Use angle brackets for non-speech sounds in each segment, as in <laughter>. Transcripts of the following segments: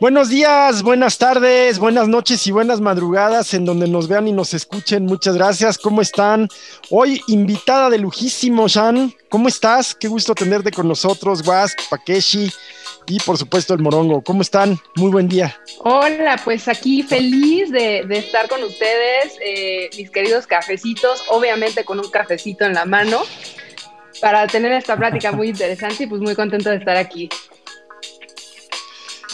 Buenos días, buenas tardes, buenas noches y buenas madrugadas en donde nos vean y nos escuchen. Muchas gracias. ¿Cómo están? Hoy invitada de lujísimo, Shan. ¿Cómo estás? Qué gusto tenerte con nosotros, Guas, Pakeshi y por supuesto el Morongo. ¿Cómo están? Muy buen día. Hola, pues aquí feliz de, estar con ustedes, eh, mis queridos cafecitos, obviamente con un cafecito en la mano para tener esta plática muy <laughs> interesante y pues muy contento de estar aquí.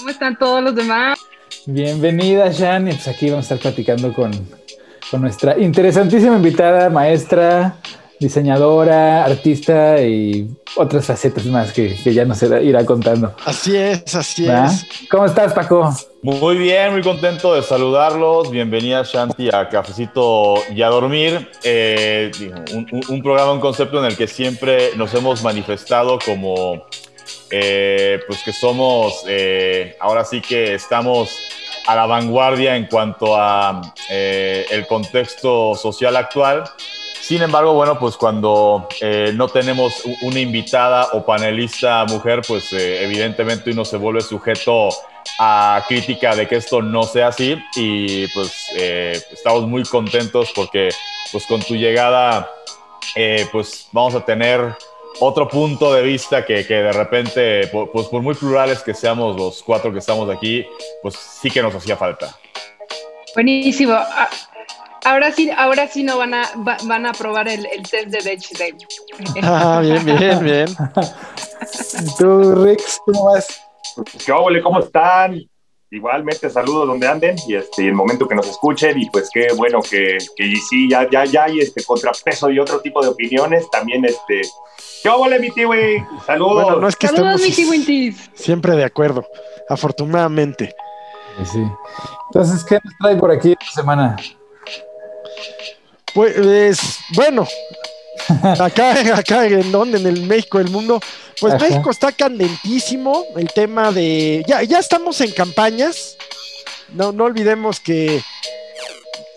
¿Cómo están todos los demás? Bienvenida, Jan. Y pues aquí vamos a estar platicando con, con nuestra interesantísima invitada, maestra, diseñadora, artista y otras facetas más que, que ya nos irá contando. Así es, así es. ¿Cómo estás, Paco? Muy bien, muy contento de saludarlos. Bienvenida, Shanti, a Cafecito y a Dormir. Eh, un, un, programa, un concepto en el que siempre nos hemos manifestado como eh, pues que somos, eh, ahora sí que estamos a la vanguardia en cuanto a eh, el contexto social actual. Sin embargo, bueno, pues cuando no tenemos una invitada o panelista mujer, pues evidentemente uno se vuelve sujeto a crítica de que esto no sea así y pues estamos muy contentos porque pues con tu llegada pues vamos a tener otro punto de vista que, de repente, pues por muy plurales que seamos los cuatro que estamos aquí, pues sí que nos hacía falta. Buenísimo. Ah, ahora sí, ahora sí no van a, van a probar el, test de Bechdel. <laughs> Ah, bien, bien, bien. <laughs> Tú, Rex, ¿cómo vas? ¿Qué? ¿Cómo están? Igualmente saludos donde anden y este el momento que nos escuchen y pues qué bueno que, que sí ya ya ya hay este contrapeso y otro tipo de opiniones también este ¿Qué ole, mi tiwi? Saludos. Bueno, no es que Saludos, estemos siempre de acuerdo, afortunadamente. Sí. Entonces, ¿qué nos trae por aquí esta semana? Pues, bueno, <laughs> acá, acá en donde, en el México del mundo, pues México está candentísimo, el tema de, ya, ya estamos en campañas, no, no olvidemos que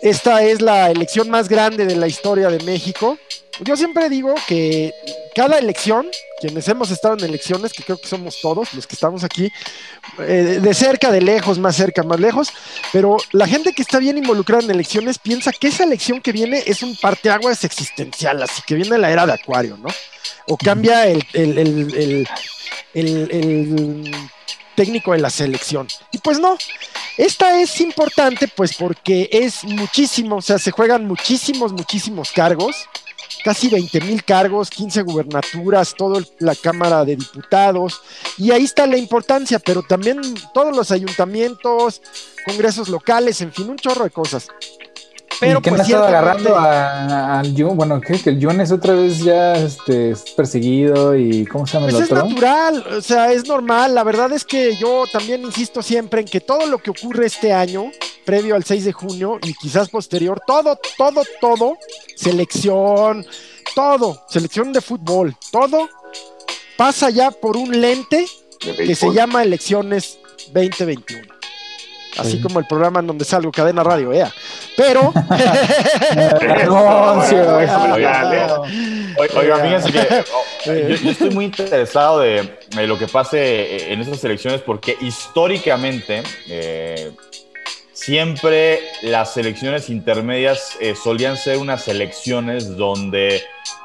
esta es la elección más grande de la historia de México. Yo siempre digo que cada elección, quienes hemos estado en elecciones, que creo que somos todos los que estamos aquí, eh, de cerca, de lejos, más cerca, más lejos, pero la gente que está bien involucrada en elecciones piensa que esa elección que viene es un parteaguas existencial, así que viene la era de Acuario, ¿no? O cambia el, el técnico de la selección. Y pues no, esta es importante pues porque es muchísimo, o sea, se juegan muchísimos, muchísimos cargos casi 20 mil cargos, 15 gubernaturas, toda la Cámara de Diputados, y ahí está la importancia, pero también todos los ayuntamientos, congresos locales, en fin, un chorro de cosas. Pero ¿Y pues, estado agarrando al Jun? Bueno, ¿qué? que el Jun es otra vez ya este, perseguido y ¿cómo se llama el pues otro? Es natural, o sea, es normal. La verdad es que yo también insisto siempre en que todo lo que ocurre este año, previo al 6 de junio y quizás posterior, todo, todo, todo, selección, todo, selección de fútbol, todo pasa ya por un lente que se llama Elecciones 2021 así como el programa en donde salgo, Cadena Radio, ea. Pero. <laughs> Oiga, fíjense que <laughs> yo, estoy muy interesado de, lo que pase en esas elecciones porque históricamente. Eh, siempre las elecciones intermedias eh, solían ser unas elecciones donde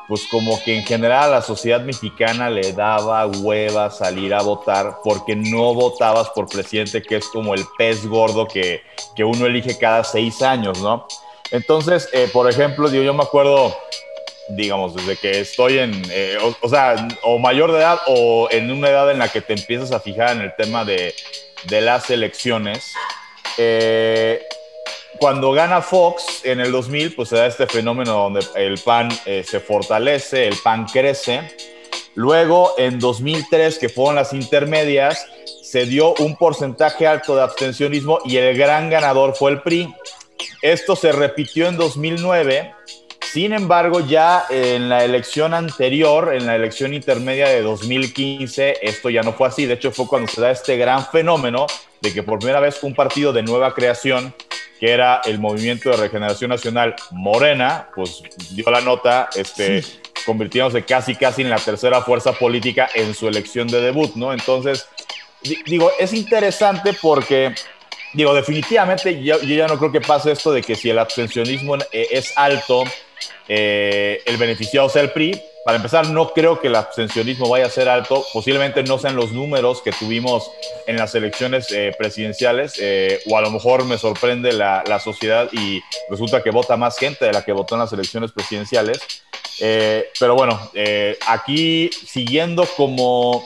pues como que en general a la sociedad mexicana le daba hueva salir a votar porque no votabas por presidente, que es como el pez gordo que, que uno elige cada seis años, ¿no? Entonces, eh, por ejemplo, yo, me acuerdo, digamos, desde que estoy en, eh, o, sea, o mayor de edad o en una edad en la que te empiezas a fijar en el tema de, de las elecciones, eh, cuando gana Fox en el 2000, pues se da este fenómeno donde el PAN eh, se fortalece, el PAN crece. Luego, en 2003, que fueron las intermedias, se dio un porcentaje alto de abstencionismo y el gran ganador fue el PRI. Esto se repitió en 2009. Sin embargo, ya en la elección anterior, en la elección intermedia de 2015, esto ya no fue así. De hecho, fue cuando se da este gran fenómeno de que por primera vez un partido de nueva creación que era el Movimiento de Regeneración Nacional Morena, pues dio la nota, este, convirtiéndose casi, casi en la tercera fuerza política en su elección de debut, ¿no? Entonces, digo, es interesante porque, digo, definitivamente yo, ya no creo que pase esto de que si el abstencionismo eh, es alto, eh, el beneficiado sea el PRI. Para empezar, no creo que el abstencionismo vaya a ser alto. Posiblemente no sean los números que tuvimos en las elecciones eh, presidenciales, o a lo mejor me sorprende la, la, sociedad y resulta que vota más gente de la que votó en las elecciones presidenciales. pero bueno, aquí siguiendo como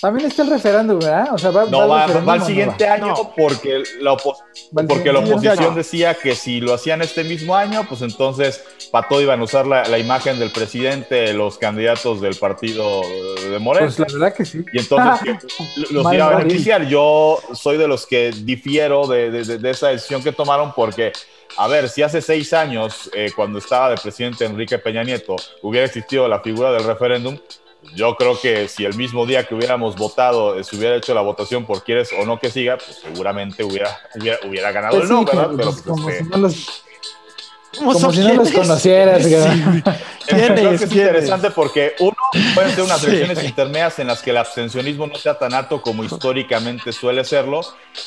también está el referéndum, ¿verdad? O sea, va, no, va, al siguiente año porque, la, porque la oposición decía que si lo hacían este mismo año, pues entonces para todo iban a usar la, imagen del presidente, los candidatos del partido de Moreno. Pues la verdad que sí. Y entonces <laughs> los iba a beneficiar. Yo soy de los que difiero de, de, esa decisión que tomaron porque a ver, si hace seis años, eh, cuando estaba de presidente Enrique Peña Nieto, hubiera existido la figura del referéndum, yo creo que si el mismo día que hubiéramos votado eh, se hubiera hecho la votación por quieres o no que siga, pues seguramente hubiera, hubiera, ganado pues el no, ¿verdad? Pero pues, como este, si no los, como si no los conocieras. Sí, <laughs> creo que es interesante porque uno, pueden ser unas elecciones intermedias en las que el abstencionismo no sea tan alto como históricamente suele serlo.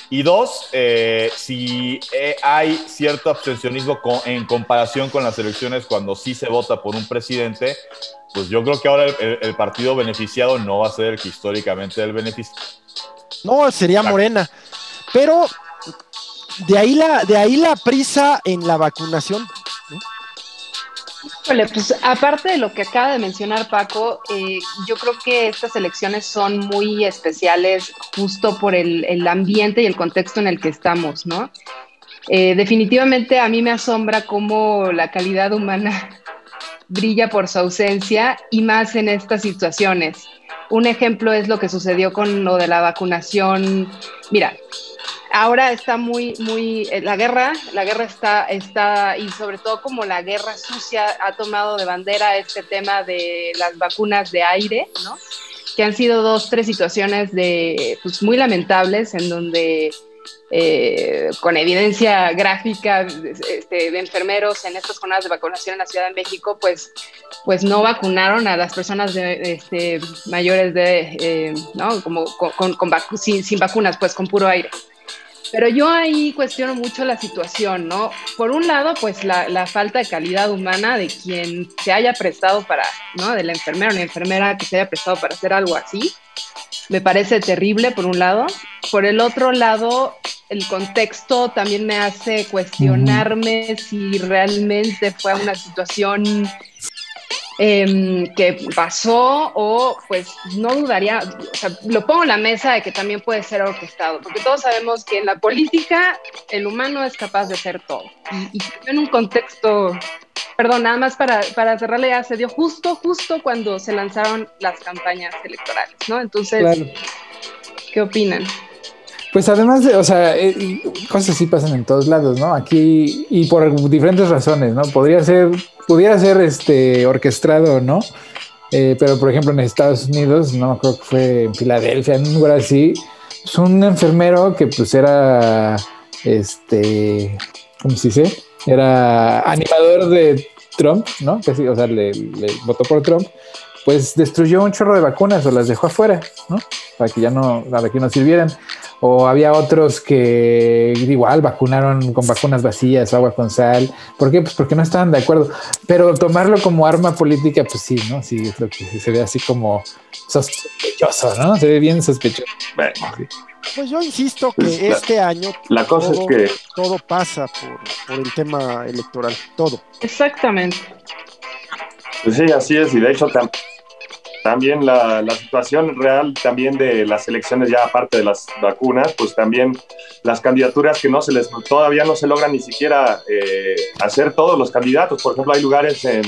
Y dos, eh, si eh, hay cierto abstencionismo en comparación con las elecciones cuando sí se vota por un presidente, pues yo creo que ahora el, partido beneficiado no va a ser el que históricamente el beneficio. No, sería Morena. Pero de ahí la, de ahí la prisa en la vacunación. pues aparte de lo que acaba de mencionar Paco, eh, yo creo que estas elecciones son muy especiales justo por el, el ambiente y el contexto en el que estamos, ¿no? Eh, definitivamente a mí me asombra cómo la calidad humana brilla por su ausencia y más en estas situaciones. Un ejemplo es lo que sucedió con lo de la vacunación. Mira, ahora está muy, muy, eh, la guerra, la guerra está, está, y sobre todo como la guerra sucia ha tomado de bandera este tema de las vacunas de aire, ¿no? Que han sido dos, tres situaciones de, pues, muy lamentables en donde eh, con evidencia gráfica este, de enfermeros en estas jornadas de vacunación en la Ciudad de México, pues, pues no vacunaron a las personas de, este, mayores de, eh, ¿no? Como con, sin, sin, vacunas, pues con puro aire. Pero yo ahí cuestiono mucho la situación, ¿no? Por un lado, pues la, la, falta de calidad humana de quien se haya prestado para, ¿no? De la enfermera o la enfermera que se haya prestado para hacer algo así. Me parece terrible, por un lado. Por el otro lado, el contexto también me hace cuestionarme si realmente fue una situación em, que pasó o pues no dudaría, o sea, lo pongo en la mesa de que también puede ser orquestado, porque todos sabemos que en la política el humano es capaz de hacer todo. Y, en un contexto, perdón, nada más para, para cerrarle, ya se dio justo, justo cuando se lanzaron las campañas electorales, ¿no? Entonces, ¿qué opinan? Pues además, de, o sea, eh, cosas así pasan en todos lados, ¿no? Aquí y por diferentes razones, ¿no? Podría ser, pudiera ser este orquestado, ¿no? Eh, pero por ejemplo en Estados Unidos, no creo que fue en Filadelfia, en un lugar así, es pues, un enfermero que pues era, este, ¿cómo se dice? Era animador de Trump, ¿no? Casi, o sea, le votó por Trump pues destruyó un chorro de vacunas o las dejó afuera, ¿no? Para que ya no, para que no sirvieran. O había otros que igual vacunaron con vacunas vacías, agua con sal. ¿Por qué? Pues porque no estaban de acuerdo. Pero tomarlo como arma política, pues sí, ¿no? Sí, es lo que se ve así como sospechoso, ¿no? Se ve bien sospechoso. Pues yo insisto que pues este año la cosa es que todo pasa por, por el tema electoral, todo. Exactamente. Pues sí, así es, y de hecho también la, la, situación real también de las elecciones ya aparte de las vacunas, pues también las candidaturas que no se les, todavía no se logran ni siquiera eh, hacer todos los candidatos. Por ejemplo, hay lugares en,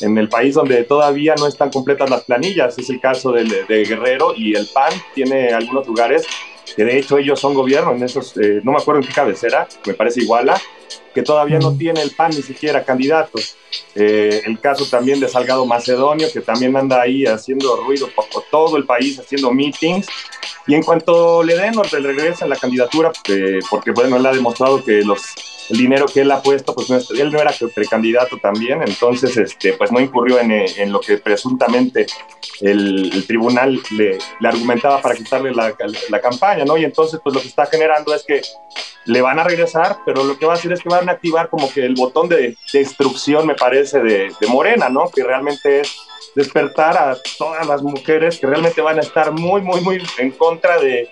en, el país donde todavía no están completas las planillas, es el caso de Guerrero y el PAN tiene algunos lugares que de hecho ellos son gobierno en esos, eh, no me acuerdo en qué cabecera, me parece iguala, que todavía no tiene el PAN ni siquiera candidatos. Eh, el caso también de Salgado Macedonio, que también anda ahí haciendo ruido por, todo el país, haciendo meetings. Y en cuanto le den o le regresen la candidatura, eh, porque bueno, él ha demostrado que los el dinero que él ha puesto, pues él no era precandidato también, entonces este, pues no incurrió en, en lo que presuntamente el, tribunal le, argumentaba para quitarle la, la, campaña, ¿no? Y entonces pues lo que está generando es que le van a regresar, pero lo que va a hacer es que van a activar como que el botón de destrucción, me parece, de Morena, ¿no? Que realmente es despertar a todas las mujeres que realmente van a estar muy, muy, muy en contra de,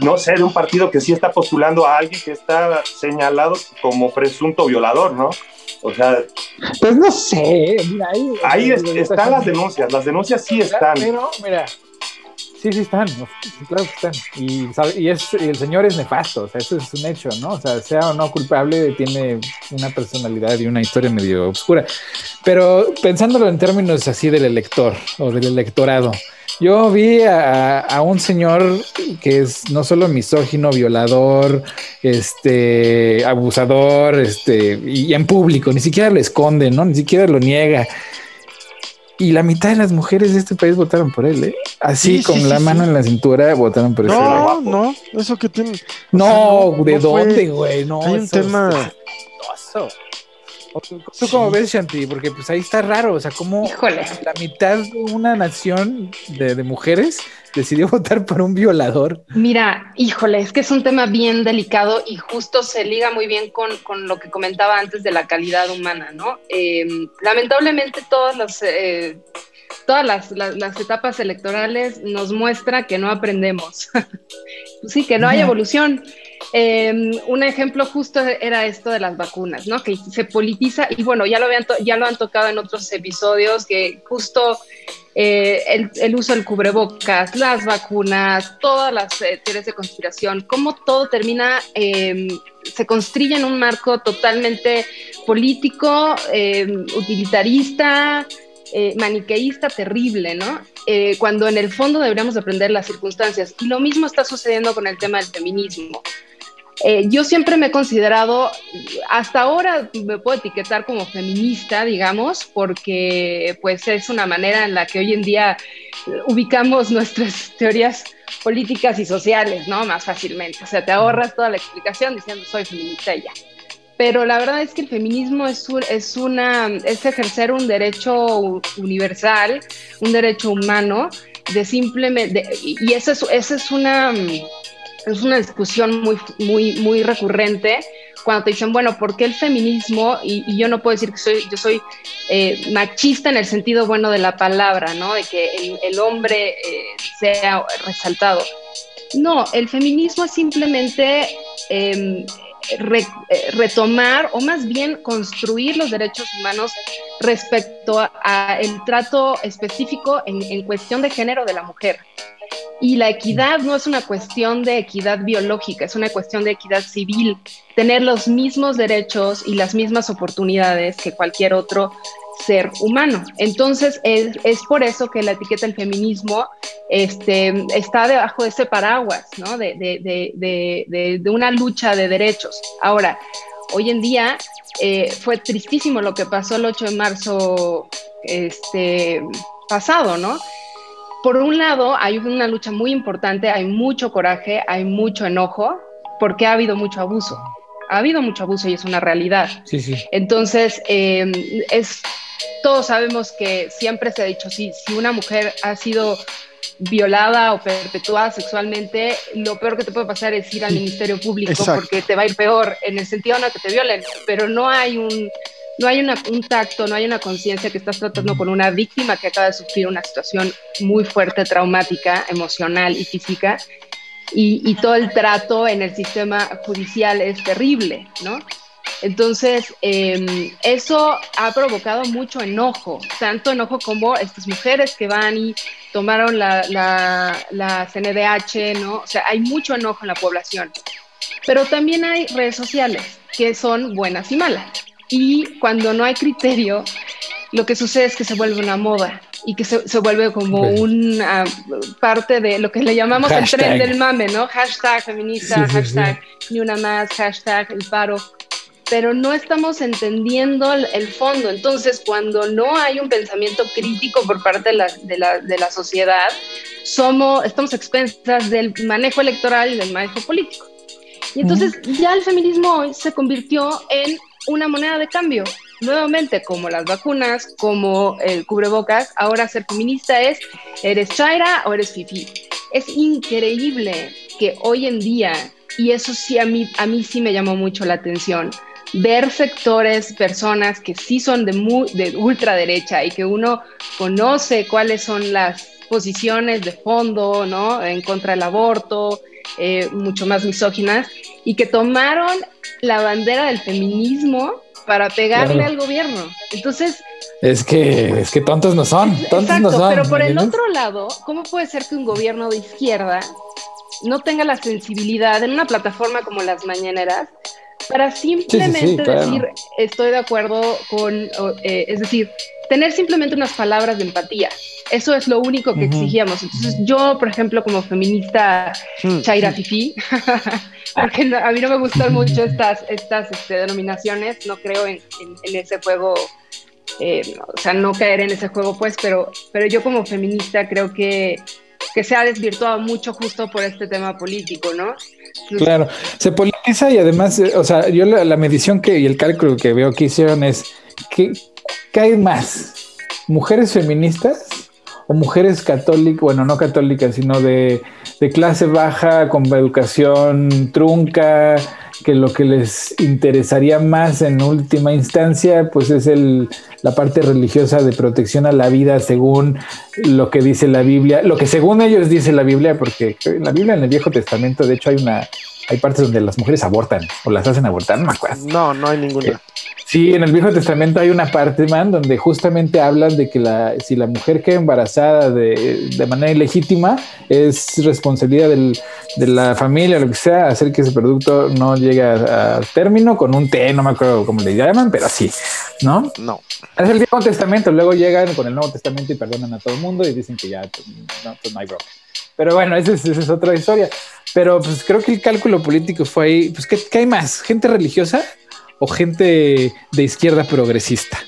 no sé, de un partido que sí está postulando a alguien que está señalado como presunto violador, ¿no? O sea... Pues no sé, mira, ahí... Ahí están las denuncias, las denuncias sí están. Pero, mira, Sí, sí están, claro que están. Y, y, es, el señor es nefasto, o sea, eso es un hecho, ¿no? O sea, sea o no culpable, tiene una personalidad y una historia medio oscura. Pero pensándolo en términos así del elector o del electorado, yo vi a, un señor que es no solo misógino, violador, este, abusador, este, y en público, ni siquiera lo esconde, ¿no? Ni siquiera lo niega. Y la mitad de las mujeres de este país votaron por él, ¿eh? Así, con la mano en la cintura, votaron por él. No, no, eso que tiene. No, ¿de dónde, güey? No, hay un tema. ¿Tú cómo ves, Shanti? Porque pues ahí está raro, o sea, como la mitad de una nación de, de, mujeres decidió <laughs> votar por un violador. Mira, híjole, es que es un tema bien delicado y justo se liga muy bien con, con lo que comentaba antes de la calidad humana, ¿no? Eh, lamentablemente todas las... Eh, todas las, las, etapas electorales nos muestra que no aprendemos, <laughs> sí, que no hay evolución. Em, un ejemplo justo era esto de las vacunas, ¿no? Que se politiza, y bueno, ya lo, habían ya lo han tocado en otros episodios, que justo eh, el, uso del cubrebocas, las vacunas, todas las eh, teorías de conspiración, cómo todo termina, em, se construye en un marco totalmente político, em, utilitarista, eh, maniqueísta terrible, ¿no? cuando en el fondo deberíamos aprender las circunstancias. Y lo mismo está sucediendo con el tema del feminismo. Eh, yo siempre me he considerado, hasta ahora me puedo etiquetar como feminista, digamos, porque pues es una manera en la que hoy en día ubicamos nuestras <laughs> teorías políticas y sociales, ¿no? Más fácilmente. O sea, te ahorras toda la explicación diciendo soy feminista y ya. Pero la verdad es que el feminismo es, es, una, es ejercer un derecho universal, un derecho humano, de simplemente, y esa es, esa es una es una discusión muy, muy, muy recurrente cuando te dicen, bueno, ¿por qué el feminismo? Y, yo no puedo decir que soy, yo soy eh, machista en el sentido bueno de la palabra, ¿no? De que el, hombre eh, sea resaltado. No, el feminismo es simplemente em, eh, retomar o más bien construir los derechos humanos respecto al trato específico en, en cuestión de género de la mujer. Y la equidad no es una cuestión de equidad biológica, es una cuestión de equidad civil, tener los mismos derechos y las mismas oportunidades que cualquier otro ser humano. Entonces, es, por eso que la etiqueta del feminismo este, está debajo de ese paraguas, ¿no? De, de, una lucha de derechos. Ahora, hoy en día eh, fue tristísimo lo que pasó el 8 de marzo este, pasado, ¿no? Por un lado, hay una lucha muy importante, hay mucho coraje, hay mucho enojo, porque ha habido mucho abuso. Ha habido mucho abuso y es una realidad. Sí, sí. Entonces, em, es, todos sabemos que siempre se ha dicho, si, si una mujer ha sido violada o perpetuada sexualmente, lo peor que te puede pasar es ir al Ministerio Público porque te va a ir peor, en el sentido no que te violen, pero no hay un no hay un tacto, no hay una conciencia que estás tratando con una víctima que acaba de sufrir una situación muy fuerte, traumática, emocional y física, y, todo el trato en el sistema judicial es terrible, ¿no? Entonces, em, eso ha provocado mucho enojo, tanto enojo como estas mujeres que van y tomaron la, la, la CNDH, ¿no? O sea, hay mucho enojo en la población. Pero también hay redes sociales que son buenas y malas. Y cuando no hay criterio, lo que sucede es que se vuelve una moda y que se, se vuelve como una parte de lo que le llamamos el tren del mame, ¿no? Hashtag feminista, hashtag ni una más, hashtag el paro. Pero no estamos entendiendo el, fondo. Entonces, cuando no hay un pensamiento crítico por parte de la, de la, de la sociedad, somos, estamos expensas del manejo electoral y del manejo político. Y entonces ya el feminismo hoy se convirtió en una moneda de cambio. Nuevamente, como las vacunas, como el cubrebocas, ahora ser feminista es, ¿eres chaira o eres fifi? Es increíble que hoy en día, y eso sí a mí, a mí sí me llamó mucho la atención, ver sectores, personas que sí son de, muy, de ultraderecha y que uno conoce cuáles son las posiciones de fondo, ¿no? En contra del aborto, eh, mucho más misóginas, y que tomaron la bandera del feminismo para pegarle al gobierno. Entonces... Es que, es que tontos no son, tontos no son. Pero por el otro lado, ¿cómo puede ser que un gobierno de izquierda no tenga la sensibilidad en una plataforma como las mañaneras para simplemente decir estoy de acuerdo con, eh, es decir, tener simplemente unas palabras de empatía. Eso es lo único que exigíamos. Entonces yo, por ejemplo, como feminista chaira fifi, <laughs> porque a mí no me gustan <laughs> mucho estas, estas este, denominaciones, no creo en, ese juego, eh, o sea, no caer en ese juego, pues, pero, pero yo como feminista creo que, que se ha desvirtuado mucho justo por este tema político, ¿no? Claro, se politiza y además, eh, o sea, yo la, medición que y el cálculo que veo que hicieron es que, ¿qué hay más? ¿Mujeres feministas o mujeres católicas, bueno, no católicas, sino de, de clase baja, con educación trunca, que lo que les interesaría más en última instancia, pues es el, la parte religiosa de protección a la vida según lo que dice la Biblia, lo que según ellos dice la Biblia, porque la Biblia, en el Viejo Testamento, de hecho hay una, hay partes donde las mujeres abortan o las hacen abortar, no me acuerdo. No, no hay ninguna. Eh, Sí, en el Viejo Testamento hay una parte, man, donde justamente hablan de que la, si la mujer queda embarazada de, de manera ilegítima, es responsabilidad del, de la familia, lo que sea, hacer que ese producto no llegue a, término con un té, no me acuerdo cómo le llaman, pero sí, ¿no? No. Es el Viejo Testamento, luego llegan con el Nuevo Testamento y perdonan a todo el mundo y dicen que ya no, pues no hay broma. Pero bueno, esa es, esa es, otra historia. Pero pues creo que el cálculo político fue ahí, pues ¿qué, qué hay más? ¿Gente religiosa? o gente de izquierda progresista.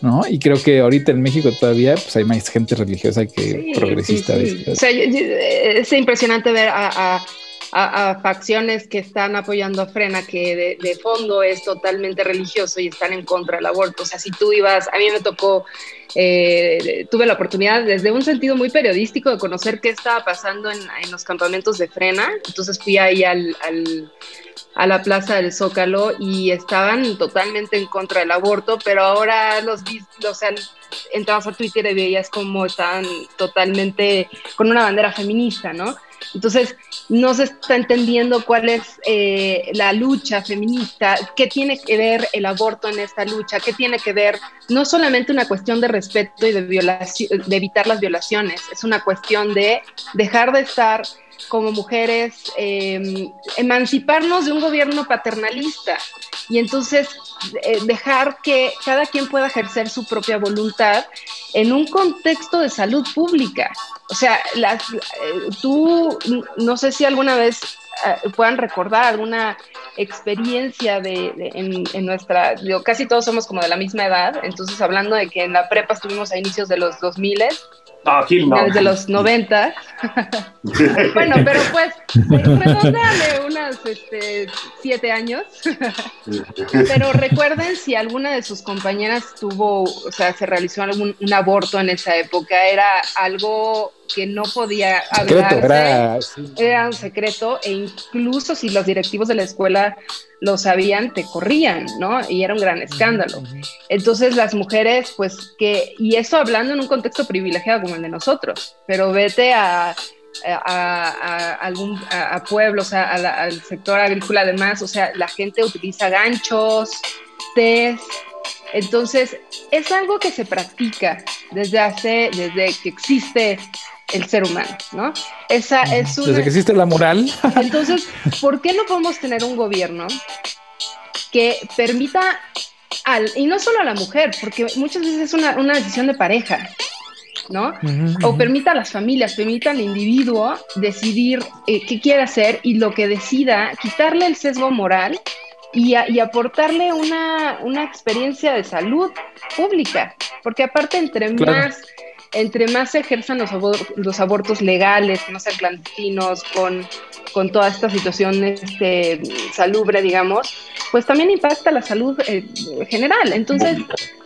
¿no? Y creo que ahorita en México todavía pues hay más gente religiosa que progresista. O sea, es impresionante ver a, facciones que están apoyando a Frena, que de, fondo es totalmente religioso y están en contra del aborto. O sea, si tú ibas, a mí me tocó, eh, tuve la oportunidad desde un sentido muy periodístico de conocer qué estaba pasando en, los campamentos de Frena. Entonces fui ahí al a la Plaza del Zócalo y estaban totalmente en contra del aborto, pero ahora los, o sea, entrabas a Twitter y veías como estaban totalmente con una bandera feminista, ¿no? Entonces, no se está entendiendo cuál es eh, la lucha feminista, qué tiene que ver el aborto en esta lucha, qué tiene que ver no solamente una cuestión de respeto y de, violación, de evitar las violaciones, es una cuestión de dejar de estar como mujeres em, emanciparnos de un gobierno paternalista y entonces eh, dejar que cada quien pueda ejercer su propia voluntad en un contexto de salud pública. O sea, las, eh, tú no sé si alguna vez eh, puedan recordar alguna experiencia de, en, nuestra, casi todos somos como de la misma edad, entonces hablando de que en la prepa estuvimos a inicios de los 2000, desde los <laughs> 90. <laughs> bueno, pero pues, redondeale unas este, siete años. pero recuerden si alguna de sus compañeras tuvo, o sea, se realizó algún un aborto en esa época, era algo que no podía hablarse, era, un secreto, e incluso si los directivos de la escuela lo sabían, te corrían, ¿no? Y era un gran escándalo. Entonces las mujeres, pues que, y eso hablando en un contexto privilegiado como el de nosotros, pero vete a, a, algún, a, pueblos, al sector agrícola además, o sea, la gente utiliza ganchos, test, entonces es algo que se practica desde hace, desde que existe el ser humano, ¿no? Esa es Desde que existe la moral. <laughs> Entonces, ¿por qué no podemos tener un gobierno que permita al, y no solo a la mujer, porque muchas veces es una, una decisión de pareja, ¿no? O permita a las familias, permita al individuo decidir eh, qué quiere hacer y lo que decida, quitarle el sesgo moral y, y aportarle una, una, experiencia de salud pública, porque aparte entre más entre más se ejerzan los, los abortos legales, que no sean clandestinos, con, con toda esta situación este, salubre, digamos, pues también impacta la salud eh, general. Entonces...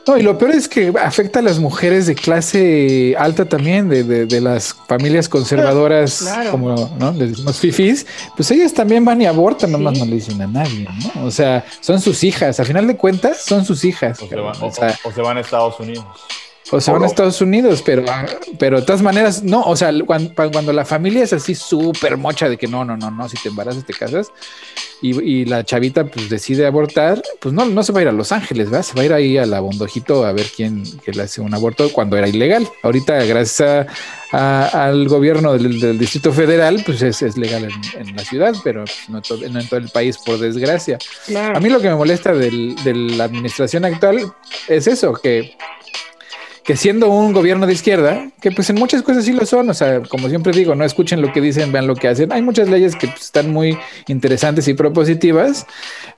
No, y lo peor es que afecta a las mujeres de clase alta también, de, de, las familias conservadoras, <laughs> como ¿no? les decimos fifis, pues ellas también van y abortan, nomás no le dicen a nadie, ¿no? O sea, son sus hijas, al final de cuentas son sus hijas. Se van. O se van a Estados Unidos, pero, pero de todas maneras, no, o sea, cuando, la familia es así súper mocha de que no, no, no, no, si te embarazas te casas y, la chavita pues decide abortar, pues no, no se va a ir a Los Ángeles, ¿verdad? Se va a ir ahí a la Bondojito a ver quién que le hace un aborto cuando era ilegal. Ahorita, gracias al gobierno del, Distrito Federal, pues es, legal en, la ciudad, pero no, en todo el país, por desgracia. A mí lo que me molesta de la administración actual es eso, que que siendo un gobierno de izquierda, que pues en muchas cosas sí lo son, o sea, como siempre digo, no escuchen lo que dicen, vean lo que hacen. Hay muchas leyes que pues, están muy interesantes y propositivas,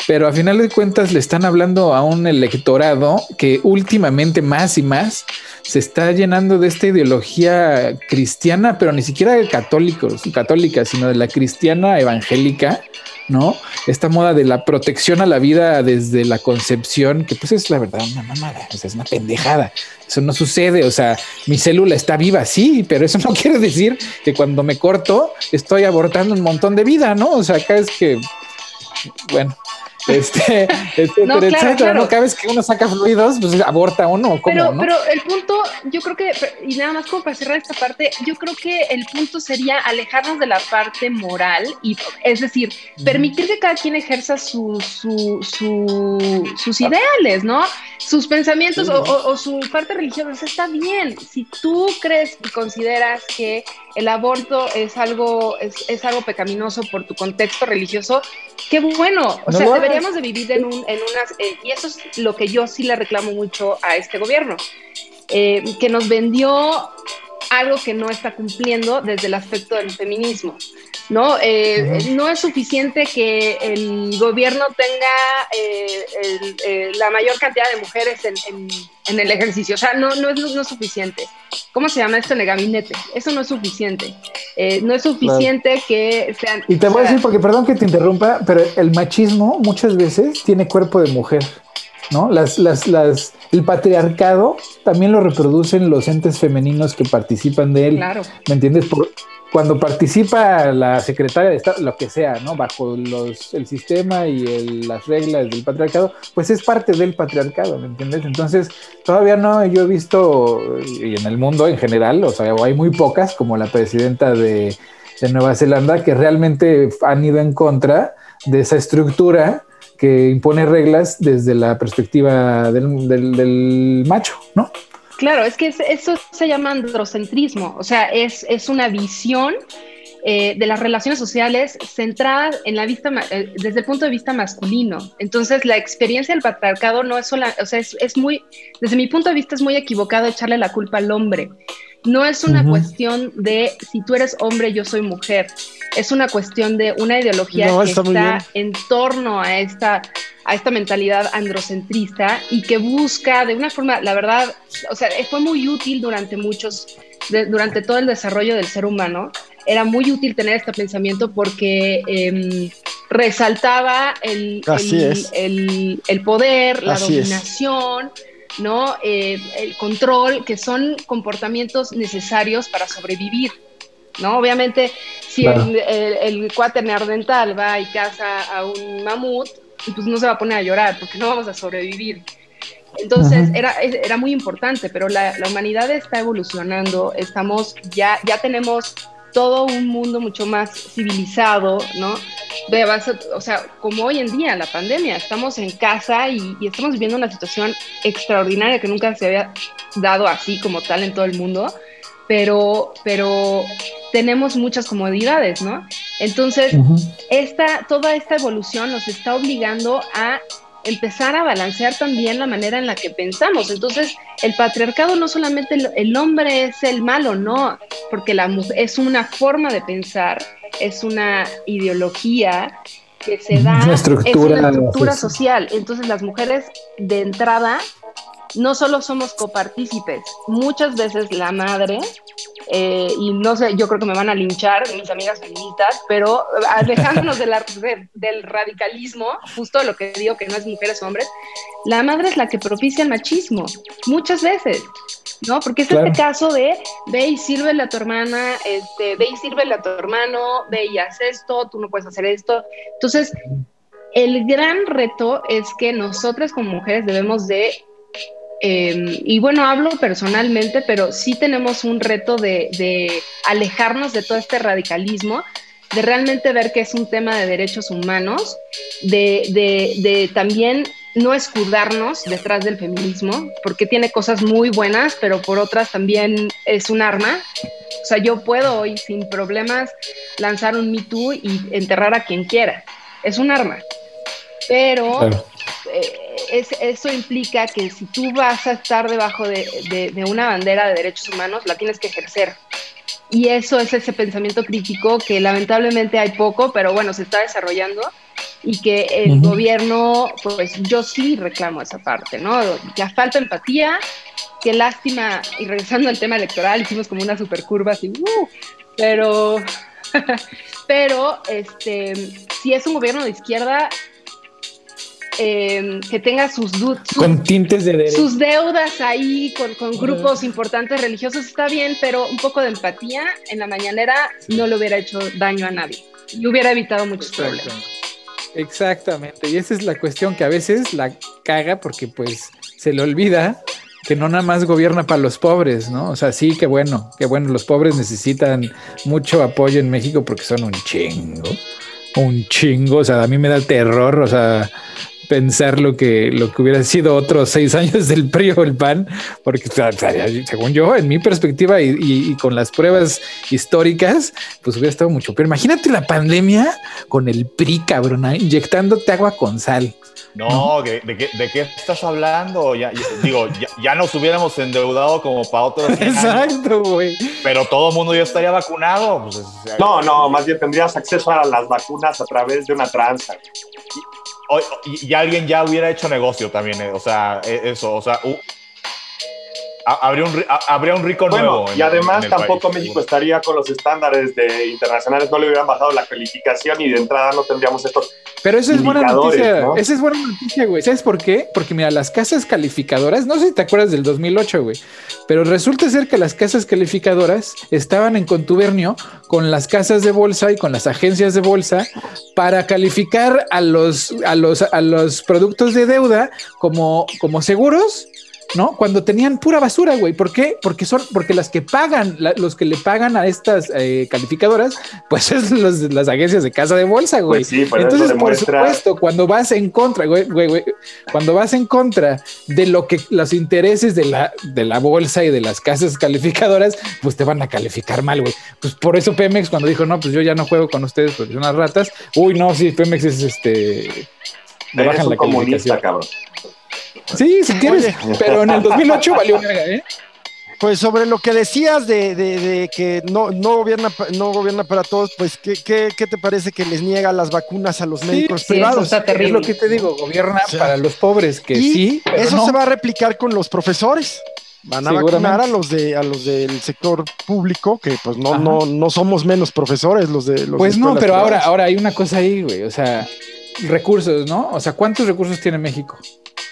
pero a final de cuentas le están hablando a un electorado que últimamente más y más se está llenando de esta ideología cristiana, pero ni siquiera católicos, católica, sino de la cristiana evangélica ¿no? Esta moda de la protección a la vida desde la concepción, que pues es la verdad una mamada, o sea, es una pendejada. Eso no sucede, o sea, mi célula está viva, sí, pero eso <laughs> no quiere decir que cuando me corto estoy abortando un montón de vida, ¿no? O sea, acá es que, bueno, este, <laughs> este no, claro, ¿no? Cada vez que uno saca fluidos, pues aborta uno. ¿cómo, pero, pero el punto, yo creo que, y nada más como para cerrar esta parte, yo creo que el punto sería alejarnos de la parte moral, y es decir, permitir que cada quien ejerza su, su, sus ideales, ¿no? Sus pensamientos o, su parte religiosa. está bien. Si tú crees y consideras que el aborto es algo, es, es algo pecaminoso por tu contexto religioso, qué bueno. O sea, deberíamos de vivir en, un, en unas, eh, y eso es lo que yo sí le reclamo mucho a este gobierno, eh, que nos vendió algo que no está cumpliendo desde el aspecto del feminismo. ¿No? Eh, no es suficiente que el gobierno tenga la mayor cantidad de mujeres en, en, el ejercicio, o sea, no, no, es, no es suficiente. ¿Cómo se llama esto en el gabinete? Eso no es suficiente. no es suficiente que sean... Y te voy a decir, porque perdón que te interrumpa, pero el machismo muchas veces tiene cuerpo de mujer. ¿No? Las, las, las, el patriarcado también lo reproducen los entes femeninos que participan de él. Claro. ¿Me entiendes? Por, cuando participa la secretaria de Estado, lo que sea, ¿no? Bajo los, el sistema y las reglas del patriarcado, pues es parte del patriarcado, ¿me entiendes? Entonces, todavía no, yo he visto, y en el mundo en general, o sea, hay muy pocas, como la presidenta de, de Nueva Zelanda, que realmente han ido en contra de esa estructura que impone reglas desde la perspectiva del, macho, ¿no? Claro, es que eso se llama androcentrismo, o sea, es, es una visión eh, de las relaciones sociales centradas en la vista, eh, desde el punto de vista masculino. Entonces, la experiencia del patriarcado no es sola, o sea, es, es, muy, desde mi punto de vista es muy equivocado echarle la culpa al hombre. No es una cuestión de si tú eres hombre, yo soy mujer. Es una cuestión de una ideología que está, en torno a esta, a esta mentalidad androcentrista y que busca de una forma, la verdad, o sea, fue muy útil durante muchos, durante todo el desarrollo del ser humano. Era muy útil tener este pensamiento porque em, resaltaba el, el, poder, la dominación. ¿No? Eh, el control, que son comportamientos necesarios para sobrevivir, ¿no? Obviamente, si el, el, neardental va y caza a un mamut, pues no se va a poner a llorar, porque no vamos a sobrevivir. Entonces, era, era muy importante, pero la, la, humanidad está evolucionando, estamos, ya, ya tenemos todo un mundo mucho más civilizado, ¿no? o sea, como hoy en día, la pandemia, estamos en casa y, estamos viviendo una situación extraordinaria que nunca se había dado así como tal en todo el mundo, pero, pero tenemos muchas comodidades, ¿no? Entonces, esta, toda esta evolución nos está obligando a empezar a balancear también la manera en la que pensamos. Entonces, el patriarcado no solamente el, hombre es el malo, no, porque la es una forma de pensar, es una ideología que se da, una estructura, es una estructura social. Entonces, las mujeres de entrada no solo somos copartícipes, muchas veces la madre, eh, y no sé, yo creo que me van a linchar mis amigas feministas, pero alejándonos de la, <laughs> del radicalismo, justo lo que digo que no es mujeres o hombres, la madre es la que propicia el machismo, muchas veces. ¿no? Porque es este caso de ve y sírvele a tu hermana, este, ve y sírvele a tu hermano, ve y haz esto, tú no puedes hacer esto. Entonces, el gran reto es que nosotras como mujeres debemos de, em, y bueno, hablo personalmente, pero sí tenemos un reto de, de alejarnos de todo este radicalismo, de realmente ver que es un tema de derechos humanos, de, de, de también no escudarnos detrás del feminismo, porque tiene cosas muy buenas, pero por otras también es un arma. O sea, yo puedo hoy sin problemas lanzar un Me Too y enterrar a quien quiera. Es un arma. Pero eh, eso implica que si tú vas a estar debajo de, de una bandera de derechos humanos, la tienes que ejercer. Y eso es ese pensamiento crítico que lamentablemente hay poco, pero bueno, se está desarrollando y que el gobierno, pues yo sí reclamo esa parte, ¿no? Ya falta empatía, qué lástima, y regresando al tema electoral, hicimos como una super curva así, uh, pero, <laughs> pero, este, si es un gobierno de izquierda, em, que tenga sus, con tintes de sus deudas ahí con, con grupos importantes religiosos está bien, pero un poco de empatía en la mañanera no le hubiera hecho daño a nadie. Y hubiera evitado muchos problemas. Exactamente, y esa es la cuestión que a veces la caga porque pues se le olvida que no nada más gobierna para los pobres, ¿no? O sea, sí, que bueno, que bueno, los pobres necesitan mucho apoyo en México porque son un chingo, un chingo, o sea, a mí me da terror, o sea, pensar lo que, lo que hubiera sido otros <laughs> seis años del PRI o el PAN, porque según yo, en mi perspectiva y, con las pruebas históricas, pues hubiera estado mucho peor. Imagínate la pandemia con el PRI, cabrón, inyectándote agua con sal. No, ¿de, qué, estás hablando? Ya, digo, ya, nos hubiéramos endeudado como para otros. Exacto, güey. Pero todo el mundo ya estaría vacunado. Pues, no, no, más bien tendrías acceso a las vacunas a través de una tranza y, alguien ya hubiera hecho negocio también, eh, o sea, e, eso, o sea, habría, un, habría un rico nuevo. y además tampoco México estaría con los estándares de internacionales, no le hubieran bajado la calificación y de entrada no tendríamos estos. Pero eso es buena noticia, esa es buena noticia, güey. ¿Sabes por qué? Porque mira, las casas calificadoras, no sé si te acuerdas del 2008, güey, pero resulta ser que las casas calificadoras estaban en contubernio con las casas de bolsa y con las agencias de bolsa para calificar a los, a los, a los productos de deuda como, como seguros ¿no? Cuando tenían pura basura, güey. ¿Por qué? Porque son, porque las que pagan, los que le pagan a estas eh, calificadoras, pues <laughs> es las agencias de casa de bolsa, güey. Pues sí, Entonces, por supuesto, cuando vas en contra, güey, güey, güey, cuando vas en contra de lo que los intereses de la, de la bolsa y de las casas calificadoras, pues te van a calificar mal, güey. Pues por eso Pemex, cuando dijo, no, pues yo ya no juego con ustedes porque son unas ratas, uy, no, sí, Pemex es este. Me bajan la comunista, cabrón. Sí, si quieres, pero en el 2008 <laughs> valió verga, ¿eh? Pues sobre lo que decías de, que no, no, gobierna, no gobierna para todos, pues ¿qué, qué, te parece que les niega las vacunas a los médicos privados? es lo que te digo, gobierna para los pobres, que sí. eso se va a replicar con los profesores. Van a vacunar a los de a los del sector público, que pues no, no, no somos menos profesores los de los Pues no, pero ahora, ahora hay una cosa ahí, güey. O sea, recursos, ¿no? O sea, ¿cuántos recursos tiene México?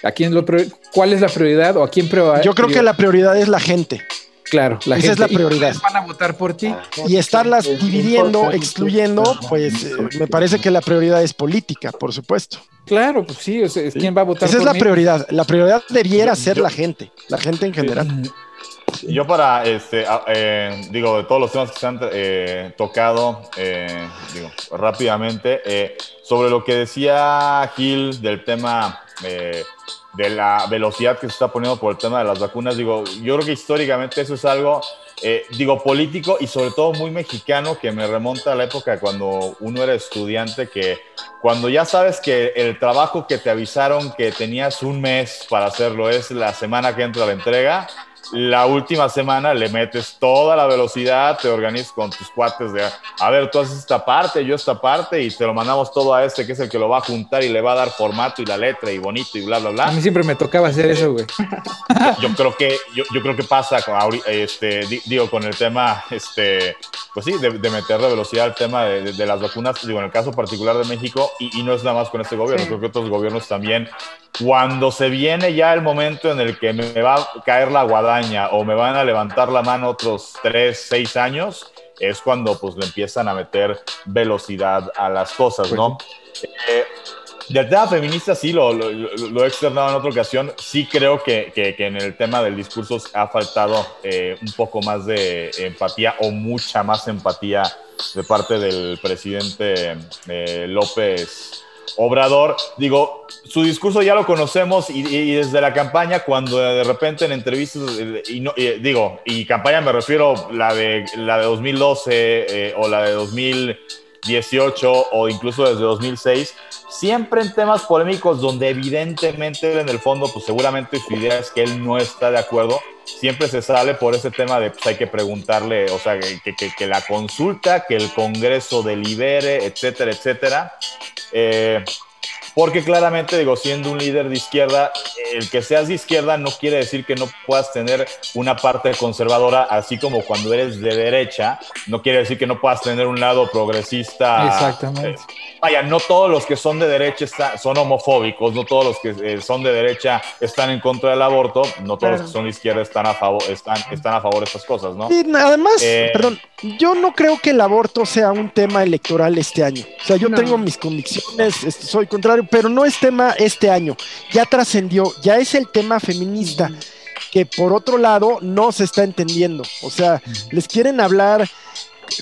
¿A quién lo ¿Cuál es la prioridad o a quién Yo creo que la prioridad es la gente. Claro, la Esa es la prioridad. Van a votar por ti. Y estarlas dividiendo, excluyendo, pues eh, me parece que la prioridad es política, por supuesto. Claro, pues sí, o sea, ¿quién va a votar Esa es la prioridad. La prioridad debiera ser la gente, la gente en general. Yo para, este, eh, digo, de todos los temas que se han eh, tocado, digo, rápidamente, sobre lo que decía Gil del tema de la velocidad que se está poniendo por el tema de las vacunas. Digo, yo creo que históricamente eso es algo, eh, digo, político y sobre todo muy mexicano que me remonta a la época cuando uno era estudiante, que cuando ya sabes que el trabajo que te avisaron que tenías un mes para hacerlo es la semana que entra la entrega, la última semana le metes toda la velocidad, te organizas con tus cuates de, a ver, tú haces esta parte, yo esta parte, y te lo mandamos todo a este que es el que lo va a juntar y le va a dar formato y la letra y bonito y bla, bla, bla. A mí siempre me tocaba hacer eso, güey. <laughs> Yo, creo que, yo, yo, creo que pasa con, este, digo, con el tema, este, pues sí, de, de meterle velocidad al tema de, de, las vacunas, digo, en el caso particular de México, y, y no es nada más con este gobierno, creo que otros gobiernos también, cuando se viene ya el momento en el que me va a caer la guadaña o me van a levantar la mano otros tres, seis años, es cuando pues le empiezan a meter velocidad a las cosas, ¿no? Eh, del tema feminista sí, lo, lo, lo, he externado en otra ocasión, sí creo que, que, que en el tema del discurso ha faltado eh, un poco más de empatía o mucha más empatía de parte del presidente eh, López Obrador, digo, su discurso ya lo conocemos y, desde la campaña, cuando de repente en entrevistas, y, digo, y campaña me refiero la de, la de 2012 eh, o la de 2018 o incluso desde 2006, siempre en temas polémicos donde evidentemente en el fondo, pues seguramente su idea es que él no está de acuerdo, siempre se sale por ese tema de pues hay que preguntarle, o sea, que, que la consulta, que el Congreso delibere, etcétera, etcétera. Eh, porque claramente, digo, siendo un líder de izquierda, el que seas de izquierda no quiere decir que no puedas tener una parte conservadora, así como cuando eres de derecha, no quiere decir que no puedas tener un lado progresista. Exactamente. Eh, vaya, no todos los que son de derecha está, son homofóbicos, no todos los que eh, son de derecha están en contra del aborto, no todos claro. los que son de izquierda están a favor, están, están a favor de estas cosas, ¿no? Y además, eh, perdón, yo no creo que el aborto sea un tema electoral este año. O sea, yo no. tengo mis convicciones, soy contrario, pero no es tema este año. Ya trascendió, ya es el tema feminista. Que por otro lado no se está entendiendo. O sea, les quieren hablar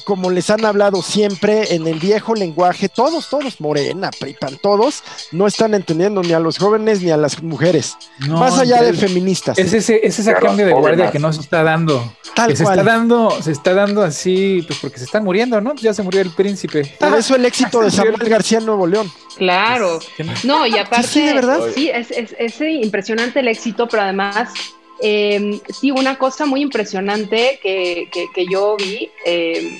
como les han hablado siempre en el viejo lenguaje, todos, todos, Morena, Pripan, todos, no están entendiendo ni a los jóvenes ni a las mujeres, no, más allá de feministas. Es ese, es ese cambio de guardia que no se está dando. Tal que se cual. está dando, se está dando así, pues porque se están muriendo, ¿no? Ya se murió el príncipe. Por eso el éxito <laughs> de Samuel García en Nuevo León. Claro. No, y aparte, sí, sí, de verdad. Sí, es, es, es impresionante el éxito, pero además eh, sí, una cosa muy impresionante que, que, que yo vi, eh,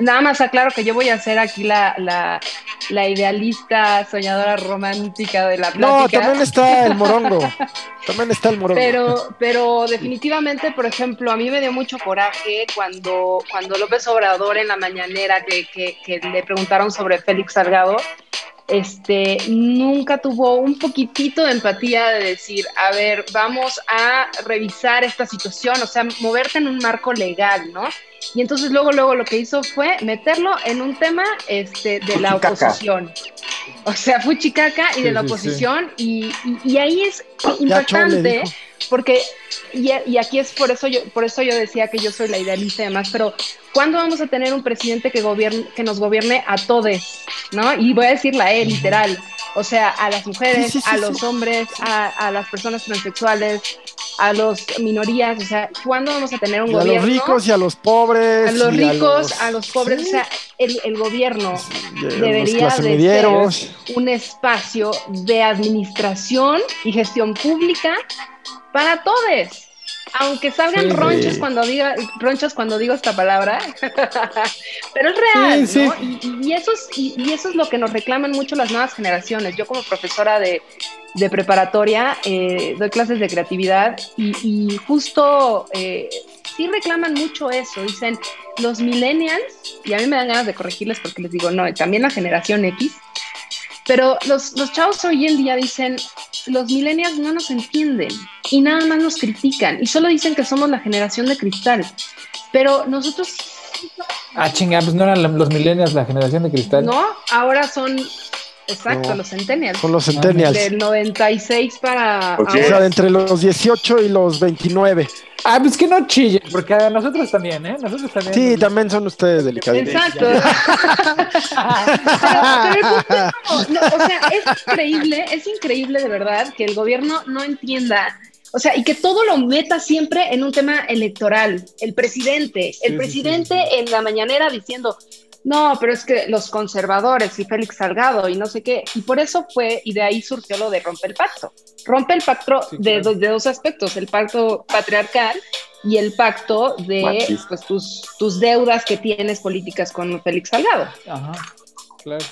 nada más aclaro que yo voy a ser aquí la, la, la, idealista, soñadora romántica de la plática. No, también está el morongo, <laughs> también está el morongo. Pero, pero definitivamente, por ejemplo, a mí me dio mucho coraje cuando, cuando López Obrador en la mañanera que, que, que le preguntaron sobre Félix Salgado, este, nunca tuvo un poquitito de empatía de decir, a ver, vamos a revisar esta situación, o sea, moverte en un marco legal, ¿no? Y entonces luego, luego lo que hizo fue meterlo en un tema este, de la oposición. O sea, fuchicaca y de la oposición, y, y, y ahí es impactante, porque, y, y, aquí es por eso, yo, por eso yo decía que yo soy la idealista y demás, pero ¿cuándo vamos a tener un presidente que, gobierne, que nos gobierne a todos? ¿No? Y voy a decirla a él, literal. O sea, a las mujeres, sí, sí, sí, a los hombres, a, a, las personas transexuales, a las minorías. O sea, ¿cuándo vamos a tener un y gobierno? A los ricos y a los pobres. A los ricos, a los, a los pobres. O sea, el, el gobierno debería de ser un espacio de administración y gestión pública para todos aunque salgan sí, cuando diga ronchas cuando digo esta palabra, <laughs> pero es real, sí, ¿no? Y, y, eso es, y, y, eso es lo que nos reclaman mucho las nuevas generaciones. Yo como profesora de, de preparatoria eh, doy clases de creatividad y, justo eh, sí reclaman mucho eso. Dicen los millennials y a mí me dan ganas de corregirles porque les digo no, también la generación X. Pero los, los chavos hoy en día dicen, los millennials no nos entienden y nada más nos critican y solo dicen que somos la generación de cristal. Pero nosotros... Ah, chinga, pues no eran los millennials la generación de cristal. No, ahora son... Exacto, no. los centennials. Son los centennials. Del 96 para... Okay. O sea, entre los 18 y los 29. Ah, pues que no chillen, porque a nosotros también, ¿eh? Nosotros también. Sí, también son ustedes delicados. Exacto. pero, pero no, o sea, es increíble, es increíble de verdad que el gobierno no entienda o sea, y que todo lo meta siempre en un tema electoral. El presidente, el sí, presidente sí, sí. en la mañanera diciendo, no, pero es que los conservadores y Félix Salgado y no sé qué, y por eso fue, y de ahí surgió lo de romper el pacto. Rompe el pacto de, de, dos aspectos, el pacto patriarcal y el pacto de pues, tus, tus deudas que tienes políticas con Félix Salgado. Ajá, claro.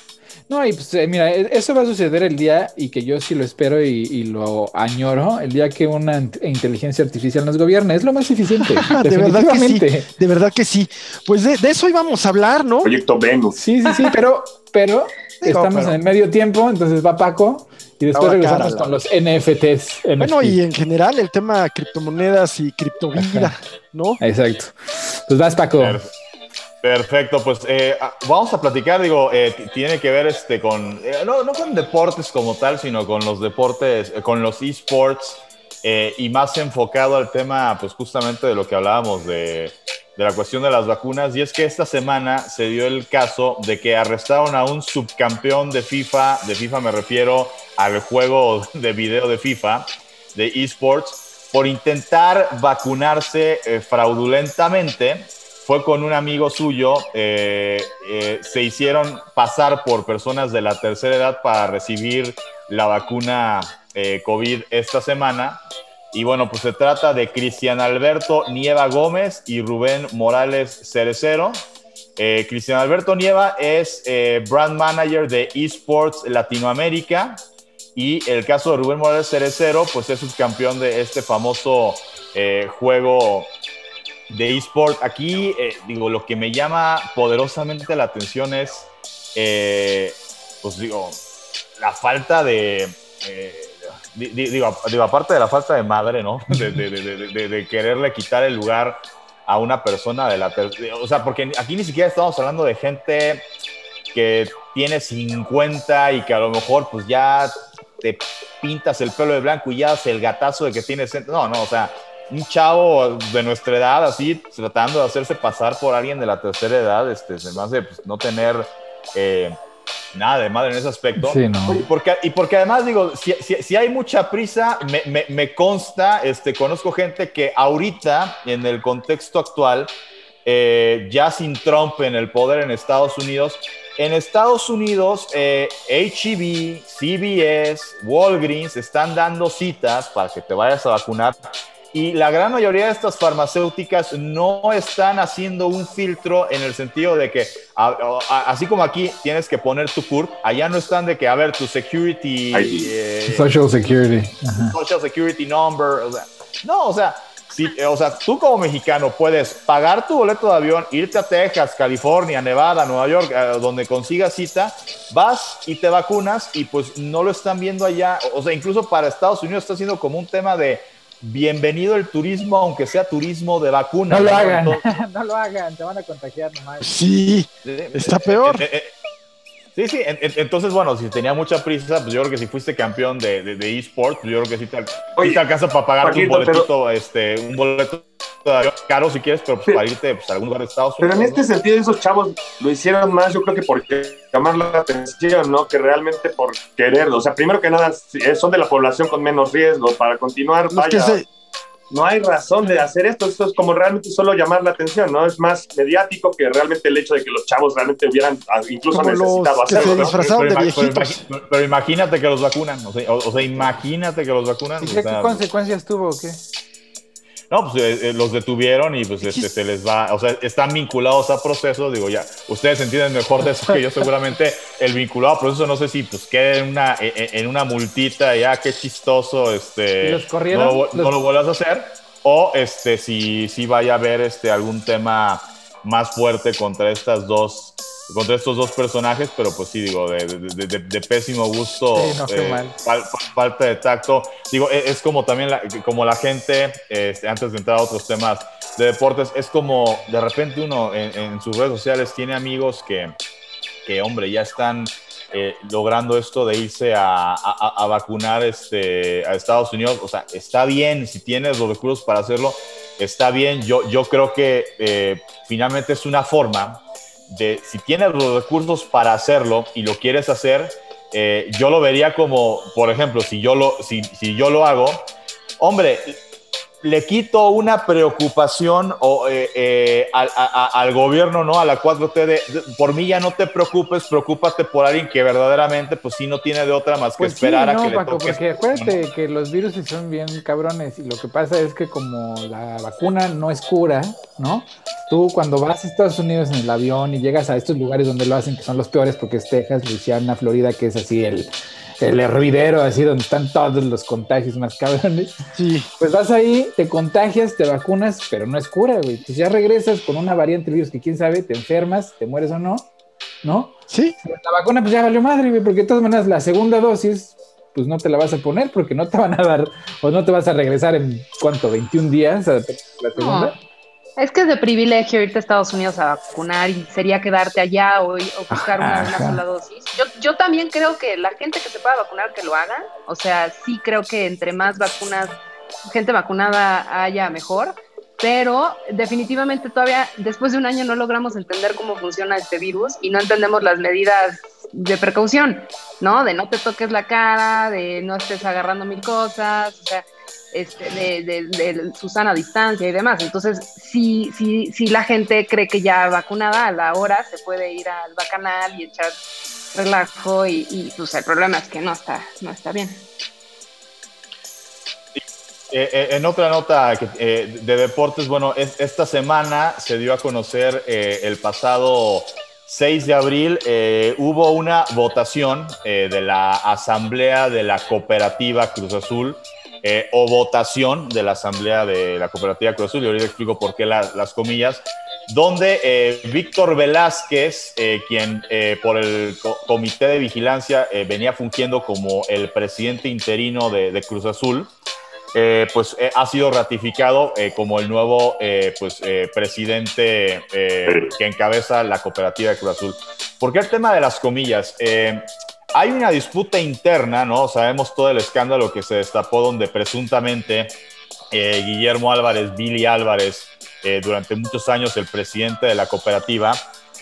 No, y pues eh, mira, e, eso va a suceder el día, y que yo sí lo espero y, lo añoro, el día que una inteligencia artificial nos gobierne. Es lo más eficiente. <laughs> de verdad que sí. De verdad que sí. Pues de, eso íbamos a hablar, ¿no? Proyecto Venus. Sí, sí, sí, pero, pero <laughs> estamos en el medio tiempo, entonces va Paco. Y después regresamos con los NFTs. Bueno, y en general el tema criptomonedas y criptovida, ¿no? Exacto. Pues vas, Paco. Perfecto, pues eh, ah, vamos a platicar, digo, eh, tiene que ver este con, eh, no, no, con deportes como tal, sino con los deportes, con los esports y más enfocado al tema, pues justamente de lo que hablábamos de, de, la cuestión de las vacunas. Y es que esta semana se dio el caso de que arrestaron a un subcampeón de FIFA, de FIFA me refiero al juego <laughs> de video de FIFA, de esports, por intentar vacunarse fraudulentamente fue con un amigo suyo, eh, eh, se hicieron pasar por personas de la tercera edad para recibir la vacuna eh, COVID esta semana. Y bueno, pues se trata de Cristian Alberto Nieva Gómez y Rubén Morales Cerecero. Cristian Alberto Nieva es brand manager de esports Latinoamérica y el caso de Rubén Morales Cerecero, pues es subcampeón de este famoso juego de eSport. Aquí, eh, digo, lo que me llama poderosamente la atención es, eh, pues digo, la falta de, eh, digo, aparte de la falta de madre, ¿no? <laughs> De, quererle quitar el lugar a una persona de la o sea, porque aquí ni siquiera estamos hablando de gente que tiene 50 y que a lo mejor pues ya te pintas el pelo de blanco y ya hace el gatazo de que tienes, no, no, o sea, un chavo de nuestra edad, así, tratando de hacerse pasar por alguien de la tercera edad, este, se me hace pues, no tener eh, nada de madre en ese aspecto. Sí, no. y, porque, y porque además, digo, si, si, hay mucha prisa, me, me, me, consta, este, conozco gente que ahorita, en el contexto actual, eh, ya sin Trump en el poder en Estados Unidos, en Estados Unidos, eh, HEB, CBS, Walgreens están dando citas para que te vayas a vacunar y la gran mayoría de estas farmacéuticas no están haciendo un filtro en el sentido de que, así como aquí tienes que poner tu CURP, allá no están de que, a ver, tu security... Eh, social security. Social security number. no, o sea, si, o sea, tú como mexicano puedes pagar tu boleto de avión, irte a Texas, California, Nevada, Nueva York, eh, donde consigas cita, vas y te vacunas y pues no lo están viendo allá. O sea, incluso para Estados Unidos está siendo como un tema de bienvenido el turismo, aunque sea turismo de vacuna. No lo hagan, <laughs> no lo hagan, te van a contagiar nomás. Sí, está peor. Eh, eh, sí, sí, entonces, bueno, si tenía mucha prisa, pues yo creo que si fuiste campeón de, de, de eSports, pues yo creo que sí te, Oye, te alcanza para pagar un boletito, este, un boleto caro si quieres, pero pues, para irte pues, a algún lugar de Estados Unidos. Pero en este sentido, esos chavos lo hicieron más, yo creo que por llamar la atención, ¿no? Que realmente por querer. O sea, primero que nada, eh, son de la población con menos riesgo. Para continuar, vaya, no hay razón de hacer esto. Esto es como realmente solo llamar la atención, ¿no? Es más mediático que realmente el hecho de que los chavos realmente hubieran ah, incluso necesitado hacerlo. pero, imagínate que los vacunan. O sea, o, sea imagínate que los vacunan. ¿Y qué consecuencias tuvo o qué? No, pues eh, eh, los detuvieron y pues este, se les va, o sea, están vinculados a procesos, digo ya, ustedes entienden mejor de eso que yo seguramente, el vinculado a proceso, no sé si pues quede en una, en una multita, ya qué chistoso, este, los corrieron, no, lo vuelvas a hacer, o este, si, si vaya a haber este, algún tema más fuerte contra estas dos contra estos dos personajes, pero pues sí, digo, de, de, pésimo gusto, eh, falta de tacto. Digo, e, es, como también la, como la gente, este, antes de entrar a otros temas de deportes, es como de repente uno en, sus redes sociales tiene amigos que, que hombre, ya están eh, logrando esto de irse a, a, vacunar este, a Estados Unidos. O sea, está bien, si tienes los recursos para hacerlo, está bien. Yo, yo creo que eh, finalmente es una forma de si tienes los recursos para hacerlo y lo quieres hacer, eh, yo lo vería como, por ejemplo, si yo lo, si, si yo lo hago, hombre, le quito una preocupación o, eh, eh, al, gobierno, ¿no? A la 4T de, por mí ya no te preocupes, preocúpate por alguien que verdaderamente, pues sí, no tiene de otra más que pues esperar a que le toque. Porque acuérdate que los virus son bien cabrones y lo que pasa es que como la vacuna no es cura, ¿no? Tú cuando vas a Estados Unidos en el avión y llegas a estos lugares donde lo hacen, que son los peores, porque es Texas, Luisiana, Florida, que es así el el hervidero, así donde están todos los contagios más cabrones. Sí. Pues vas ahí, te contagias, te vacunas, pero no es cura, güey. Pues ya regresas con una variante de virus que quién sabe, te enfermas, te mueres o no, ¿no? Sí. La vacuna, pues ya valió madre, güey, porque de todas maneras la segunda dosis, pues no te la vas a poner porque no te van a dar, o no te vas a regresar en, ¿cuánto? ¿21 días a la segunda? Es que es de privilegio irte a Estados Unidos a vacunar y sería quedarte allá o, buscar una, sola dosis. Yo, yo también creo que la gente que se pueda vacunar, que lo haga. O sea, sí creo que entre más vacunas, gente vacunada haya mejor. Pero definitivamente todavía después de un año no logramos entender cómo funciona este virus y no entendemos las medidas de precaución, ¿no? De no te toques la cara, de no estés agarrando mil cosas, o sea, este, de, de, su sana distancia y demás. Entonces, si, si, si la gente cree que ya vacunada a la hora se puede ir al bacanal y echar relajo y, y pues el problema es que no está, no está bien. Eh, eh, en otra nota eh, de deportes, bueno, esta semana se dio a conocer el pasado 6 de abril, hubo una votación de la Asamblea de la Cooperativa Cruz Azul eh, o votación de la Asamblea de la Cooperativa Cruz Azul, y ahorita explico por qué las comillas, donde eh, Víctor Velázquez, eh, quien por el Comité de Vigilancia venía fungiendo como el presidente interino de, Cruz Azul, pues ha sido ratificado como el nuevo pues, presidente que encabeza la cooperativa de Cruz Azul. ¿Por qué el tema de las comillas? Hay una disputa interna, ¿no? Sabemos todo el escándalo que se destapó donde presuntamente eh, Guillermo Álvarez, Billy Álvarez, eh, durante muchos años el presidente de la cooperativa,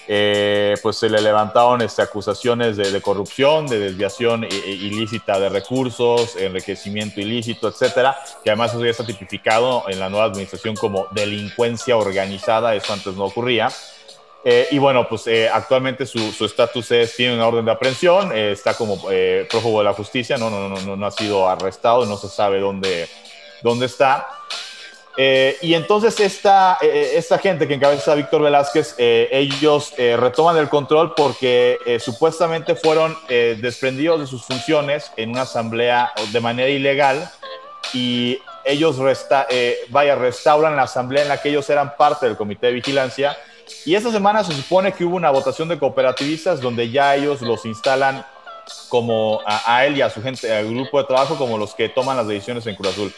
eh, pues se le levantaron este, acusaciones de, corrupción, de desviación ilícita de recursos, enriquecimiento ilícito, etcétera, que además eso ya está tipificado en la nueva administración como delincuencia organizada, eso antes no ocurría. Eh, y bueno, pues eh, actualmente su estatus es, tiene una orden de aprehensión, eh, está como prófugo de la justicia, no, no, no, no, ha sido arrestado, no se sabe dónde, dónde está. y entonces esta, esta gente que encabeza a Víctor Velázquez, ellos retoman el control porque supuestamente fueron desprendidos de sus funciones en una asamblea de manera ilegal y ellos resta, vaya, restauran la asamblea en la que ellos eran parte del comité de vigilancia y esta semana se supone que hubo una votación de cooperativistas donde ya ellos los instalan como a, él y a su gente, al grupo de trabajo, como los que toman las decisiones en Cruz Azul.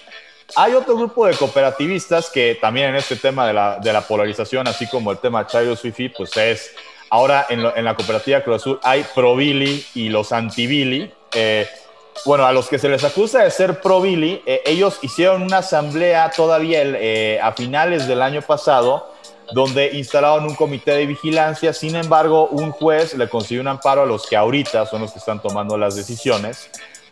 Hay otro grupo de cooperativistas que también en este tema de la, de la polarización, así como el tema Chayo Fifi, pues es, ahora en, en, la cooperativa Cruz Azul hay pro-Billy y los anti-Billy. Eh, bueno, a los que se les acusa de ser pro-Billy, eh, ellos hicieron una asamblea todavía eh, a finales del año pasado donde instalaron un comité de vigilancia. Sin embargo, un juez le consiguió un amparo a los que ahorita son los que están tomando las decisiones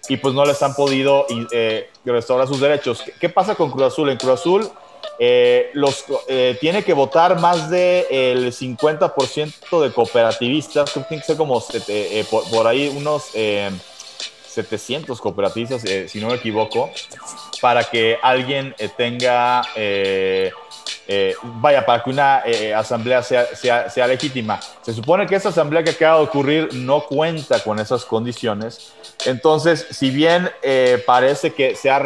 y pues no les han podido eh, restaurar sus derechos. ¿Qué, pasa con Cruz Azul? En Cruz Azul eh, los, eh, tiene que votar más del de, 50% de cooperativistas, que tiene que ser como por, por, ahí unos 700 cooperativistas, si no me equivoco, para que alguien tenga eh, vaya, para que una eh, asamblea sea, sea, legítima. Se supone que esa asamblea que acaba de ocurrir no cuenta con esas condiciones. Entonces, si bien eh, parece que se ha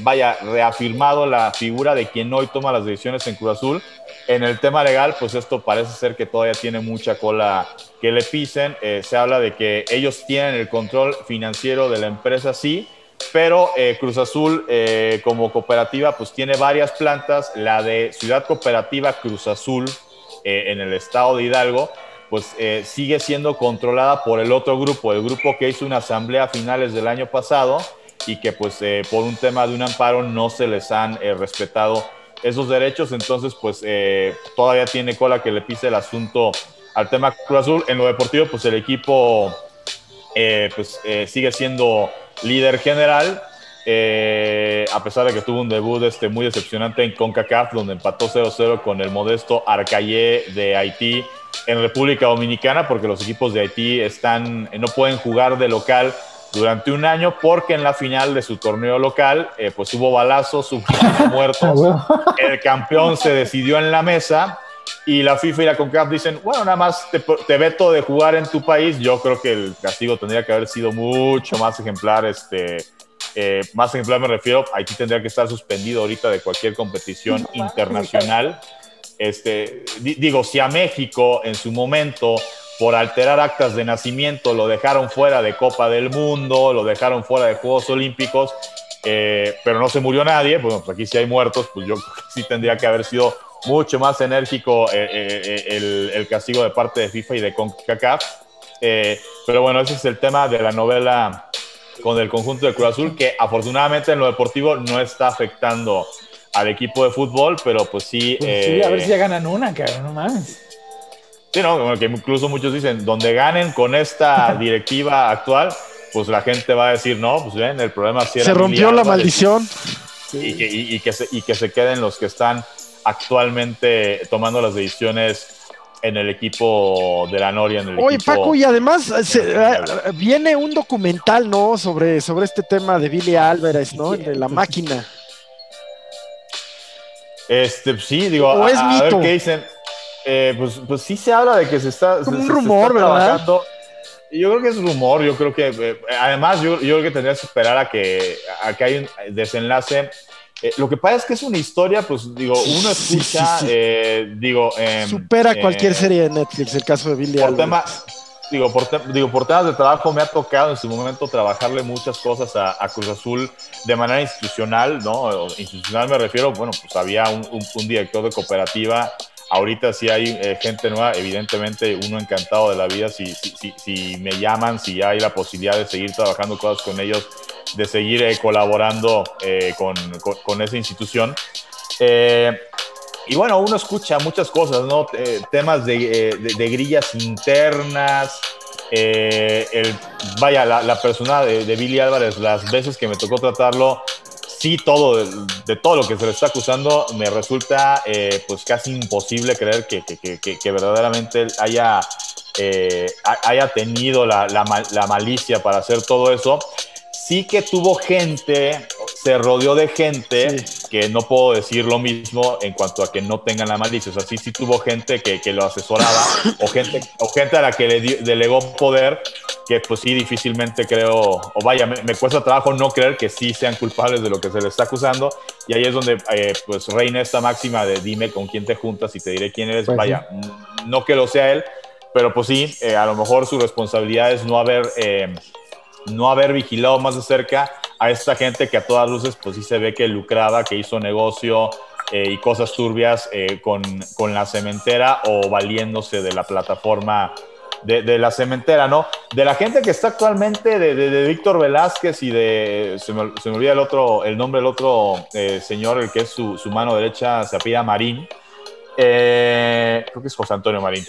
vaya, reafirmado la figura de quien hoy toma las decisiones en Cruz Azul, en el tema legal, pues esto parece ser que todavía tiene mucha cola que le pisen. se habla de que ellos tienen el control financiero de la empresa, sí, pero eh, Cruz Azul eh, como cooperativa pues tiene varias plantas, la de Ciudad Cooperativa Cruz Azul eh, en el estado de Hidalgo pues sigue siendo controlada por el otro grupo, el grupo que hizo una asamblea a finales del año pasado y que pues por un tema de un amparo no se les han respetado esos derechos, entonces pues todavía tiene cola que le pise el asunto al tema Cruz Azul. En lo deportivo pues el equipo pues sigue siendo líder general. eh, a pesar de que tuvo un debut este, muy decepcionante en CONCACAF, donde empató 0-0 con el modesto Arcayé de Haití en República Dominicana, porque los equipos de Haití están, no pueden jugar de local durante un año porque en la final de su torneo local eh, pues hubo balazos, hubo <laughs> muertos, ah, el campeón se decidió en la mesa y la FIFA y la CONCACAF dicen, bueno, nada más te, te, veto de jugar en tu país, yo creo que el castigo tendría que haber sido mucho más ejemplar, este, eh, más ejemplar me refiero, Haití tendría que estar suspendido ahorita de cualquier competición internacional. Este, digo, si a México en su momento por alterar actas de nacimiento lo dejaron fuera de Copa del Mundo, lo dejaron fuera de Juegos Olímpicos, eh, pero no se murió nadie, pues aquí si hay muertos, pues yo sí tendría que haber sido mucho más enérgico eh, el, castigo de parte de FIFA y de CONCACAF. pero bueno, ese es el tema de la novela con el conjunto de Cruz Azul, que afortunadamente en lo deportivo no está afectando al equipo de fútbol, pero pues sí. Pues sí, a ver si ya ganan una, cabrón, no mames. Sí, no, que incluso muchos dicen, donde ganen con esta <laughs> directiva actual, pues la gente va a decir, no, pues ven, el problema sí era Se rompió la maldición. Y, que, y, que se, y que se queden los que están actualmente tomando las decisiones en el equipo de la Noria. En el Oye, Paco, y además eh, viene un documental, ¿no? Sobre, sobre este tema de Billy Álvarez, ¿no? De la máquina. Este, sí, digo, a, ver qué dicen. Eh, pues, pues sí se habla de que se está. un rumor, ¿verdad? Yo creo que es rumor, yo creo que. Eh, además, yo, yo creo que tendrías que esperar a que, a que haya un desenlace eh, lo que pasa es que es una historia, pues digo, uno escucha, eh, digo... Em, Supera cualquier eh, serie de Netflix, el caso de Billy por tema, digo, por, digo, por temas de trabajo me ha tocado en su momento trabajarle muchas cosas a, Cruz Azul de manera institucional, ¿no? Institucional me refiero, bueno, pues había un, un director de cooperativa Ahorita sí hay gente nueva, evidentemente uno encantado de la vida si, si, si, me llaman, si hay la posibilidad de seguir trabajando cosas con ellos, de seguir eh, colaborando eh, con, con, esa institución. Eh, y bueno, uno escucha muchas cosas, ¿no? temas de, de, grillas internas. el, vaya, la, persona de, Billy Álvarez, las veces que me tocó tratarlo, sí, todo, de, todo lo que se le está acusando, me resulta pues casi imposible creer que, que, que, verdaderamente haya, haya tenido la, la, malicia para hacer todo eso sí que tuvo gente, se rodeó de gente que no puedo decir lo mismo en cuanto a que no tengan la malicia. O sea, sí, sí tuvo gente que, que lo asesoraba o gente, o gente a la que le delegó poder que pues sí difícilmente creo, o vaya, me, cuesta trabajo no creer que sí sean culpables de lo que se les está acusando. Y ahí es donde eh, pues reina esta máxima de dime con quién te juntas y te diré quién eres. Pues vaya, no que lo sea él, pero pues sí, eh, a lo mejor su responsabilidad es no haber... Eh, no haber vigilado más de cerca a esta gente que a todas luces pues sí se ve que lucraba, que hizo negocio eh, y cosas turbias eh, con, con, la cementera o valiéndose de la plataforma de, la cementera, ¿no? De la gente que está actualmente, de, de, Víctor Velázquez y de, se me, olvida el otro, el nombre del otro eh, señor, el que es su, mano derecha, se apellida Marín, creo que es José Antonio Marín.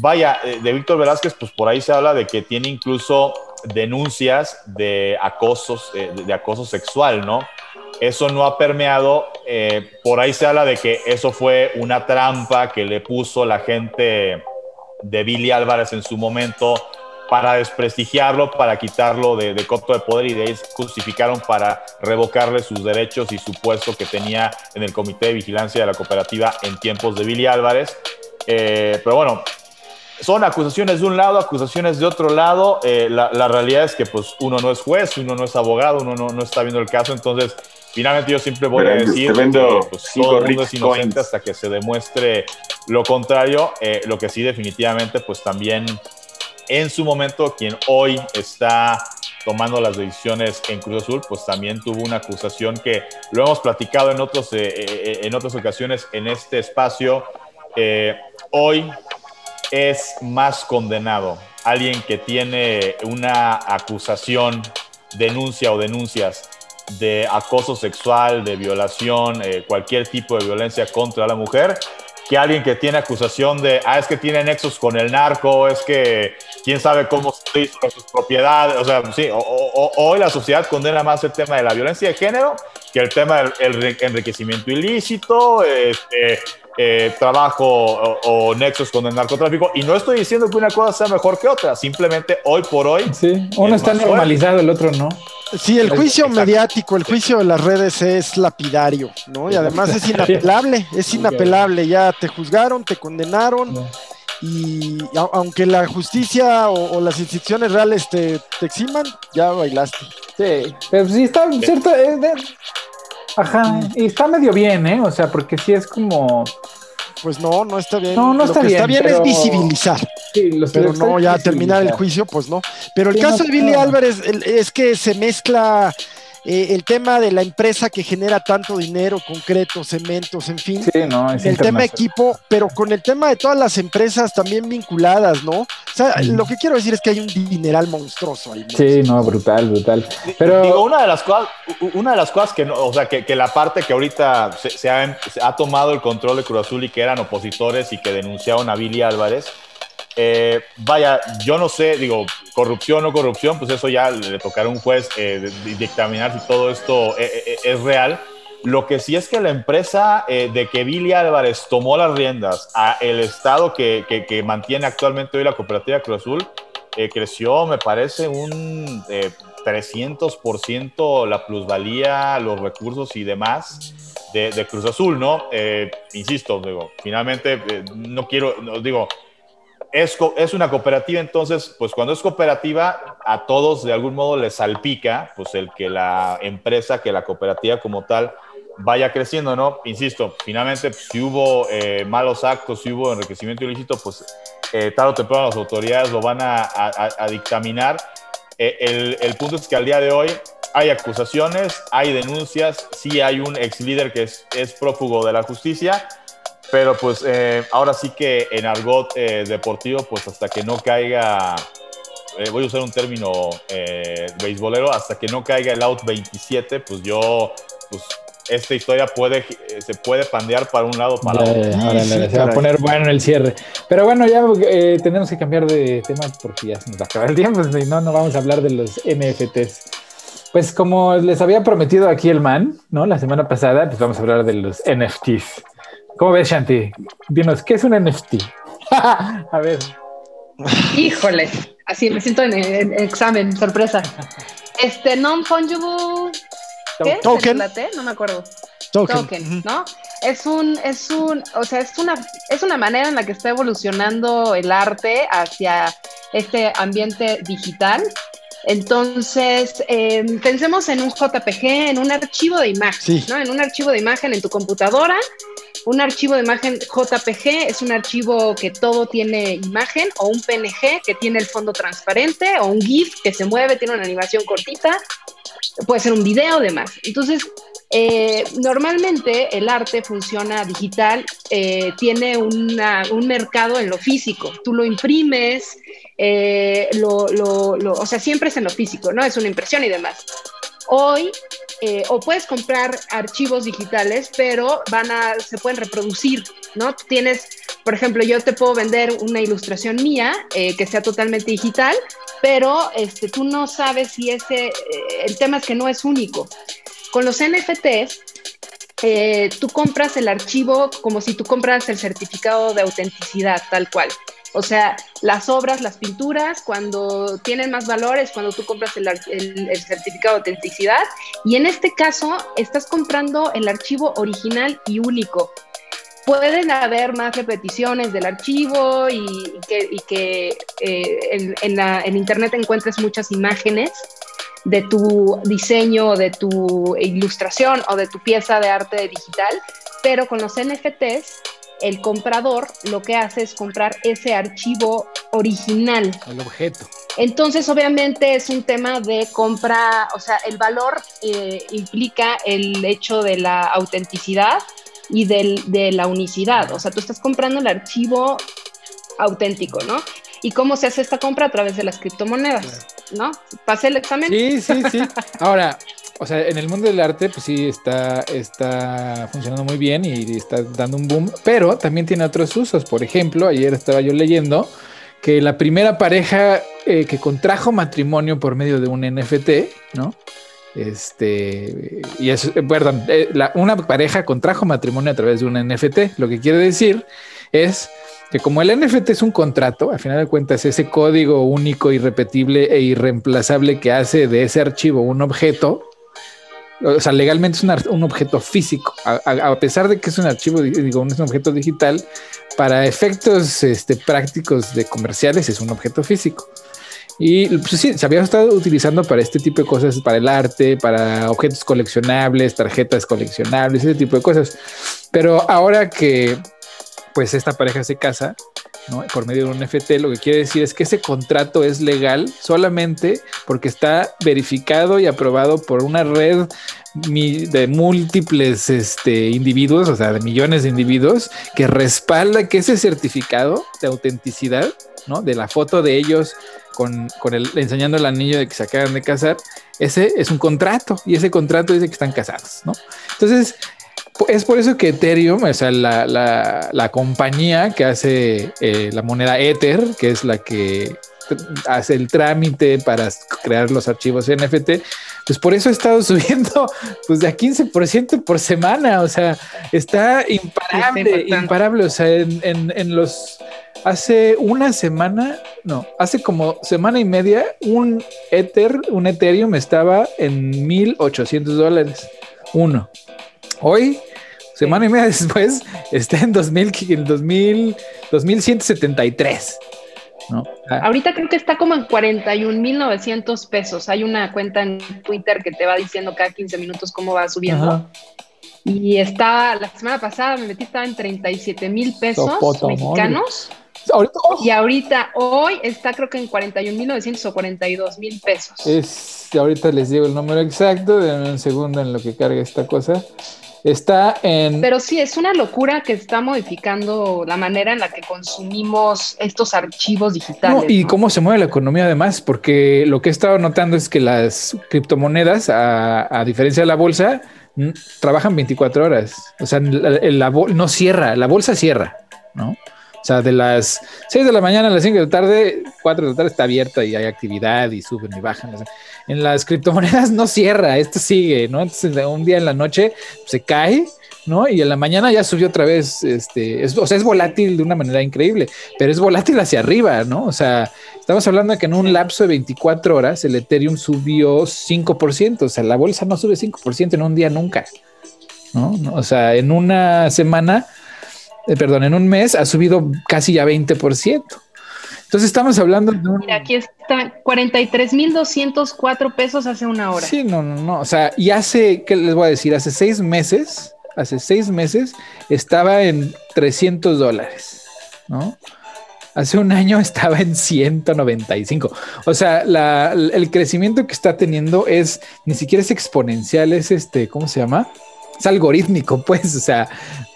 vaya, de Víctor Velázquez, pues por ahí se habla de que tiene incluso denuncias de, acosos, eh, de, acoso sexual, ¿no? Eso no ha permeado, eh, por ahí se habla de que eso fue una trampa que le puso la gente de Billy Álvarez en su momento para desprestigiarlo, para quitarlo de, de de poder y de ahí justificaron para revocarle sus derechos y su puesto que tenía en el Comité de Vigilancia de la Cooperativa en tiempos de Billy Álvarez. Eh, pero bueno, son acusaciones de un lado, acusaciones de otro lado. Eh, la, realidad es que pues uno no es juez, uno no es abogado, uno no, no está viendo el caso. Entonces, finalmente yo siempre voy a decir que pues, todo el mundo es inocente hasta que se demuestre lo contrario. Eh, lo que sí definitivamente pues también en su momento quien hoy está tomando las decisiones en Cruz Azul, pues también tuvo una acusación que lo hemos platicado en, otros, eh, en otras ocasiones en este espacio. hoy es más condenado? ¿Alguien que tiene una acusación, denuncia o denuncias de acoso sexual, de violación, eh, cualquier tipo de violencia contra la mujer? que alguien que tiene acusación de, ah, es que tiene nexos con el narco, es que quién sabe cómo se hizo sus propiedades. O sea, sí, hoy la sociedad condena más el tema de la violencia de género que el tema del enriquecimiento ilícito, este, eh, trabajo o, nexos con el narcotráfico. Y no estoy diciendo que una cosa sea mejor que otra, simplemente hoy por hoy. Sí, uno está normalizado, el otro no. Sí, el juicio mediático, el juicio de las redes es lapidario, ¿no? Y además es inapelable, es inapelable. Ya te juzgaron, te condenaron. Y aunque la justicia o, las instituciones reales te, eximan, ya bailaste. Sí, pero sí está cierto. Ajá, y está medio bien, ¿eh? O sea, porque sí es como. Pues no, no está bien. No, no está Lo que bien. Está bien es visibilizar. Sí, pero no ya terminar el juicio, pues no. Pero el caso de Billy Álvarez es que se mezcla eh, el tema de la empresa que genera tanto dinero, concreto, cementos, en fin. Sí, no, es el tema equipo, pero con el tema de todas las empresas también vinculadas, ¿no? O sea, lo que quiero decir es que hay un dineral monstruoso ahí. Sí, no, brutal, brutal. Pero Digo, una de las cosas, una de las cosas que, no, o sea, que, la parte que ahorita se, ha, se ha tomado el control de Cruz Azul y que eran opositores y que denunciaron a Billy Álvarez, eh, vaya, yo no sé, digo, corrupción o corrupción, pues eso ya le tocará a un juez eh, dictaminar si todo esto eh, es real. Lo que sí es que la empresa de que Billy Álvarez tomó las riendas a el estado que, mantiene actualmente hoy la cooperativa Cruz Azul, creció, me parece, un 300% la plusvalía, los recursos y demás de, de Cruz Azul, ¿no? insisto, digo, finalmente no quiero, no, digo, es, es, una cooperativa, entonces, pues cuando es cooperativa, a todos de algún modo les salpica, pues el que la empresa, que la cooperativa como tal vaya creciendo, ¿no? Insisto, finalmente, pues, si hubo eh, malos actos, si hubo enriquecimiento ilícito, pues eh, tarde o temprano las autoridades lo van a, dictaminar. Eh, el, punto es que al día de hoy hay acusaciones, hay denuncias, sí hay un ex líder que es prófugo de la justicia, pero pues eh, ahora sí que en argot eh, deportivo, pues hasta que no caiga, eh, voy a usar un término beisbolero, hasta que no caiga el out 27, pues yo, pues esta historia puede, se puede pandear para un lado para otro. Ahora se va a poner bueno el cierre. Pero bueno, ya tenemos que cambiar de tema porque ya se nos va a acabar el tiempo, y no, no vamos a hablar de los NFTs. Pues como les había prometido aquí el man, ¿no? La semana pasada, pues vamos a hablar de los NFTs. ¿Cómo ves, Shanti? Dinos, ¿qué es un NFT? <laughs> a ver. Híjole, así me siento en, examen, sorpresa. Este non-fungible. ¿Qué? Token. No me acuerdo. Token. ¿no? Es un, es un, o sea, es una, es una manera en la que está evolucionando el arte hacia este ambiente digital. Entonces, em, pensemos en un JPG, en un archivo de imagen, ¿no? En un archivo de imagen en tu computadora un archivo de imagen JPG es un archivo que todo tiene imagen, o un PNG que tiene el fondo transparente, o un GIF que se mueve, tiene una animación cortita, puede ser un video, demás. Entonces, eh, normalmente el arte funciona digital, eh, tiene un mercado en lo físico. Tú lo imprimes, eh, o sea, siempre es en lo físico, ¿no? Es una impresión y demás. Hoy eh, o puedes comprar archivos digitales, pero van a, se pueden reproducir, ¿no? Tienes, por ejemplo, yo te puedo vender una ilustración mía eh, que sea totalmente digital, pero este, tú no sabes si ese, eh, el tema es que no es único. Con los NFTs, tú compras el archivo como si tú compras el certificado de autenticidad, tal cual. O sea, las obras, las pinturas, cuando tienen más valores, cuando tú compras el, certificado de autenticidad. Y en este caso, estás comprando el archivo original y único. Pueden haber más repeticiones del archivo y, que, eh, en, Internet encuentres muchas imágenes de tu diseño, de tu ilustración o de tu pieza de arte digital, pero con los NFTs el comprador lo que hace es comprar ese archivo original. El objeto. Entonces, obviamente es un tema de compra, o sea, el valor eh, implica el hecho de la autenticidad y de la unicidad. O sea, tú estás comprando el archivo auténtico, ¿no? ¿Y cómo se hace esta compra? A través de las criptomonedas, ¿no? ¿Pase el examen? Sí, sí, sí. <laughs> Ahora, o sea, en el mundo del arte, pues sí, está, está funcionando muy bien y está dando un boom, pero también tiene otros usos. Por ejemplo, ayer estaba yo leyendo que la primera pareja eh, que contrajo matrimonio por medio de un NFT, ¿no? Este, y es, eh, perdón, eh, una pareja contrajo matrimonio a través de un NFT. Lo que quiere decir es que como el NFT es un contrato, a final de cuentas, ese código único, irrepetible e irreemplazable que hace de ese archivo un objeto, o sea, legalmente es un, objeto físico, a, pesar de que es un archivo, digo, es un objeto digital, para efectos este, prácticos de comerciales es un objeto físico. Y pues sí, se había estado utilizando para este tipo de cosas, para el arte, para objetos coleccionables, tarjetas coleccionables, ese tipo de cosas. Pero ahora que pues esta pareja se casa, ¿no? Por medio de un FT, lo que quiere decir es que ese contrato es legal solamente porque está verificado y aprobado por una red de múltiples este, individuos, o sea, de millones de individuos, que respalda que ese certificado de autenticidad, ¿no? De la foto de ellos con el, enseñando el anillo de que se acaban de casar, ese es un contrato y ese contrato dice que están casados, ¿no? Entonces, es por eso que Ethereum, o sea, la, la, compañía que hace eh, la moneda Ether, que es la que hace el trámite para crear los archivos NFT, pues por eso ha estado <laughs> subiendo pues de a 15% por semana, o sea, está imparable, imparable, o sea, en, en, en, los, hace una semana, no, hace como semana y media, un Ether, un Ethereum estaba en 1800 dólares, uno. Hoy Semana y media <laughs> después está en 2000, en 2000, 2173. ¿no? Ah. Ahorita creo que está como en 41.900 pesos. Hay una cuenta en Twitter que te va diciendo cada 15 minutos cómo va subiendo. Y está, la semana pasada me metí, estaba en 37 mil pesos mexicanos. Y ahorita, hoy está creo que en 41.900 o 42 mil pesos. Es, ahorita les digo el número exacto, de un segundo en lo que carga esta cosa. Está en... Pero sí, es una locura que está modificando la manera en la que consumimos estos archivos digitales. y cómo se mueve la economía además, porque lo que he estado notando es que las criptomonedas, a, diferencia de la bolsa, trabajan 24 horas. O sea, la, no cierra, la bolsa cierra, ¿no? O sea, de las 6 de la mañana a las 5 de la tarde, 4 de la tarde está abierta y hay actividad y suben y bajan en las criptomonedas <laughs> no cierra, esto sigue, ¿no? Entonces un día en la noche se cae, ¿no? Y en la mañana ya subió otra vez, este, o sea, es volátil de una manera increíble, pero es volátil hacia arriba, ¿no? O sea, estamos hablando de que en un lapso de 24 horas el Ethereum subió 5%, o sea, la bolsa no sube 5% en un día nunca, ¿no? O sea, en una semana, eh, perdón, en un mes ha subido casi ya 20%. Entonces estamos hablando de un... Mira, aquí está 43.204 pesos hace una hora. Sí, no, no, no. O sea, y hace, ¿qué les voy a decir? Hace seis meses, hace seis meses estaba en 300 dólares, ¿no? Hace un año <laughs> estaba en 195. O sea, el crecimiento que está teniendo es, ni siquiera es exponencial, es este, ¿cómo se llama? es algorítmico, <laughs> pues, o sea,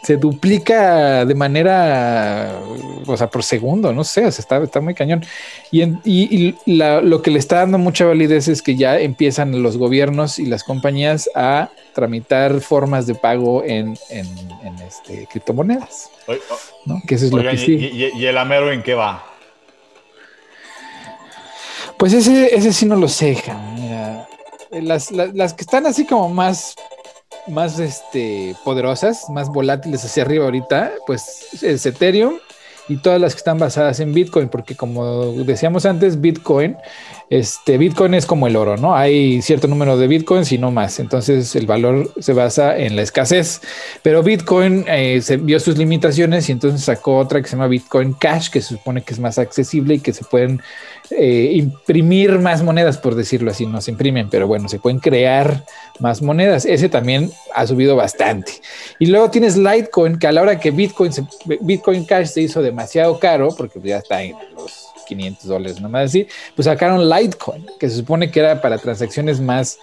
se duplica de manera, o sea, por segundo, no sé, o sea, está, está muy cañón. Y, y, lo que le está dando mucha validez es que ya empiezan los gobiernos y las compañías a tramitar formas de pago en, en, este, criptomonedas. ¿no? Que eso es lo que sí. Y, el Amero en qué va? Pues ese, ese sí no lo sé, Mira, las, las que están así como más más este, poderosas, más volátiles hacia arriba ahorita, pues es Ethereum y todas las que están basadas en Bitcoin, porque como decíamos antes, Bitcoin, este, Bitcoin es como el oro, ¿no? Hay cierto número de Bitcoins y no más, entonces el valor se basa en la escasez, pero Bitcoin eh, se vio sus limitaciones y entonces sacó otra que se llama Bitcoin Cash, que se supone que es más accesible y que se pueden eh, imprimir más monedas, por decirlo así, no se imprimen, pero bueno, se pueden crear más monedas. Ese también ha subido bastante. Y luego tienes Litecoin, que a la hora que Bitcoin, Bitcoin Cash se hizo demasiado caro, porque ya está en los 500 dólares, nomás así, pues sacaron Litecoin, que se supone que era para transacciones más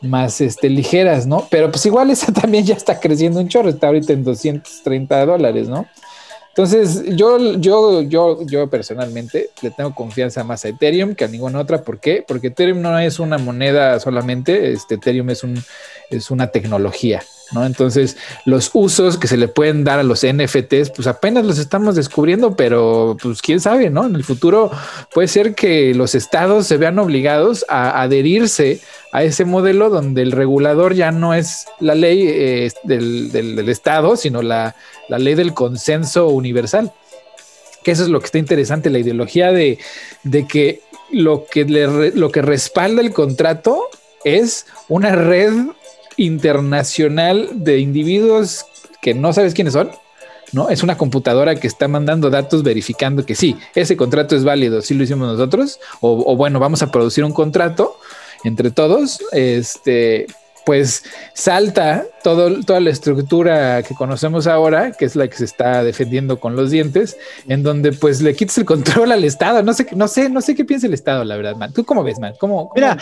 más este, ligeras, ¿no? Pero pues igual esa <laughs> también ya está creciendo un chorro, está ahorita en 230 dólares, ¿no? Entonces, yo, yo, yo, yo personalmente le tengo confianza más a Ethereum que a ninguna otra. ¿Por qué? Porque Ethereum no es una moneda solamente, este Ethereum es, un, es una tecnología. ¿no? Entonces, los usos que se le pueden dar a los NFTs, pues apenas los estamos descubriendo, pero pues quién sabe, ¿no? En el futuro puede ser que los estados se vean obligados a adherirse a ese modelo donde el regulador ya no es la ley eh, del, del, estado, sino la, la ley del consenso universal. Que eso es lo que está interesante, la ideología de, que, lo que, lo que respalda el contrato es una red internacional de individuos que no sabes quiénes son, ¿no? Es una computadora que está mandando datos verificando que sí, ese contrato es válido, sí lo hicimos nosotros, o, o bueno, vamos a producir un contrato entre todos, este, pues salta todo, toda la estructura que conocemos ahora, que es la que se está defendiendo con los dientes, en donde pues le quitas el control al Estado. No sé, no sé, no sé qué piensa el Estado, la verdad, man. ¿Tú cómo ves, man? ¿Cómo, Mira,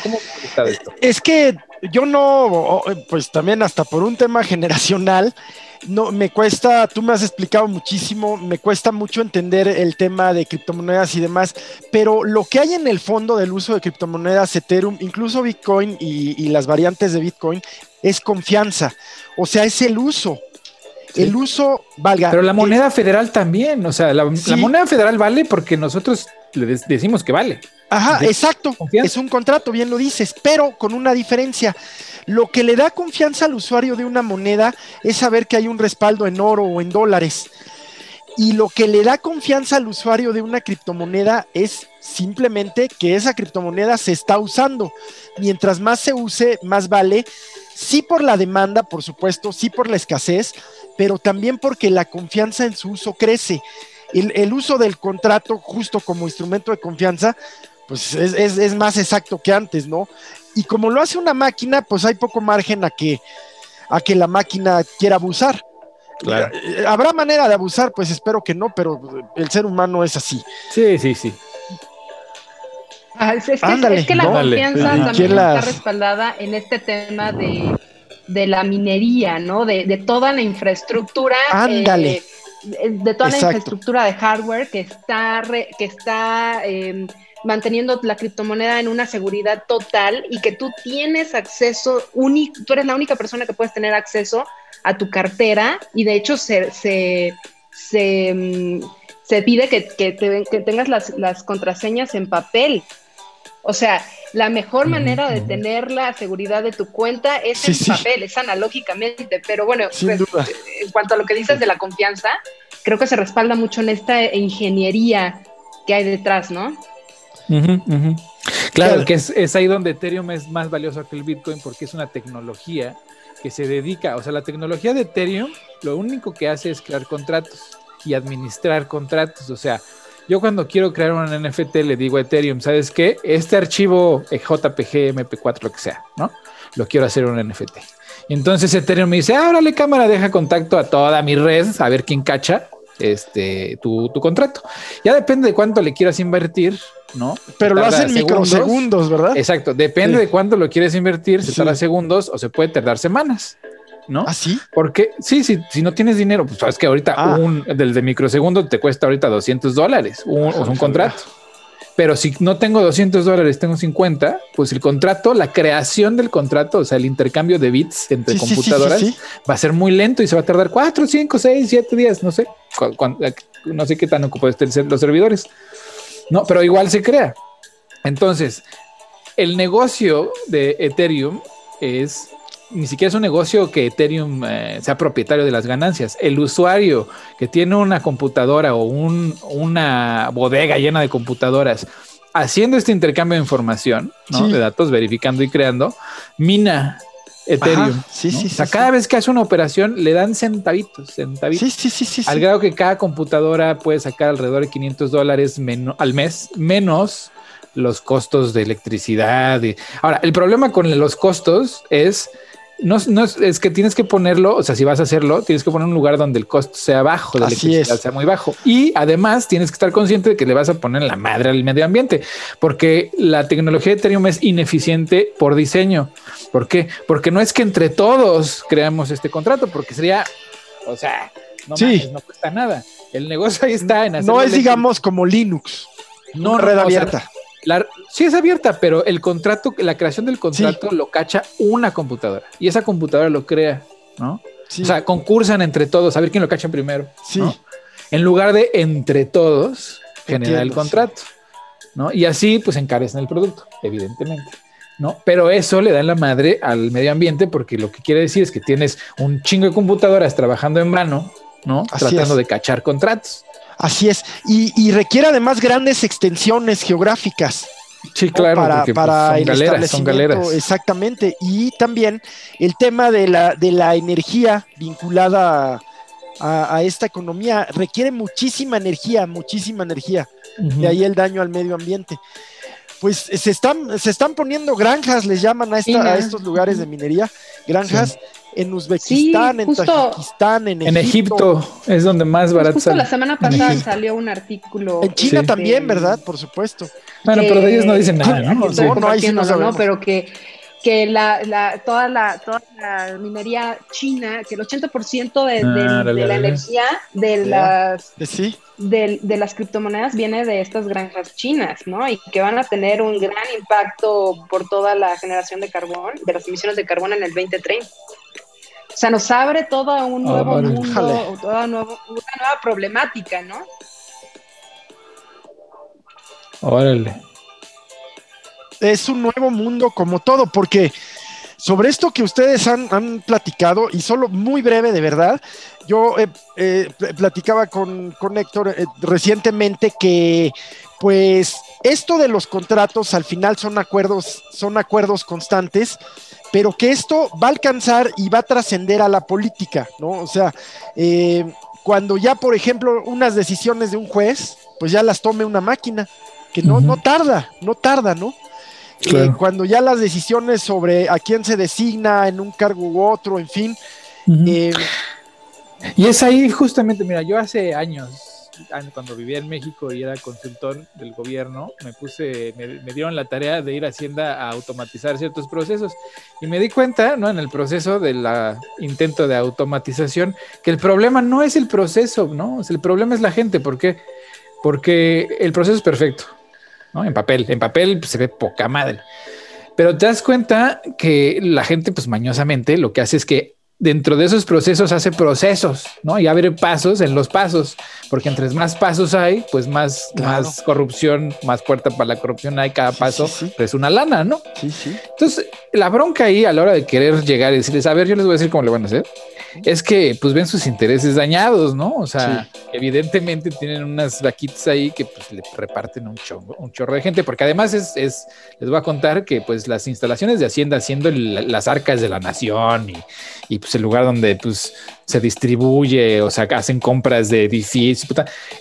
Es que yo no, pues también hasta por un tema generacional, no, me cuesta, tú me has explicado muchísimo, me cuesta mucho entender el tema de criptomonedas y demás, pero lo que hay en el fondo del uso de criptomonedas, Ethereum, incluso Bitcoin y, las variantes de Bitcoin, es confianza, o sea, es el uso. El uso, valga. Pero la moneda federal también, o sea, la, moneda federal vale porque nosotros le decimos que vale. Ajá, exacto. Es un contrato, bien lo dices, pero con una diferencia. Lo que le da confianza al usuario de una moneda es saber que hay un respaldo en oro o en dólares. Y lo que le da confianza al usuario de una criptomoneda es simplemente que esa criptomoneda se está usando. Mientras más se use, más vale. Sí por la demanda, por supuesto, sí por la escasez, pero también porque la confianza en su uso crece. El, uso del contrato justo como instrumento de confianza, pues es, es, más exacto que antes, ¿no? Y como lo hace una máquina, pues hay poco margen a que, a que la máquina quiera abusar. Eh, ¿Habrá manera de abusar? Pues espero que no, pero el ser humano es así. Sí, sí, sí. Ah, es, que, la confianza también está respaldada en este tema de, la minería, ¿no? De, toda la infraestructura. Ándale. Eh, de toda la infraestructura de hardware que está, que está em, manteniendo la criptomoneda en una seguridad total y que tú tienes acceso único, tú eres la única persona que puedes tener acceso a tu cartera y de hecho se, se, se, mm, pide que, que, tengas las, las, contraseñas en papel. O sea, la mejor manera de tener la seguridad de tu cuenta es en papel, es analógicamente, pero bueno, pues, en cuanto a lo que dices de la confianza, creo que se respalda mucho en esta ingeniería que hay detrás, ¿no? Claro, que es, ahí donde Ethereum es más valioso que el Bitcoin porque es una tecnología que se dedica, o sea, la tecnología de Ethereum lo único que hace es crear contratos y administrar contratos, o sea, yo cuando quiero crear un NFT le digo a Ethereum, ¿sabes qué? Este archivo JPG, MP4, lo que sea, ¿no? Lo quiero hacer un NFT. Entonces Ethereum me dice, ábrale cámara, deja contacto a toda mi red, a ver quién cacha este, tu, tu contrato. Ya depende de cuánto le quieras invertir, ¿no? Pero lo hacen microsegundos, ¿verdad? Exacto, depende de cuánto lo quieres invertir, se tarda segundos o se puede tardar semanas. ¿no? ¿Ah, sí? Porque sí, sí, si no tienes dinero, pues sabes que ahorita ah. un del de microsegundo te cuesta ahorita 200 dólares, un, o un contrato. Pero si no tengo 200 dólares, tengo 50, pues el contrato, la creación del contrato, o sea, el intercambio de bits entre computadoras va a ser muy lento y se va a tardar 4, 5, 6, 7 días, no sé, no sé qué tan ocupados estén los servidores. No, pero igual se crea. Entonces, el negocio de Ethereum es ni siquiera es un negocio que Ethereum eh, sea propietario de las ganancias. El usuario que tiene una computadora o una bodega llena de computadoras haciendo este intercambio de información, de datos, verificando y creando, mina Ethereum. sí, sí, o sea, cada vez que hace una operación le dan centavitos, centavitos. Sí, sí, sí, Al grado que cada computadora puede sacar alrededor de 500 dólares al mes, menos los costos de electricidad. Ahora, el problema con los costos es no, no es, que tienes que ponerlo, o sea, si vas a hacerlo, tienes que poner un lugar donde el costo sea bajo, de electricidad sea muy bajo. Y además tienes que estar consciente de que le vas a poner la madre al medio ambiente, porque la tecnología de Ethereum es ineficiente por diseño. ¿Por qué? Porque no es que entre todos creamos este contrato, porque sería, o sea, no, no cuesta nada. El negocio ahí está en No es, digamos, como Linux. No, red abierta. Sí es abierta, pero el contrato, la creación del contrato lo cacha una computadora y esa computadora lo crea, ¿no? O sea, concursan entre todos a ver quién lo cacha primero. Sí. En lugar de entre todos generar el contrato, ¿no? Y así pues encarecen el producto, evidentemente. ¿no? Pero eso le da la madre al medio ambiente porque lo que quiere decir es que tienes un chingo de computadoras trabajando en vano, ¿no? Tratando de cachar contratos. Así es. Y, requiere además grandes extensiones geográficas. Sí, claro, para, pues, para el galeras, son galeras. Exactamente. Y también el tema de la, de la energía vinculada a, esta economía requiere muchísima energía, muchísima energía. De ahí el daño al medio ambiente pues se están, se están poniendo granjas, les llaman a, esta, a estos lugares de minería, granjas en Uzbekistán, en Tajikistán, en, en Egipto. es donde más pues barato. justo la semana pasada salió un artículo. En China también, ¿verdad? Por supuesto. Bueno, pero de ellos no dicen nada, ¿no? <laughs> No, no, ahí no, no, pero que que la, la, toda, la, toda la minería china, que el 80% de, ah, de, la energía de las, ¿Sí? de, de, las criptomonedas viene de estas granjas chinas, ¿no? Y que van a tener un gran impacto por toda la generación de carbón, de las emisiones de carbón en el 2030. O sea, nos abre todo un ah, nuevo mundo, toda nuevo, una nueva problemática, ¿no? Órale es un nuevo mundo como todo, porque sobre esto que ustedes han, platicado, y solo muy breve de verdad, yo eh, eh, platicaba con, con Héctor eh, recientemente que pues esto de los contratos al final son acuerdos, son acuerdos constantes, pero que esto va a alcanzar y va a trascender a la política, ¿no? O sea, cuando ya, por ejemplo, unas decisiones de un juez, pues ya las tome una máquina, que no, no tarda, no tarda, ¿no? Eh, cuando ya las decisiones sobre a quién se designa en un cargo u otro, en fin. Eh, y es ahí justamente, mira, yo hace años, cuando vivía en México y era consultor del gobierno, me puse, me, dieron la tarea de ir a Hacienda a automatizar ciertos procesos y me di cuenta, ¿no? En el proceso del intento de automatización, que el problema no es el proceso, ¿no? el problema es la gente, ¿por qué? Porque el proceso es perfecto, en papel, en papel pues, se ve poca madre. Pero te das cuenta que la gente, pues mañosamente, lo que hace es que dentro de esos procesos hace procesos, ¿no? Y abre pasos en los pasos, porque entre más pasos hay, pues más, más corrupción, más puerta para la corrupción hay cada paso, es una lana, ¿no? Sí, sí. Entonces, la bronca ahí a la hora de querer llegar y decirles, a ver, yo les voy a decir cómo le van a hacer, es que pues ven sus intereses dañados, ¿no? O sea, evidentemente tienen unas vaquitas ahí que pues le reparten un chorro, un chorro de gente, porque además es, es, les voy a contar que pues las instalaciones de Hacienda haciendo las arcas de la nación y, y, pues el lugar donde pues se distribuye, o sea, hacen compras de edificios,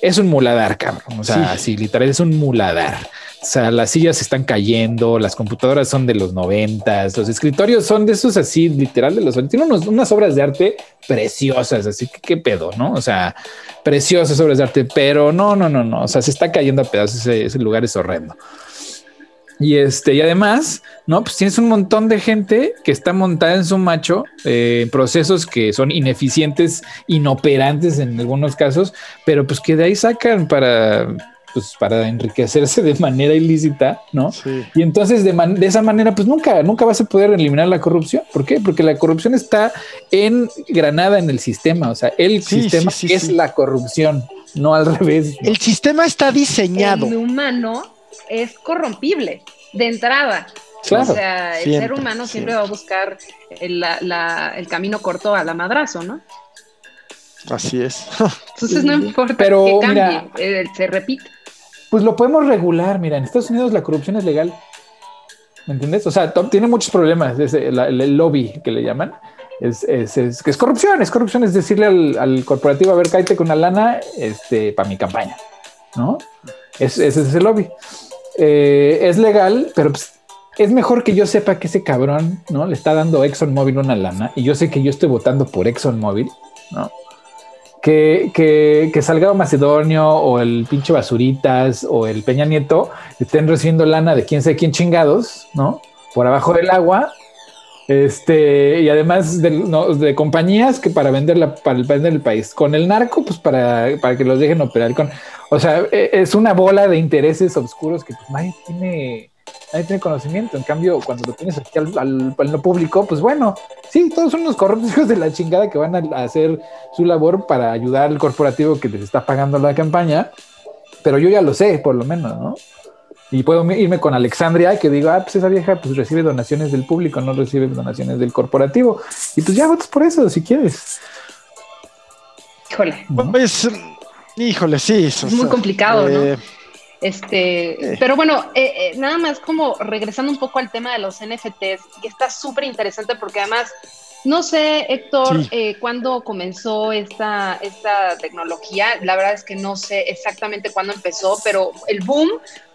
es un muladar, cabrón. O sea, sí. literal es un muladar. O sea, las sillas están cayendo, las computadoras son de los noventas, los escritorios son de esos así, literal de los Tiene unas obras de arte preciosas, así que qué pedo, ¿no? O sea, preciosas obras de arte, pero no, no, no, no. O sea, se está cayendo a pedazos, ese, lugar es horrendo. Y este, y además, no, pues tienes un montón de gente que está montada en su macho eh, procesos que son ineficientes, inoperantes en algunos casos, pero pues que de ahí sacan para pues para enriquecerse de manera ilícita, ¿no? Sí. Y entonces de, de, esa manera, pues nunca, nunca vas a poder eliminar la corrupción. ¿Por qué? Porque la corrupción está en granada en el sistema. O sea, el sistema es la corrupción, no al revés. El sistema está diseñado. El humano es corrompible de entrada. Claro, o sea, el ser humano siempre, va a buscar el, el camino corto a la madrazo, ¿no? Así es. Entonces no importa Pero, que cambie, eh, se repite pues lo podemos regular. Mira, en Estados Unidos la corrupción es legal. ¿Me entiendes? O sea, tiene muchos problemas. el, lobby que le llaman es, es, es, corrupción. Es corrupción. Es decirle al, corporativo, a ver, cállate con una lana este, para mi campaña. ¿No? ese es el lobby. Eh, es legal, pero pues, es mejor que yo sepa que ese cabrón, ¿no? Le está dando ExxonMobil una lana y yo sé que yo estoy votando por ExxonMobil, ¿no? Que, que, que, Salgado Macedonio o el pinche Basuritas o el Peña Nieto estén recibiendo lana de quién sabe quién chingados, ¿no? Por abajo del agua, Este, y además de, compañías que para venderla, para el país. Con el narco, pues para, para que los dejen operar con. O sea, e, es una bola de intereses oscuros que pues, nadie tiene nadie tiene conocimiento. En cambio, cuando lo tienes aquí al, al, público, pues bueno, sí, todos son unos corruptos <laughs> de la chingada que van a hacer su labor para ayudar al corporativo que les está pagando la campaña. Pero yo ya lo sé, por lo menos, ¿no? Y puedo irme con Alexandria, que digo, ah, pues esa vieja pues recibe donaciones del público, no recibe donaciones del corporativo. Y pues ya votas por eso, si quieres. Híjole. Pues, híjole, sí. Es muy complicado, ¿no? Eh, este, pero bueno, eh, eh, nada más como regresando un poco al tema de los NFTs, que está súper interesante porque además, no sé, Héctor, eh, cuándo comenzó esta, esta tecnología. La verdad es que no sé exactamente cuándo empezó, pero el boom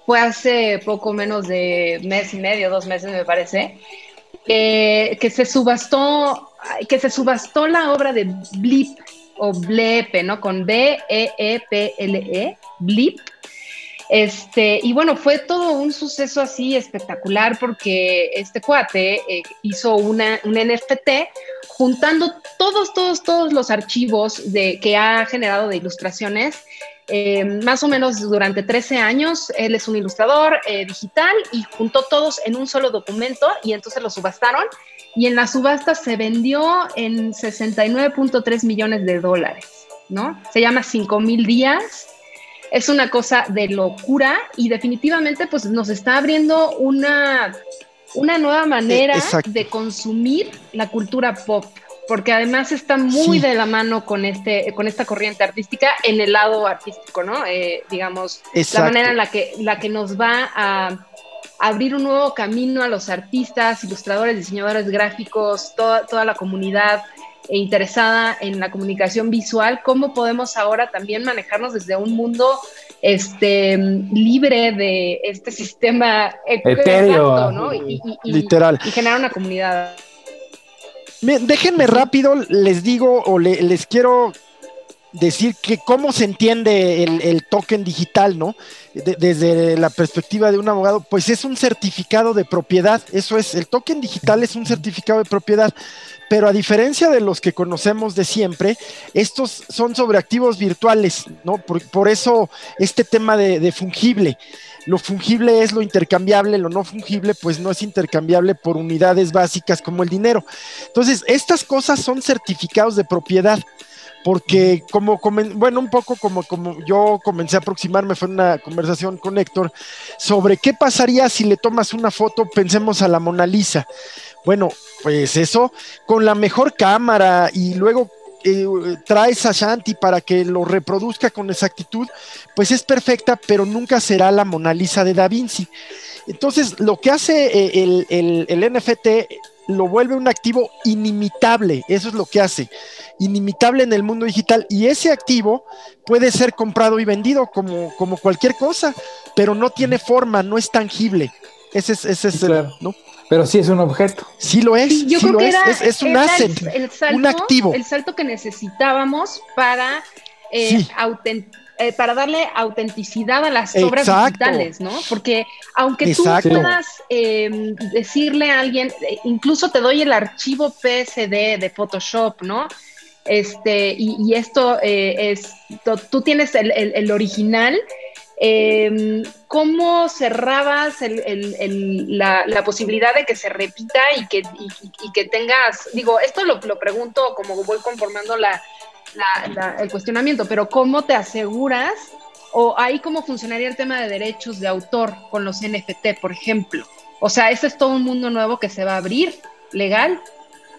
fue hace poco menos de mes y medio, dos meses me parece, que se subastó, que se subastó la obra de Blip o Blepe, ¿no? Con B-E-E-P-L-E, -E, Blip este, y bueno, fue todo un suceso así espectacular porque este cuate eh, hizo una, un NFT juntando todos, todos, todos los archivos de, que ha generado de ilustraciones. Eh, más o menos durante 13 años, él es un ilustrador eh, digital y juntó todos en un solo documento y entonces lo subastaron y en la subasta se vendió en 69.3 millones de dólares, ¿no? Se llama 5000 días es una cosa de locura y definitivamente pues nos está abriendo una, una nueva manera de consumir la cultura pop porque además está muy de la mano con este con esta corriente artística en el lado artístico, ¿no? Eh, digamos la manera en la que la que nos va a abrir un nuevo camino a los artistas, ilustradores, diseñadores gráficos, toda, toda la comunidad e interesada en la comunicación visual, cómo podemos ahora también manejarnos desde un mundo este, libre de este sistema etéreo, ¿no? y, literal. Y generar una comunidad. déjenme rápido, les digo o les quiero decir que cómo se entiende el, token digital, ¿no? Desde la perspectiva de un abogado, pues es un certificado de propiedad, eso es, el token digital es un certificado de propiedad, pero a diferencia de los que conocemos de siempre, estos son sobre activos virtuales, ¿no? Por, eso este tema de, de fungible. Lo fungible es lo intercambiable, lo no fungible pues no es intercambiable por unidades básicas como el dinero. Entonces, estas cosas son certificados de propiedad porque como, bueno, un poco como, como yo comencé a aproximarme, fue una conversación con Héctor, sobre qué pasaría si le tomas una foto, pensemos a la Mona Lisa. Bueno, pues eso, con la mejor cámara y luego eh, traes a Shanti para que lo reproduzca con exactitud, pues es perfecta, pero nunca será la Mona Lisa de Da Vinci. Entonces, lo que hace eh, el, el, el NFT lo vuelve un activo inimitable, eso es lo que hace, inimitable en el mundo digital y ese activo puede ser comprado y vendido como, como cualquier cosa, pero no tiene forma, no es tangible. Ese es, ese es el, ¿no? Pero sí es un objeto. Sí lo es. yo creo que es. es, un asset, un activo. El salto que necesitábamos para eh, eh, para darle autenticidad a las obras digitales, ¿no? Porque aunque tú puedas em, decirle a alguien, eh, incluso te doy el archivo PSD de Photoshop, ¿no? Este, y, esto eh, es, tú tienes el, original, em, ¿cómo cerrabas la, posibilidad de que se repita y que, que tengas, digo, esto lo, lo, pregunto como voy conformando la, el cuestionamiento, pero ¿cómo te aseguras o ahí cómo funcionaría el tema de derechos de autor con los NFT, por ejemplo? O sea, ese es todo un mundo nuevo que se va a abrir, legal.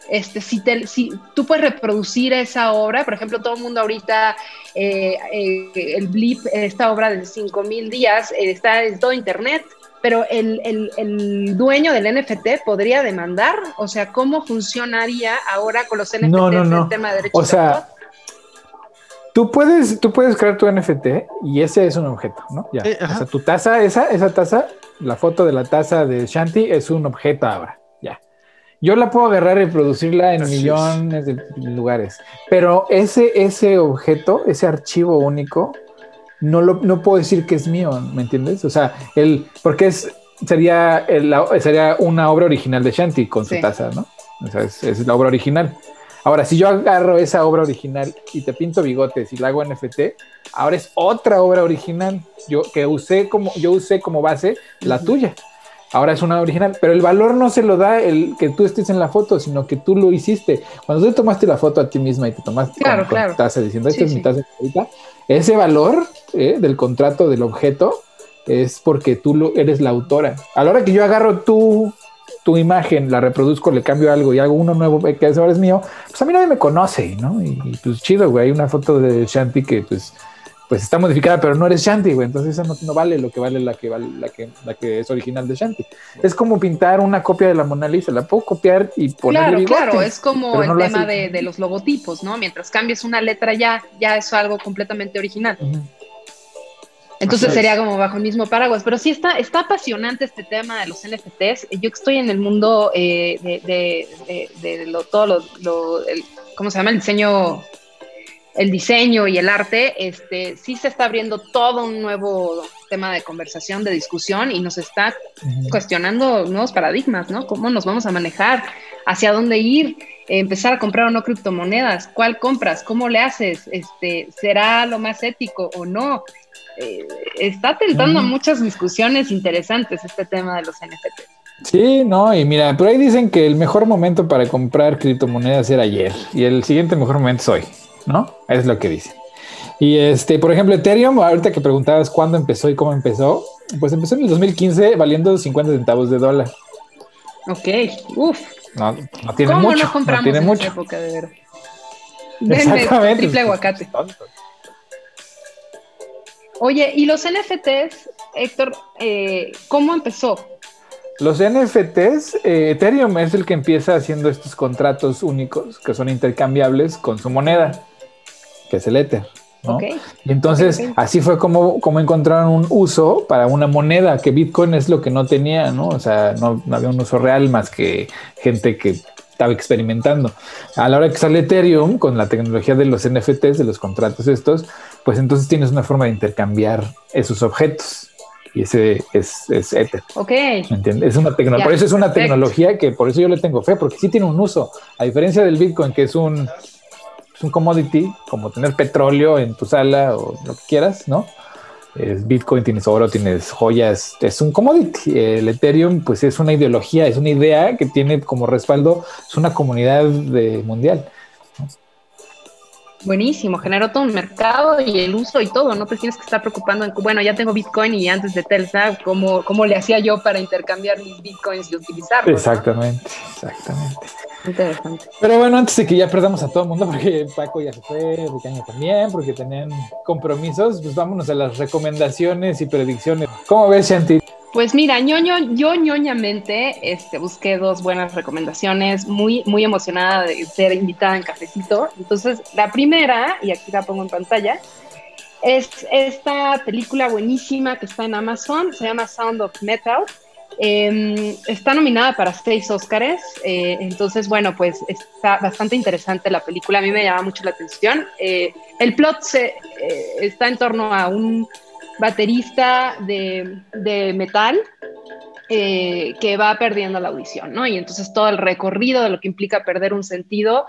Este, si, te, si tú puedes reproducir esa obra, por ejemplo, todo el mundo ahorita, eh, eh, el Blip, esta obra de 5000 días, eh, está en todo internet, pero el, el, el, dueño del NFT podría demandar, o sea, ¿cómo funcionaría ahora con los NFTs no, no, el tema de derechos o sea, de autor? Tú puedes, tú puedes crear tu NFT y ese es un objeto, ¿no? Ya. o sea, tu taza, esa, esa taza, la foto de la taza de Shanti es un objeto ahora. Ya. Yo la puedo agarrar y producirla en millones de lugares, pero ese, ese objeto, ese archivo único, no, lo, no puedo decir que es mío, ¿me entiendes? O sea, el, porque es, sería, sería una obra original de Shanti con su taza, ¿no? O sea, es, la obra original. Ahora, si yo agarro esa obra original y te pinto bigotes y la hago NFT, ahora es otra obra original. Yo que usé como, yo usé como base la tuya. Ahora es una original, pero el valor no se lo da el que tú estés en la foto, sino que tú lo hiciste. Cuando tú tomaste la foto a ti misma y te tomaste claro, claro. taza diciendo, esta es mi taza ese valor eh, del contrato del objeto es porque tú lo, eres la autora. A la hora que yo agarro tu, tu imagen, la reproduzco, le cambio algo y hago uno nuevo que ahora es mío, pues a mí nadie me conoce, ¿no? Y, y pues chido, güey, hay una foto de Shanti que pues pues está modificada, pero no eres Shanti, güey. Entonces esa no, vale lo que vale la que vale la que, la que es original de Shanti. Es como pintar una copia de la Mona Lisa. La puedo copiar y ponerle Claro, claro, es como el tema de, los logotipos, ¿no? Mientras cambies una letra ya, ya es algo completamente original. Entonces sería como bajo el mismo paraguas. Pero sí está, está apasionante este tema de los NFTs. Yo que estoy en el mundo eh, de, de, lo, todo lo, ¿cómo se llama? El diseño el diseño y el arte, este, sí se está abriendo todo un nuevo tema de conversación, de discusión y nos está cuestionando nuevos paradigmas, ¿no? ¿Cómo nos vamos a manejar? ¿Hacia dónde ir? empezar a comprar o no criptomonedas, ¿cuál compras? ¿Cómo le haces? Este, ¿Será lo más ético o no? Eh, está tentando muchas discusiones interesantes este tema de los NFT. Sí, no, y mira, por ahí dicen que el mejor momento para comprar criptomonedas era ayer y el siguiente mejor momento es hoy. ¿no? Es lo que dice. Y este, por ejemplo, Ethereum, ahorita que preguntabas cuándo empezó y cómo empezó, pues empezó en el 2015 valiendo 50 centavos de dólar. Ok, uff. No, no tiene mucho. No, tiene mucho. Época de ver. Exactamente. Triple aguacate. Oye, ¿y los NFTs, Héctor, eh, cómo empezó? Los NFTs, eh, Ethereum es el que empieza haciendo estos contratos únicos que son intercambiables con su moneda que es el Ether. ¿no? Y entonces así fue como, como encontraron un uso para una moneda, que Bitcoin es lo que no tenía, ¿no? O sea, no, había un uso real más que gente que estaba experimentando. A la hora que sale Ethereum con la tecnología de los NFTs, de los contratos estos, pues entonces tienes una forma de intercambiar esos objetos. Y ese es, es Ether. Ok. ¿Entiendes? Es una tecnología. Por eso es una tecnología que por eso yo le tengo fe, porque sí tiene un uso. A diferencia del Bitcoin, que es un es un commodity, como tener petróleo en tu sala o lo que quieras, ¿no? Es Bitcoin, tienes oro, tienes joyas, es un commodity. El Ethereum, pues es una ideología, es una idea que tiene como respaldo, es una comunidad de, mundial. Buenísimo, generó todo un mercado y el uso y todo, no te tienes que estar preocupando en, bueno, ya tengo Bitcoin y antes de Telsa, ¿cómo, cómo le hacía yo para intercambiar mis Bitcoins y utilizarlos? Exactamente, exactamente. Interesante. Pero bueno, antes de que ya perdamos a todo el mundo, <laughs> porque Paco ya se fue, Ricaña también, porque tenían compromisos, pues vámonos a las recomendaciones y predicciones. ¿Cómo ves, Shanti? Pues mira, ñoño, yo ñoñamente este, busqué dos buenas recomendaciones, muy, muy emocionada de ser invitada en Cafecito. Entonces, la primera, y aquí la pongo en pantalla, es esta película buenísima que está en Amazon, se llama Sound of Metal. Em, está nominada para seis Óscares, eh, entonces, bueno, pues está bastante interesante la película, a mí me llama mucho la atención. Eh, el plot se, eh, está en torno a un baterista de, de metal que va perdiendo la audición, ¿no? Y entonces todo el recorrido de lo que implica perder un sentido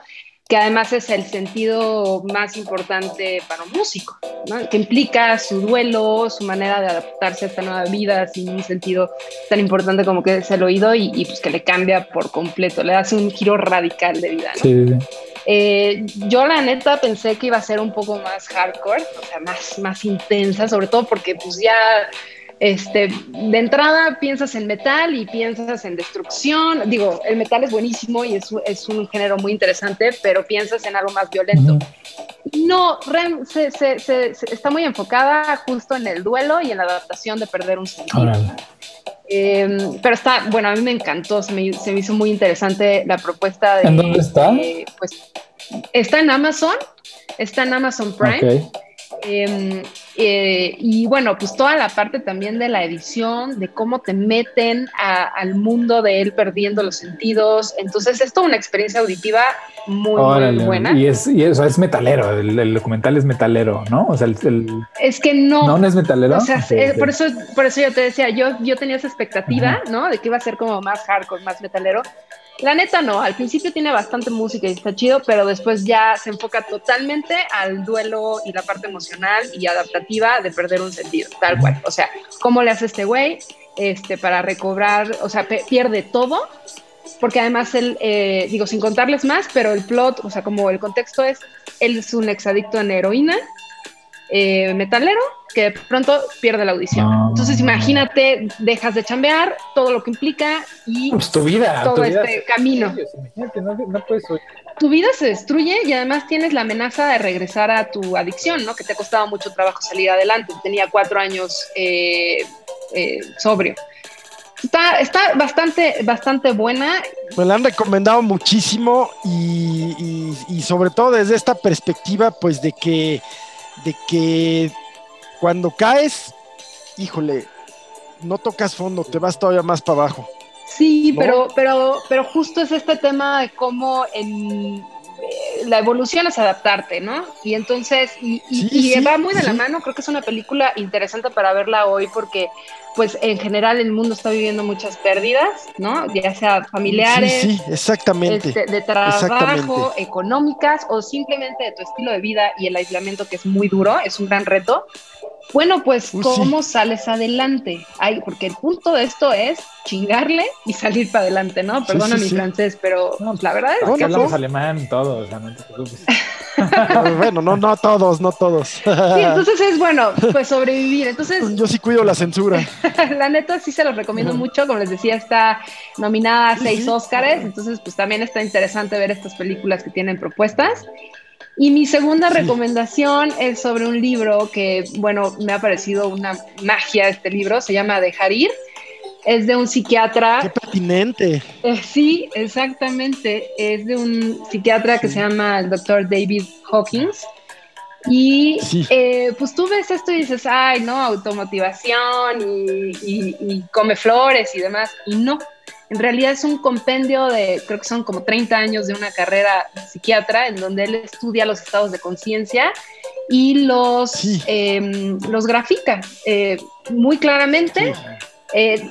que además es el sentido más importante para un músico, que implica su duelo, su manera de adaptarse a esta nueva vida sin un sentido tan importante como que es el oído y, pues que le cambia por completo, le hace un giro radical de vida. Eh, yo la neta pensé que iba a ser un poco más hardcore, o sea, más, más intensa, sobre todo porque pues ya este, de entrada piensas en metal y piensas en destrucción. Digo, el metal es buenísimo y es, es un género muy interesante, pero piensas en algo más violento. No, Rem se, se, se, está muy enfocada justo en el duelo y en la adaptación de perder un sentido. Em, pero está, bueno, a mí me encantó, se me, hizo muy interesante la propuesta de... ¿En dónde está? pues está en Amazon, está en Amazon Prime. Em, eh, y bueno, pues toda la parte también de la edición, de cómo te meten al mundo de él perdiendo los sentidos. Entonces es toda una experiencia auditiva muy, buena. Y, es, y eso es metalero, el, documental es metalero, ¿no? O sea, el, es que no. No, no es metalero. O sea, por, eso, por eso yo te decía, yo, yo tenía esa expectativa, ¿no? De que iba a ser como más hardcore, más metalero. La neta no, al principio tiene bastante música y está chido, pero después ya se enfoca totalmente al duelo y la parte emocional y adaptativa de perder un sentido, tal cual. O sea, ¿cómo le hace este güey este, para recobrar? O sea, pierde todo, porque además él, eh, digo, sin contarles más, pero el plot, o sea, como el contexto es, él es un exadicto en heroína, eh, metalero que de pronto pierde la audición. Ah. Entonces imagínate, dejas de chambear, todo lo que implica y pues tu vida, todo este camino. Tu vida se destruye y además tienes la amenaza de regresar a tu adicción, ¿no? Que te ha costado mucho trabajo salir adelante. Tenía cuatro años eh, eh, sobrio. Está, está bastante, bastante buena. Me la han recomendado muchísimo y, y sobre todo desde esta perspectiva, pues de que de que cuando caes, híjole, no tocas fondo, te vas todavía más para abajo. Sí, pero, pero, pero justo es este tema de cómo en eh, la evolución es adaptarte, ¿no? Y entonces, y, y, va muy de la mano, creo que es una película interesante para verla hoy porque pues en general el mundo está viviendo muchas pérdidas, ¿no? Ya sea familiares, sí, exactamente. Este, de trabajo, económicas o simplemente de tu estilo de vida y el aislamiento que es muy duro, es un gran reto. Bueno, pues, ¿cómo sales adelante? Ay, porque el punto de esto es chingarle y salir para adelante, ¿no? Perdona mi francés, pero la verdad es que hablamos alemán todos, no te preocupes. <laughs> bueno, no, no todos, no todos. sí, entonces es bueno, pues sobrevivir. Entonces, yo sí cuido la censura. <laughs> la neta sí se los recomiendo mucho. Como les decía, está nominada a seis Óscares, entonces pues también está interesante ver estas películas que tienen propuestas. Y mi segunda recomendación es sobre un libro que, bueno, me ha parecido una magia este libro, se llama Dejar ir. Es de un psiquiatra. ¡Qué pertinente! Eh, sí, exactamente. Es de un psiquiatra que se llama el doctor David Hawkins. Y eh, pues tú ves esto y dices, ay, no, automotivación y come flores y demás. Y no, en realidad es un compendio de, creo que son como 30 años de una carrera psiquiatra en donde él estudia los estados de conciencia y los, em, los grafica eh, muy claramente. Eh,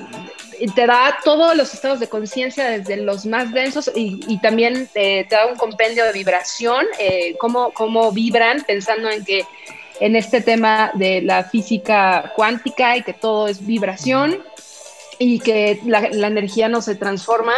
te da todos los estados de conciencia desde los más densos y, también te, da un compendio de vibración, eh, cómo, cómo vibran pensando en que en este tema de la física cuántica y que todo es vibración y que la, energía no se transforma,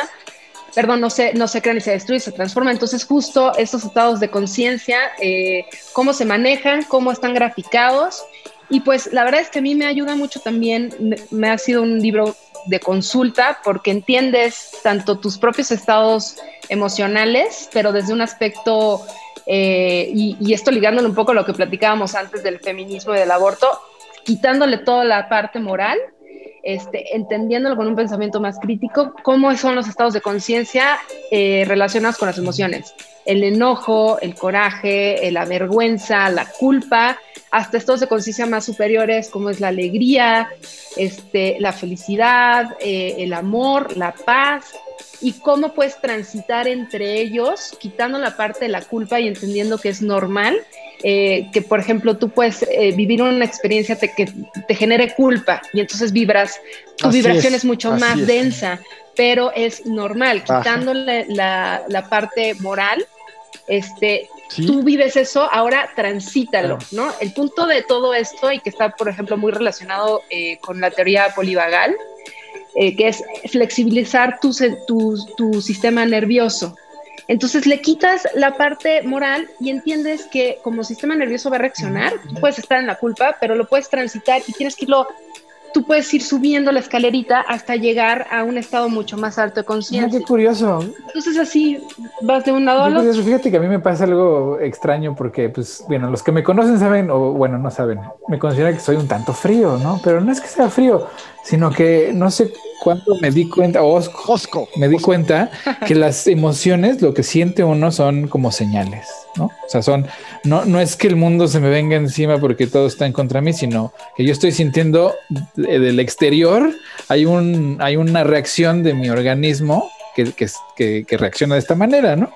perdón, no se, no se crea ni se destruye, se transforma. Entonces, justo estos estados de conciencia, eh, cómo se manejan, cómo están graficados. Y pues la verdad es que a mí me ayuda mucho también, me, ha sido un libro de consulta porque entiendes tanto tus propios estados emocionales, pero desde un aspecto, eh, y, y, esto ligándole un poco a lo que platicábamos antes del feminismo y del aborto, quitándole toda la parte moral este, entendiéndolo con un pensamiento más crítico, cómo son los estados de conciencia eh, relacionados con las emociones. El enojo, el coraje, la vergüenza, la culpa, hasta estados de conciencia más superiores como es la alegría, este, la felicidad, eh, el amor, la paz, y cómo puedes transitar entre ellos, quitando la parte de la culpa y entendiendo que es normal eh, que, por ejemplo, tú puedes eh, vivir una experiencia que te genere culpa y entonces vibras, tu vibración es, mucho más densa, pero es normal, quitándole la, la, parte moral, este, tú vives eso, ahora transítalo, ¿no? El punto de todo esto y que está, por ejemplo, muy relacionado eh, con la teoría polivagal, que es flexibilizar tu, tu, tu sistema nervioso. Entonces le quitas la parte moral y entiendes que como sistema nervioso va a reaccionar, tú puedes estar en la culpa, pero lo puedes transitar y tienes que irlo tú puedes ir subiendo la escalerita hasta llegar a un estado mucho más alto de conciencia. qué curioso. Entonces así vas de un lado a otro. Fíjate que a mí me pasa algo extraño porque, pues, bueno, los que me conocen saben, o bueno, no saben, me consideran que soy un tanto frío, ¿no? Pero no es que sea frío, sino que no sé cuándo me di cuenta, Osco, me di cuenta que las emociones, lo que siente uno son como señales, ¿no? O sea, son, no, no es que el mundo se me venga encima porque todo está en contra de mí, sino que yo estoy sintiendo del exterior, hay, un, hay una reacción de mi organismo que, que, que reacciona de esta manera, ¿no?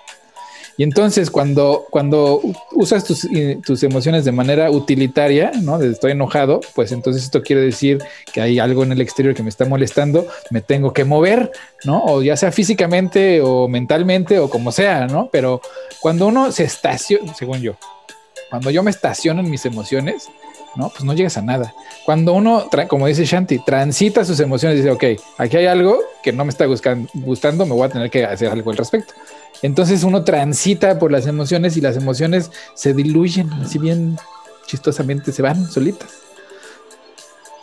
Y entonces cuando, cuando usas tus, tus emociones de manera utilitaria, ¿no? Estoy enojado, pues entonces esto quiere decir que hay algo en el exterior que me está molestando, me tengo que mover, ¿no? O ya sea físicamente o mentalmente o como sea, ¿no? Pero cuando uno se estaciona, según yo, cuando yo me estaciono en mis emociones, ¿no? Pues no llegas a nada. Cuando uno, como dice Shanti, transita sus emociones y dice, ok, aquí hay algo que no me está gustando, me voy a tener que hacer algo al respecto. Entonces uno transita por las emociones y las emociones se diluyen, así bien chistosamente se van solitas.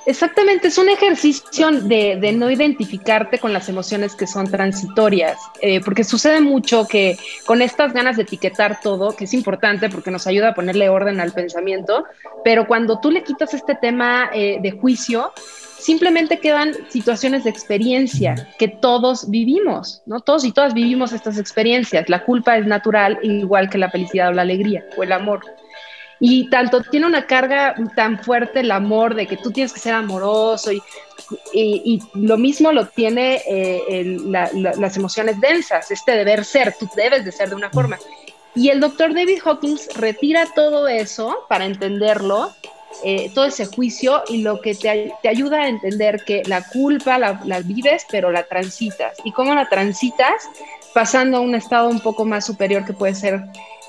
Exactamente, es un ejercicio de, no identificarte con las emociones que son transitorias, eh, porque sucede mucho que con estas ganas de etiquetar todo, que es importante porque nos ayuda a ponerle orden al pensamiento, pero cuando tú le quitas este tema eh, de juicio, simplemente quedan situaciones de experiencia que todos vivimos, ¿no? Todos y todas vivimos estas experiencias. La culpa es natural, igual que la felicidad o la alegría o el amor. Y tanto tiene una carga tan fuerte el amor de que tú tienes que ser amoroso y, lo mismo lo tiene eh, las emociones densas, este deber ser, tú debes de ser de una forma. Y el doctor David Hawkins retira todo eso para entenderlo, eh, todo ese juicio y lo que te, te, ayuda a entender que la culpa la, la vives, pero la transitas. ¿Y cómo la transitas? Pasando a un estado un poco más superior que puede ser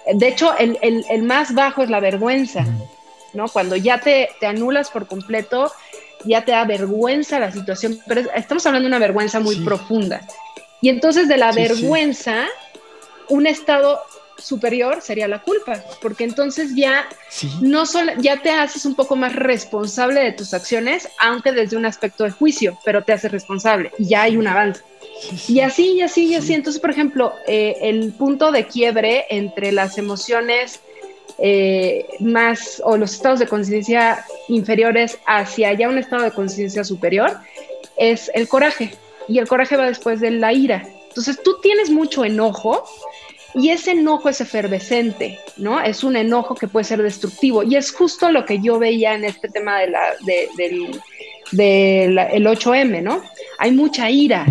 de hecho, el, el, más bajo es la vergüenza, ¿no? Cuando ya te, te, anulas por completo, ya te da vergüenza la situación, pero estamos hablando de una vergüenza muy profunda. Y entonces de la vergüenza, un estado superior sería la culpa, porque entonces ya no solo ya te haces un poco más responsable de tus acciones, aunque desde un aspecto de juicio, pero te haces responsable y ya hay un avance. Y así, y así, y así. Entonces, por ejemplo, eh, el punto de quiebre entre las emociones eh, más o los estados de conciencia inferiores hacia ya un estado de conciencia superior es el coraje. Y el coraje va después de la ira. Entonces, tú tienes mucho enojo y ese enojo es efervescente, ¿no? Es un enojo que puede ser destructivo. Y es justo lo que yo veía en este tema de la, del, del 8M, ¿no? Hay mucha ira,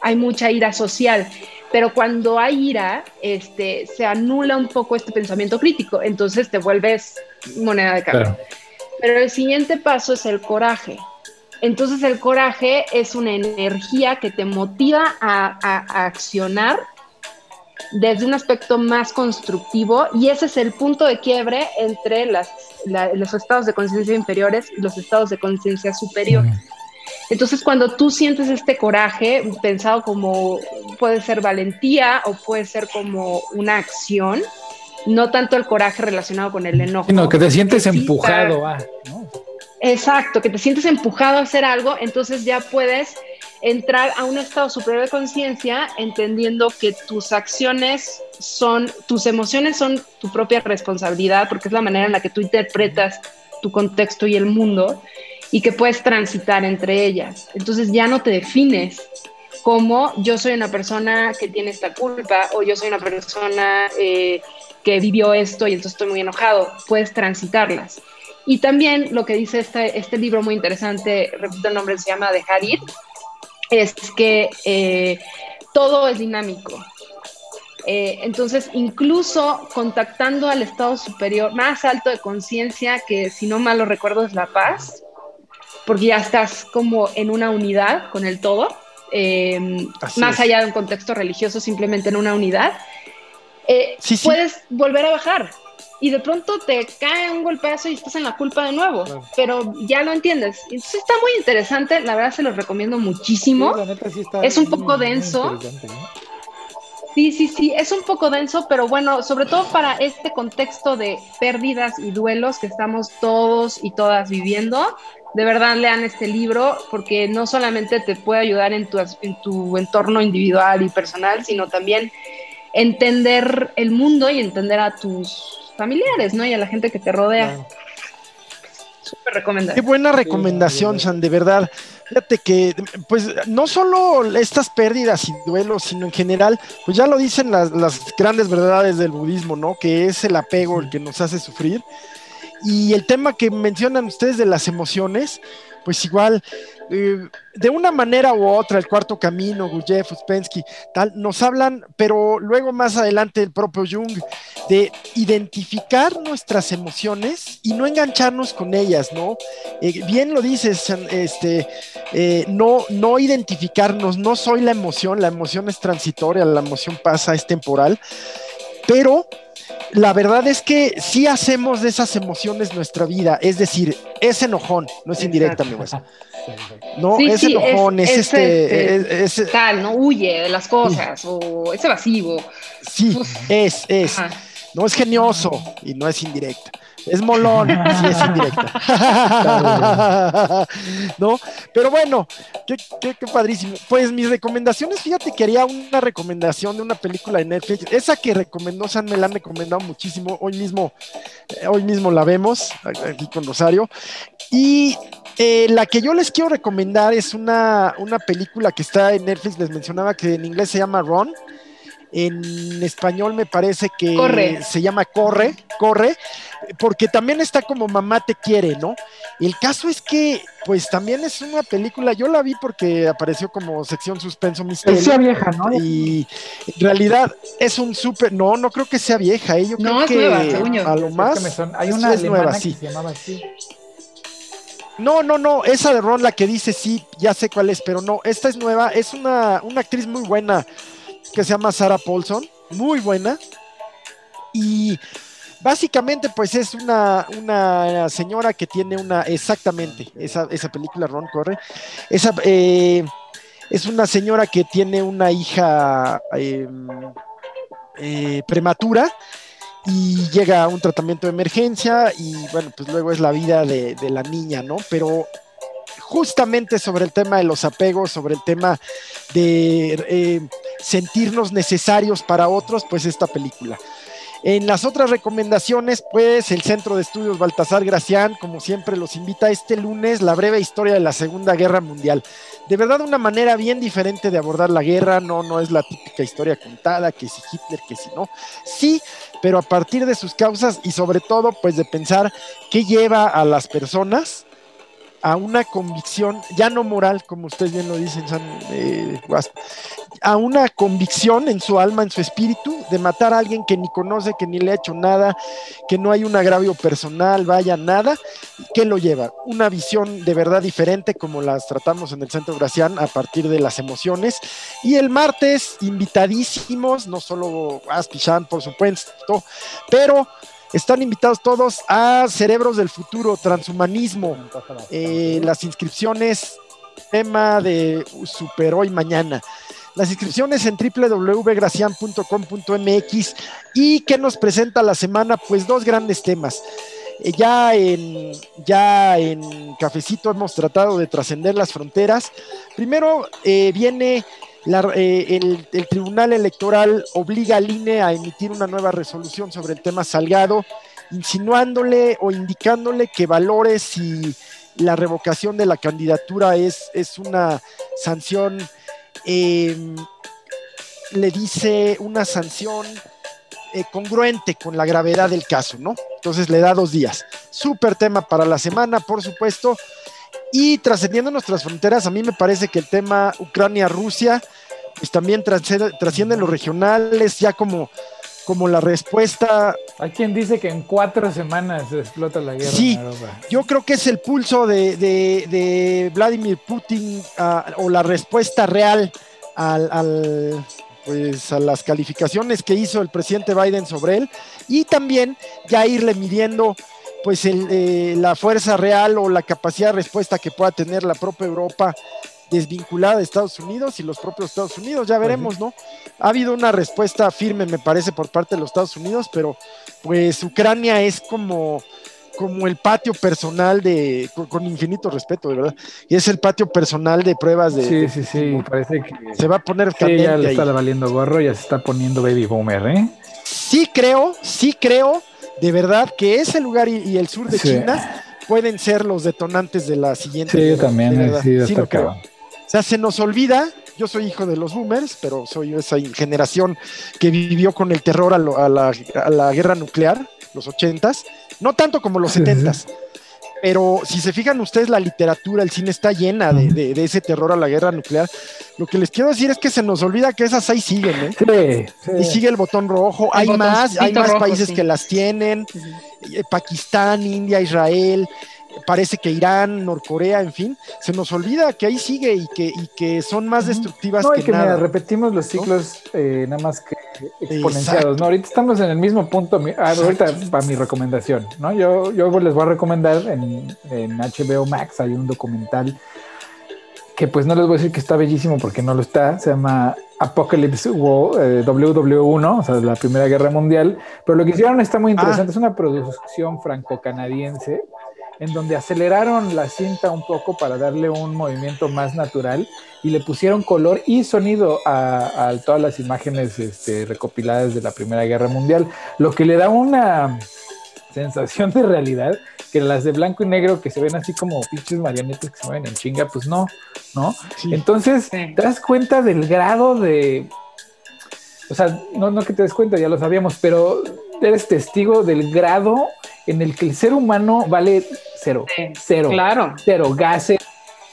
hay mucha ira social, pero cuando hay ira, este, se anula un poco este pensamiento crítico, entonces te vuelves moneda de cambio. Pero el siguiente paso es el coraje. Entonces el coraje es una energía que te motiva a, a accionar desde un aspecto más constructivo y ese es el punto de quiebre entre las, los estados de conciencia inferiores y los estados de conciencia superior. Entonces, cuando tú sientes este coraje, pensado como puede ser valentía o puede ser como una acción, no tanto el coraje relacionado con el enojo. Sino que te sientes empujado a. Exacto, que te sientes empujado a hacer algo, entonces ya puedes entrar a un estado superior de conciencia entendiendo que tus acciones son, tus emociones son tu propia responsabilidad, porque es la manera en la que tú interpretas tu contexto y el mundo y que puedes transitar entre ellas. Entonces ya no te defines como yo soy una persona que tiene esta culpa o yo soy una persona eh, que vivió esto y entonces estoy muy enojado. Puedes transitarlas. Y también lo que dice este, este libro muy interesante, repito el nombre, se llama De Harid, es que eh, todo es dinámico. Eh, entonces, incluso contactando al estado superior más alto de conciencia, que si no mal lo recuerdo es la paz, porque ya estás como en una unidad con el todo, eh, más allá de un contexto religioso, simplemente en una unidad, puedes volver a bajar y de pronto te cae un golpeazo y estás en la culpa de nuevo, pero ya lo entiendes. Entonces está muy interesante, la verdad se los recomiendo muchísimo. es un poco denso. Sí, sí, sí, es un poco denso, pero bueno, sobre todo para este contexto de pérdidas y duelos que estamos todos y todas viviendo, de verdad lean este libro porque no solamente te puede ayudar en tu, en tu entorno individual y personal, sino también entender el mundo y entender a tus familiares, ¿no? Y a la gente que te rodea. Súper recomendable. Qué buena recomendación, San, de verdad. Fíjate que, pues, no solo estas pérdidas y duelos, sino en general, pues ya lo dicen las, las grandes verdades del budismo, ¿no? Que es el apego el que nos hace sufrir. Y el tema que mencionan ustedes de las emociones, pues igual, eh, de una manera u otra, el cuarto camino, Gurdjieff, Uspensky, tal, nos hablan, pero luego más adelante el propio Jung, de identificar nuestras emociones y no engancharnos con ellas, ¿no? Eh, bien lo dices, este, eh, no, no identificarnos, no soy la emoción, la emoción es transitoria, la emoción pasa, es temporal, pero la verdad es que sí hacemos de esas emociones nuestra vida, es decir, es enojón, no es indirecta, mi hueso. No, es enojón, es, este, este tal, no huye de las cosas, o es evasivo. Sí, es, es. No es genioso y no es indirecta. Es molón, sí es indirecta. <laughs> ¿No? Pero bueno, qué, padrísimo. Pues mis recomendaciones, fíjate que haría una recomendación de una película de Netflix. Esa que recomendó San me la han recomendado muchísimo. Hoy mismo, eh, hoy mismo la vemos aquí con Rosario. Y eh, la que yo les quiero recomendar es una, una película que está en Netflix. Les mencionaba que en inglés se llama Ron. En español me parece que se llama Corre, Corre, porque también está como Mamá te quiere, ¿no? El caso es que, pues también es una película, yo la vi porque apareció como sección suspenso misterio. sea vieja, ¿no? Y en realidad es un súper, no, no creo que sea vieja, ¿eh? yo no, creo es que nueva, a lo más hay una es nueva, sí. se llamaba así. No, no, no, esa de Ron, la que dice sí, ya sé cuál es, pero no, esta es nueva, es una, una actriz muy buena que se llama Sarah Paulson, muy buena. Y básicamente, pues es una, una señora que tiene una, exactamente, esa, esa película Ron Corre, esa, eh, es una señora que tiene una hija em, eh, prematura y llega a un tratamiento de emergencia y bueno, pues luego es la vida de, de la niña, ¿no? Pero justamente sobre el tema de los apegos, sobre el tema de eh, sentirnos necesarios para otros, pues esta película. En las otras recomendaciones, pues el Centro de Estudios Baltasar Gracián, como siempre, los invita este lunes la breve historia de la Segunda Guerra Mundial. De verdad, una manera bien diferente de abordar la guerra, no, no es la típica historia contada, que si Hitler, que si no. Sí, pero a partir de sus causas y sobre todo, pues de pensar qué lleva a las personas a una convicción, ya no moral, como ustedes bien lo dicen, San, eh, a una convicción en su alma, en su espíritu, de matar a alguien que ni conoce, que ni le ha hecho nada, que no hay un agravio personal, vaya, nada, ¿qué lo lleva? Una visión de verdad diferente, como las tratamos en el Centro Gracián, a partir de las emociones. Y el martes, invitadísimos, no solo Aspichan, por supuesto, pero están invitados todos a Cerebros del Futuro, Transhumanismo. Eh, las inscripciones, tema de Super Hoy Mañana. Las inscripciones en www.gracian.com.mx y que nos presenta la semana, pues dos grandes temas. Eh, ya, en, ya en Cafecito hemos tratado de trascender las fronteras. Primero eh, viene eh, el, Tribunal Electoral obliga al INE a emitir una nueva resolución sobre el tema Salgado, insinuándole o indicándole que valore si la revocación de la candidatura es, es una sanción, em, le dice una sanción eh, congruente con la gravedad del caso, ¿no? Entonces le da dos días. Súper tema para la semana, por supuesto. Y trascendiendo nuestras fronteras, a mí me parece que el tema Ucrania-Rusia pues también trasciende, los regionales, ya como, como la respuesta. Hay quien dice que en cuatro semanas explota la guerra. Sí, yo creo que es el pulso de, Vladimir Putin ah, o la respuesta real al, pues, a las calificaciones que hizo el presidente Biden sobre él y también ya irle midiendo pues eh, la fuerza real o la capacidad de respuesta que pueda tener la propia Europa desvinculada de Estados Unidos y los propios Estados Unidos, ya veremos, ¿no? Ha habido una respuesta firme, me parece, por parte de los Estados Unidos, pero pues Ucrania es como, como el patio personal de, con, infinito respeto, de verdad, y es el patio personal de pruebas de... Sí, sí, sí, parece que... Se va a poner sí, ya le está valiendo gorro, ya se está poniendo baby boomer, ¿eh? Sí creo, sí creo, de verdad, que ese lugar y, el sur de China pueden ser los detonantes de la siguiente. Sí, yo también, sí, sí creo. O sea, se nos olvida, yo soy hijo de los boomers, pero soy esa generación que vivió con el terror a, la, guerra nuclear, los ochentas, no tanto como los setentas, pero si se fijan ustedes, la literatura, el cine está llena de, ese terror a la guerra nuclear. Lo que les quiero decir es que se nos olvida que esas ahí siguen, ¿eh? Y sigue el botón rojo. hay más, hay más países que las tienen. Eh, Pakistán, India, Israel parece que Irán, Norcorea, en fin, se nos olvida que ahí sigue y que, y que son más destructivas no, que, que nada. repetimos los ciclos eh, nada más que exponenciados, ¿no? Ahorita estamos en el mismo punto, ah, ahorita para mi recomendación, ¿no? Yo, yo les voy a recomendar en, en HBO Max, hay un documental que pues no les voy a decir que está bellísimo porque no lo está, se llama Apocalypse War, eh, WW1, o sea, la Primera Guerra Mundial, pero lo que hicieron está muy interesante, ah. es una producción franco-canadiense en donde aceleraron la cinta un poco para darle un movimiento más natural y le pusieron color y sonido a, todas las imágenes este, recopiladas de la Primera Guerra Mundial, lo que le da una sensación de realidad que las de blanco y negro que se ven así como pinches marionetas que se mueven en chinga, pues no, ¿no? Entonces, te das cuenta del grado de... O sea, no, no que te des cuenta, ya lo sabíamos, pero eres testigo del grado en el que el ser humano vale cero, cero, claro. cero gases.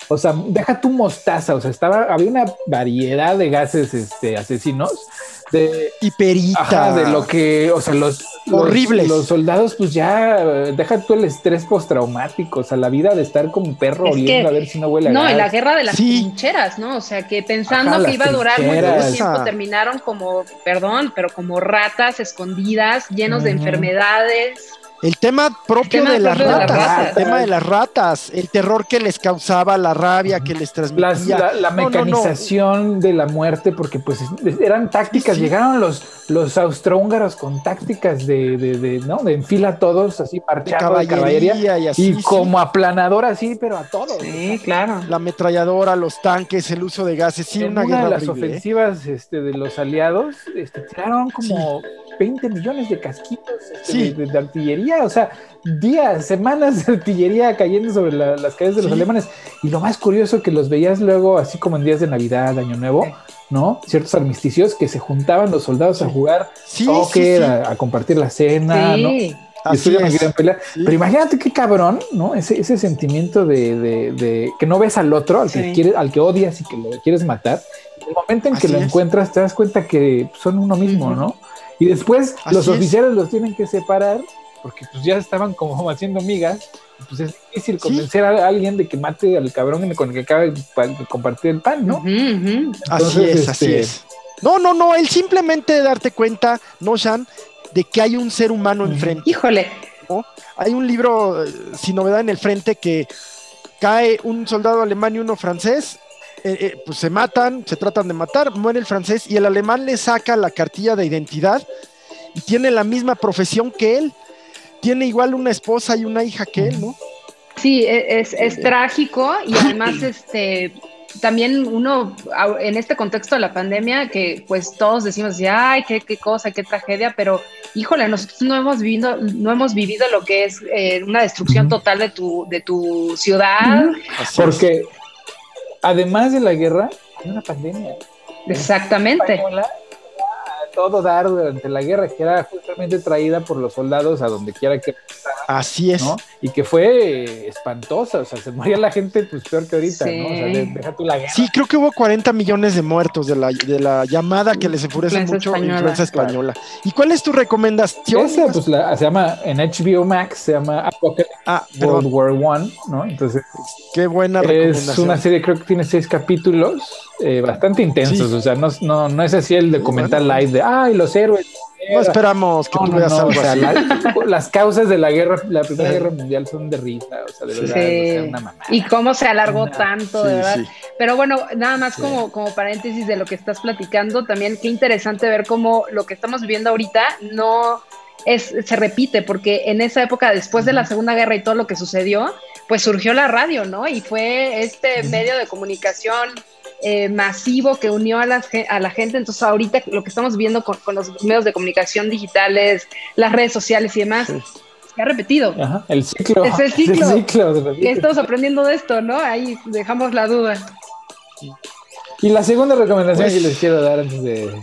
O sea, deja tu mostaza, o sea, estaba, había una variedad de gases este, asesinos de hiperita de lo que, o sea, los horribles. Los, soldados, pues ya deja tú el estrés postraumático, o sea, la vida de estar como perro oliendo a ver si no huele a No, en la guerra de las trincheras, ¿no? O sea, que pensando que iba a durar muy poco tiempo, terminaron como, perdón, pero como ratas escondidas, llenos de enfermedades. El tema propio de, las ratas, el tema de las ratas, el terror que les causaba, la rabia que les transmitía. la, mecanización de la muerte, porque pues eran tácticas, llegaron los, los austrohúngaros con tácticas de, de, ¿no? De enfila todos, así marchando de caballería, y, así, y como aplanador así, pero a todos. Sí, claro. La ametralladora, los tanques, el uso de gases, sí, una, guerra de las ¿eh? ofensivas este, de los aliados, este, tiraron como 20 millones de casquitos este, de, artillería, o sea, días, semanas de artillería cayendo sobre las calles de los alemanes. Y lo más curioso que los veías luego, así como en días de Navidad, Año Nuevo, ¿no? Ciertos armisticios que se juntaban los soldados a jugar soccer, a, compartir la cena, ¿no? Pero imagínate qué cabrón, ¿no? Ese, ese sentimiento de, que no ves al otro, al que quieres, al que odias y que lo quieres matar. el momento en que lo encuentras, te das cuenta que son uno mismo, ¿no? Y después los oficiales los tienen que separar porque pues ya estaban como <laughs> haciendo migas. Pues es difícil convencer a alguien de que mate al cabrón con el que acaba de compartir el pan, ¿no? así es, así este, es. No, no, no, el simplemente darte cuenta, no, Shan, de que hay un ser humano enfrente. Híjole. Hay un libro eh, sin novedad en el frente que cae un soldado alemán y uno francés eh, eh, pues se matan, se tratan de matar, muere el francés y el alemán le saca la cartilla de identidad y tiene la misma profesión que él. Tiene igual una esposa y una hija que él, ¿no? Sí, e, es, es trágico y además este también uno en este contexto de la pandemia que pues todos decimos ay qué, qué cosa qué tragedia pero híjole nosotros no hemos vivido no hemos vivido lo que es eh, una destrucción total de tu de tu ciudad. Porque además de la guerra, hay una pandemia. Exactamente todo dar durante la guerra, que era justamente traída por los soldados a donde quiera que Así es. Y que fue espantosa, o sea, se moría la gente pues peor que ahorita, ¿no? O sea, deja tú la guerra. Sí, creo que hubo 40 millones de muertos de la, de la llamada que les enfurece mucho española. influenza española. ¿Y cuál es tu recomendación? Esa, pues la, se llama, en HBO Max, se llama Apocalypse ah, World War One, ¿no? Entonces, qué buena recomendación. Es una serie, creo que tiene seis capítulos, eh, bastante intensos, o sea, no, no, no es así el documental live de ay, los héroes. No esperamos que tú veas algo así. las causas de la guerra, la Primera Guerra Mundial son de risa, o sea, de verdad, una mamá. Y cómo se alargó tanto, de verdad. Pero bueno, nada más como, como paréntesis de lo que estás platicando, también qué interesante ver cómo lo que estamos viviendo ahorita no es, se repite, porque en esa época, después de la Segunda Guerra y todo lo que sucedió, pues surgió la radio, ¿no? Y fue este medio de comunicación eh, masivo que unió a la, a la gente. Entonces ahorita lo que estamos viendo con, los medios de comunicación digitales, las redes sociales y demás, se ha repetido. el ciclo. Es el <laughs> ciclo. estamos aprendiendo de esto, ¿no? Ahí dejamos la duda. Y la segunda recomendación que les quiero dar antes de,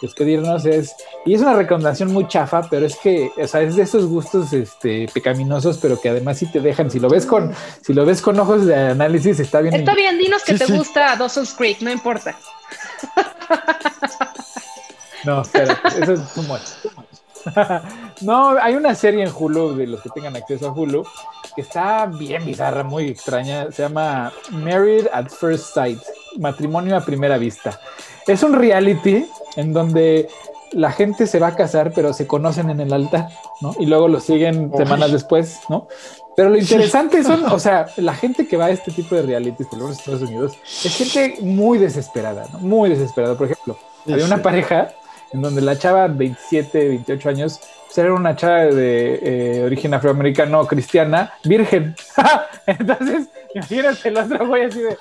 despedirnos es, y es una recomendación muy chafa, pero es que, o sea, es de esos gustos este, pecaminosos, pero que además sí te dejan, si lo ves con, si lo ves con ojos de análisis, está bien. Está bien, dinos que te gusta Dawson's Creek, no importa. <laughs> no, pero eso es too much. <laughs> no, hay una serie en Hulu, de los que tengan acceso a Hulu, que está bien bizarra, muy extraña. Se llama Married at First Sight, matrimonio a primera vista. Es un reality en donde la gente se va a casar, pero se conocen en el altar, ¿no? Y luego lo siguen semanas después, ¿no? Pero lo interesante son, <laughs> o sea, la gente que va a este tipo de realities por los Estados Unidos es gente muy desesperada, ¿no? Muy desesperada. Por ejemplo, había una pareja en donde la chava, 27, 28 años, pues era una chava de eh, origen afroamericano, cristiana, virgen. <laughs> Entonces, imagínate el otro güey así de...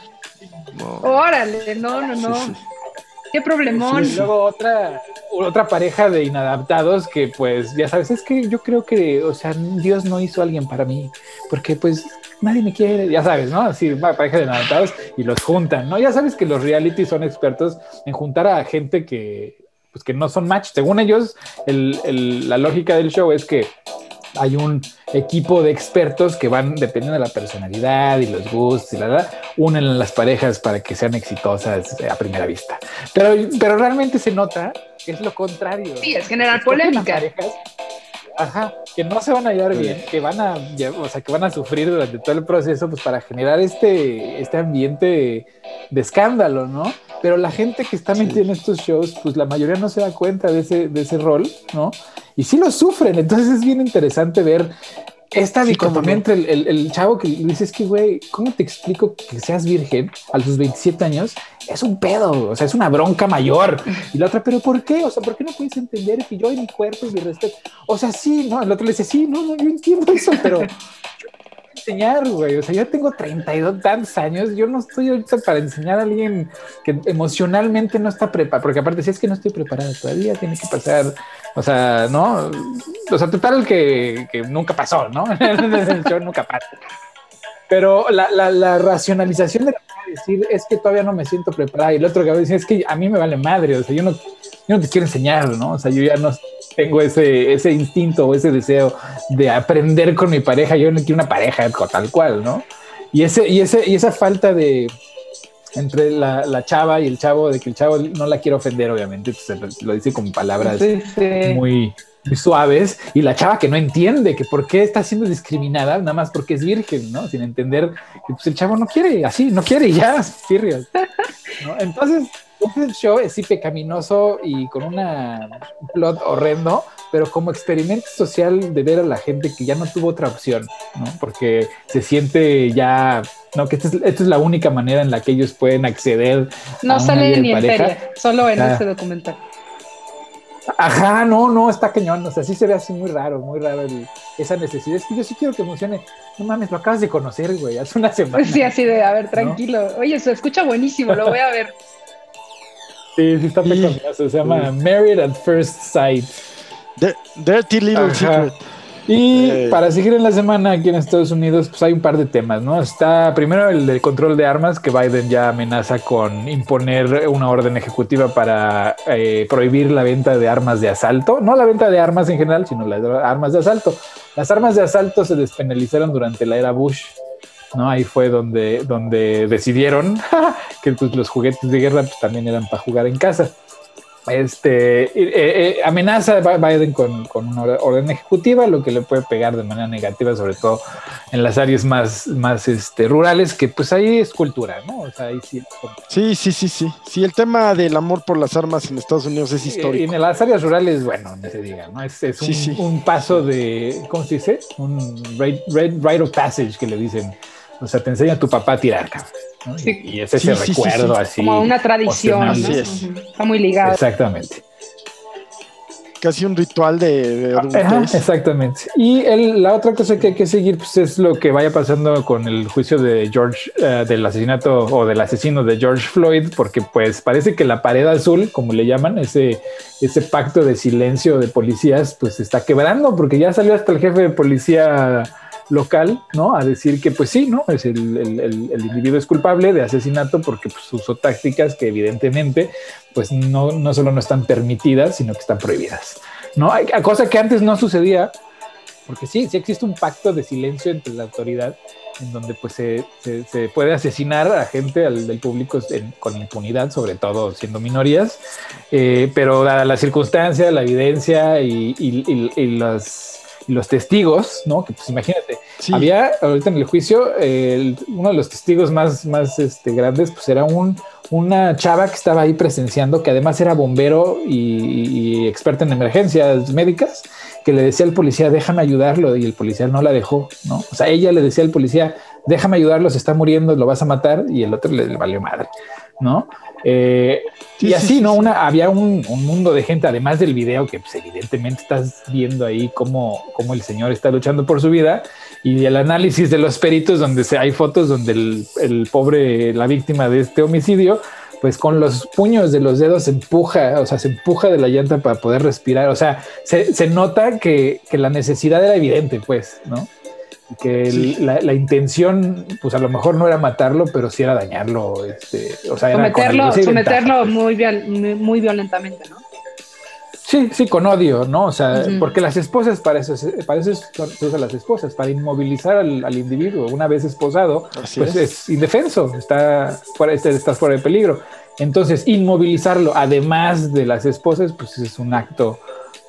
Órale, no, no, no. Qué problemón. y luego otra, otra pareja de inadaptados que pues ya sabes, es que yo creo que, o sea, Dios no hizo a alguien para mí, porque pues nadie me quiere, ya sabes, ¿no? Así, una pareja de inadaptados y los juntan, ¿no? Ya sabes que los reality son expertos en juntar a gente que pues que no son match. Según ellos, la lógica del show es que hay un equipo de expertos que van, dependiendo de la personalidad y los gustos y la verdad, unen las parejas para que sean exitosas a primera vista. Pero, pero realmente se nota que es lo contrario. Sí, es generar polémica. Ajá, que no se van a hallar bien, que van a, o sea, que van a sufrir durante todo el proceso, pues para generar este, este ambiente de escándalo, ¿no? Pero la gente que está metida en estos shows, pues la mayoría no se da cuenta de ese, de ese rol, ¿no? Y sí lo sufren, entonces es bien interesante ver esta dicotomía entre el, el, chavo que le dices que, güey, ¿cómo te explico que seas virgen a los 27 años? Es un pedo, o sea, es una bronca mayor. Y la otra, ¿pero por qué? O sea, ¿por qué no puedes entender que yo en mi cuerpo y mi respeto? O sea, sí, no, el otro le dice, sí, no, no, yo entiendo eso, pero enseñar, güey. O sea, yo tengo 32 tantos años. Yo no estoy ahorita para enseñar a alguien que emocionalmente no está preparado. Porque aparte, si es que no estoy preparada todavía, tiene que pasar. O sea, ¿no? O sea, total que, que nunca pasó, ¿no? <laughs> Yo nunca pasó. Pero la, la, la racionalización de decir es que todavía no me siento preparada y el otro que va a decir es que a mí me vale madre, o sea, yo no, yo no te quiero enseñar, ¿no? O sea, yo ya no, tengo ese, ese instinto o ese deseo de aprender con mi pareja. Yo no quiero una pareja tal cual, ¿no? Y, ese, y, ese, y esa falta de entre la, la, chava y el chavo, de que el chavo no la quiere ofender, obviamente, pues, lo dice con palabras Muy, muy suaves, y la chava que no entiende que por qué está siendo discriminada, nada más porque es virgen, ¿no? Sin entender que pues, el chavo no quiere, así, no quiere, y ya, <laughs> ¿no? Entonces, el show es sí pecaminoso y con una, un plot horrendo, pero como experimento social de ver a la gente que ya no tuvo otra opción, ¿no? Porque se siente ya, no, que esta es, la única manera en la que ellos pueden acceder. No sale ni en feria, solo en este documental. Ajá, no, no, está cañón. O sea, sí se ve así muy raro, muy raro esa necesidad. Es que yo sí quiero que funcione. No mames, lo acabas de conocer, güey, hace una <laughs> semana. Sí, así de, a ver, tranquilo. Oye, se escucha buenísimo, lo voy a ver. <laughs> Sí, sí está pecaminoso. Se llama Married at First Sight. Dirty Little Secret. Y eh. para seguir en la semana aquí en Estados Unidos, pues hay un par de temas, ¿no? Está primero el del control de armas, que Biden ya amenaza con imponer una orden ejecutiva para eh, prohibir la venta de armas de asalto, no la venta de armas en general, sino las armas de asalto. Las armas de asalto se despenalizaron durante la era Bush, ¿no? Ahí fue donde, donde decidieron <laughs> que pues, los juguetes de guerra pues, también eran para jugar en casa. Este eh, eh, amenaza a Biden con, una orden ejecutiva, lo que le puede pegar de manera negativa, sobre todo en las áreas más, más este, rurales, que pues ahí es cultura, ¿no? O sea, ahí sí. Sí, sí, sí, sí. Sí, el tema del amor por las armas en Estados Unidos es histórico. Y en las áreas rurales, bueno, no se diga, ¿no? Es, un, paso de, ¿cómo se dice? Un rite of passage que le dicen o sea, te enseña a tu papá a tirar, cabrón. Y, es ese recuerdo así. Como una tradición. Está muy ligado. Exactamente. Casi un ritual de, exactamente. Y la otra cosa que hay que seguir pues, es lo que vaya pasando con el juicio de George, eh, del asesinato o del asesino de George Floyd, porque pues parece que la pared azul, como le llaman, ese, ese pacto de silencio de policías, pues está quebrando, porque ya salió hasta el jefe de policía local, ¿no? A decir que pues sí, ¿no? Es el, el, individuo es culpable de asesinato porque pues, usó tácticas que evidentemente pues no, no solo no están permitidas, sino que están prohibidas, ¿no? Hay, cosa que antes no sucedía, porque sí, sí existe un pacto de silencio entre la autoridad en donde pues se, se, puede asesinar a gente al, del público con impunidad, sobre todo siendo minorías, eh, pero dada la circunstancia, la evidencia y, los, los testigos, ¿no? Que pues imagínate, había ahorita en el juicio, uno de los testigos más, más este, grandes, pues era un, una chava que estaba ahí presenciando, que además era bombero y, y experta en emergencias médicas, que le decía al policía, déjame ayudarlo, y el policía no la dejó, ¿no? O sea, ella le decía al policía, déjame ayudarlo, se está muriendo, lo vas a matar, y el otro le, valió madre, ¿no? Eh, y así, ¿no? Una, había un, mundo de gente, además del video, que pues, evidentemente estás viendo ahí cómo, cómo, el señor está luchando por su vida, y el análisis de los peritos, donde se, hay fotos donde el, el pobre, la víctima de este homicidio, pues con los puños de los dedos se empuja, o sea, se empuja de la llanta para poder respirar. O sea, se, nota que, la necesidad era evidente, pues, ¿no? Que la, intención, pues a lo mejor no era matarlo, pero sí era dañarlo, este, o sea, someterlo, someterlo muy, muy violentamente, ¿no? Sí, sí, con odio, ¿no? O sea, porque las esposas, para eso, para eso se usan las esposas, para inmovilizar al, individuo. Una vez esposado, pues es. indefenso, está fuera, este, estás fuera de peligro. Entonces, inmovilizarlo, además de las esposas, pues es un acto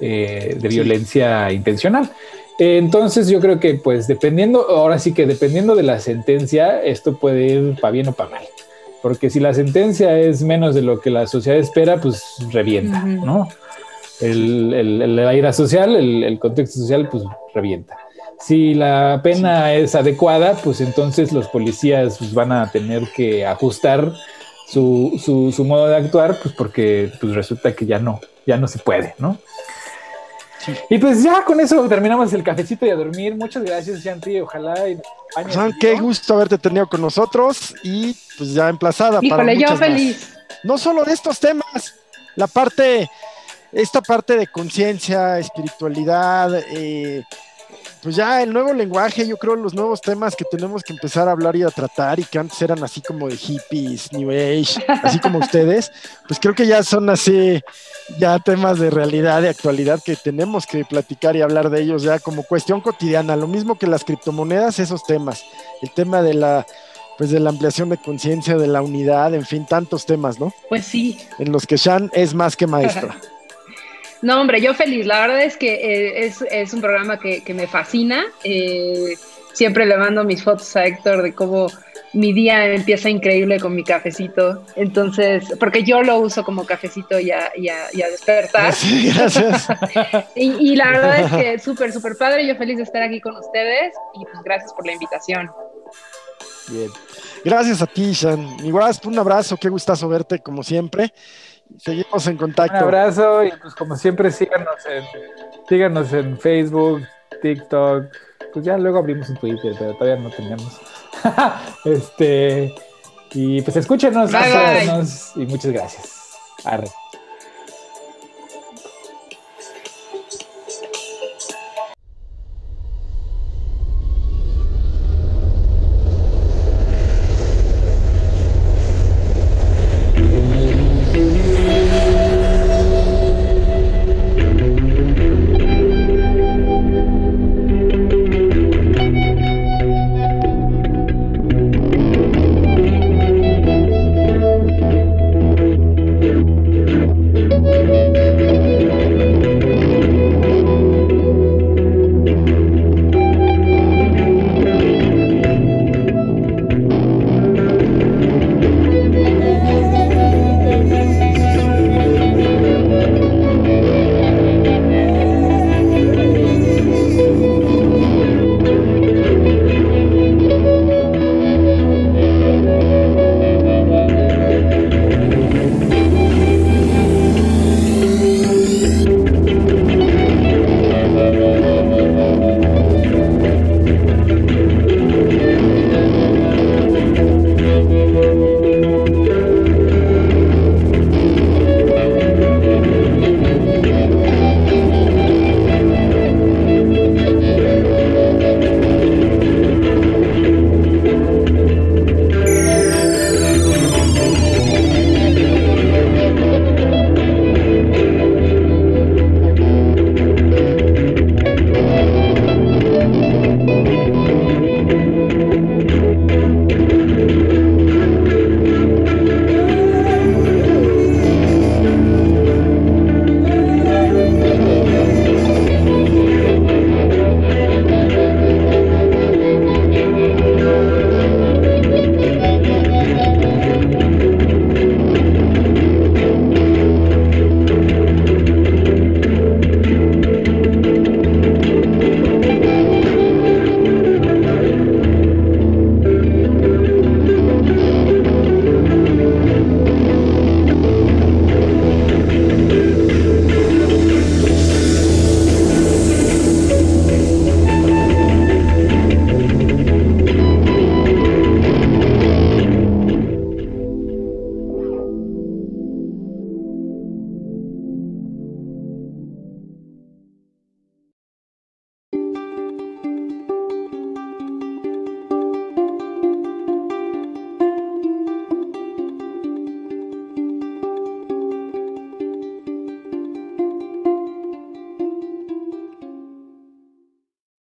eh, de violencia intencional. Entonces, yo creo que, pues, dependiendo, ahora sí que dependiendo de la sentencia, esto puede ir para bien o para mal. Porque si la sentencia es menos de lo que la sociedad espera, pues revienta, ¿no? el, el, la ira social, el, contexto social, pues revienta. Si la pena es adecuada, pues entonces los policías pues, van a tener que ajustar su, su, modo de actuar, pues porque pues resulta que ya no, ya no se puede, ¿no? Y pues ya con eso terminamos el cafecito y a dormir. Muchas gracias, Shanti. Ojalá y qué gusto haberte tenido con nosotros y pues ya emplazada para yo feliz. No solo de estos temas, la parte esta parte de conciencia, espiritualidad, eh, pues ya el nuevo lenguaje, yo creo los nuevos temas que tenemos que empezar a hablar y a tratar y que antes eran así como de hippies, New Age, así como <laughs> ustedes, pues creo que ya son así, ya temas de realidad, de actualidad que tenemos que platicar y hablar de ellos ya como cuestión cotidiana, lo mismo que las criptomonedas, esos temas, el tema de la pues de la ampliación de conciencia, de la unidad, en fin, tantos temas, ¿no? Pues sí. En los que Shan es más que maestra. <laughs> No, hombre, yo feliz. La verdad es que eh, es, un programa que, me fascina. Eh, siempre le mando mis fotos a Héctor de cómo mi día empieza increíble con mi cafecito. Entonces, porque yo lo uso como cafecito y a, despertar. <laughs> Sí, gracias. <laughs> y, la verdad es que súper, súper padre. Yo feliz de estar aquí con ustedes y pues gracias por la invitación. Bien. Gracias a ti, Shan. Igual, un abrazo. Qué gustazo verte como siempre. Seguimos en contacto. Un abrazo y pues como siempre síganos en, síganos en Facebook, TikTok, pues ya luego abrimos un Twitter, pero todavía no tenemos. <laughs> este y pues escúchenos, y muchas gracias. Arre.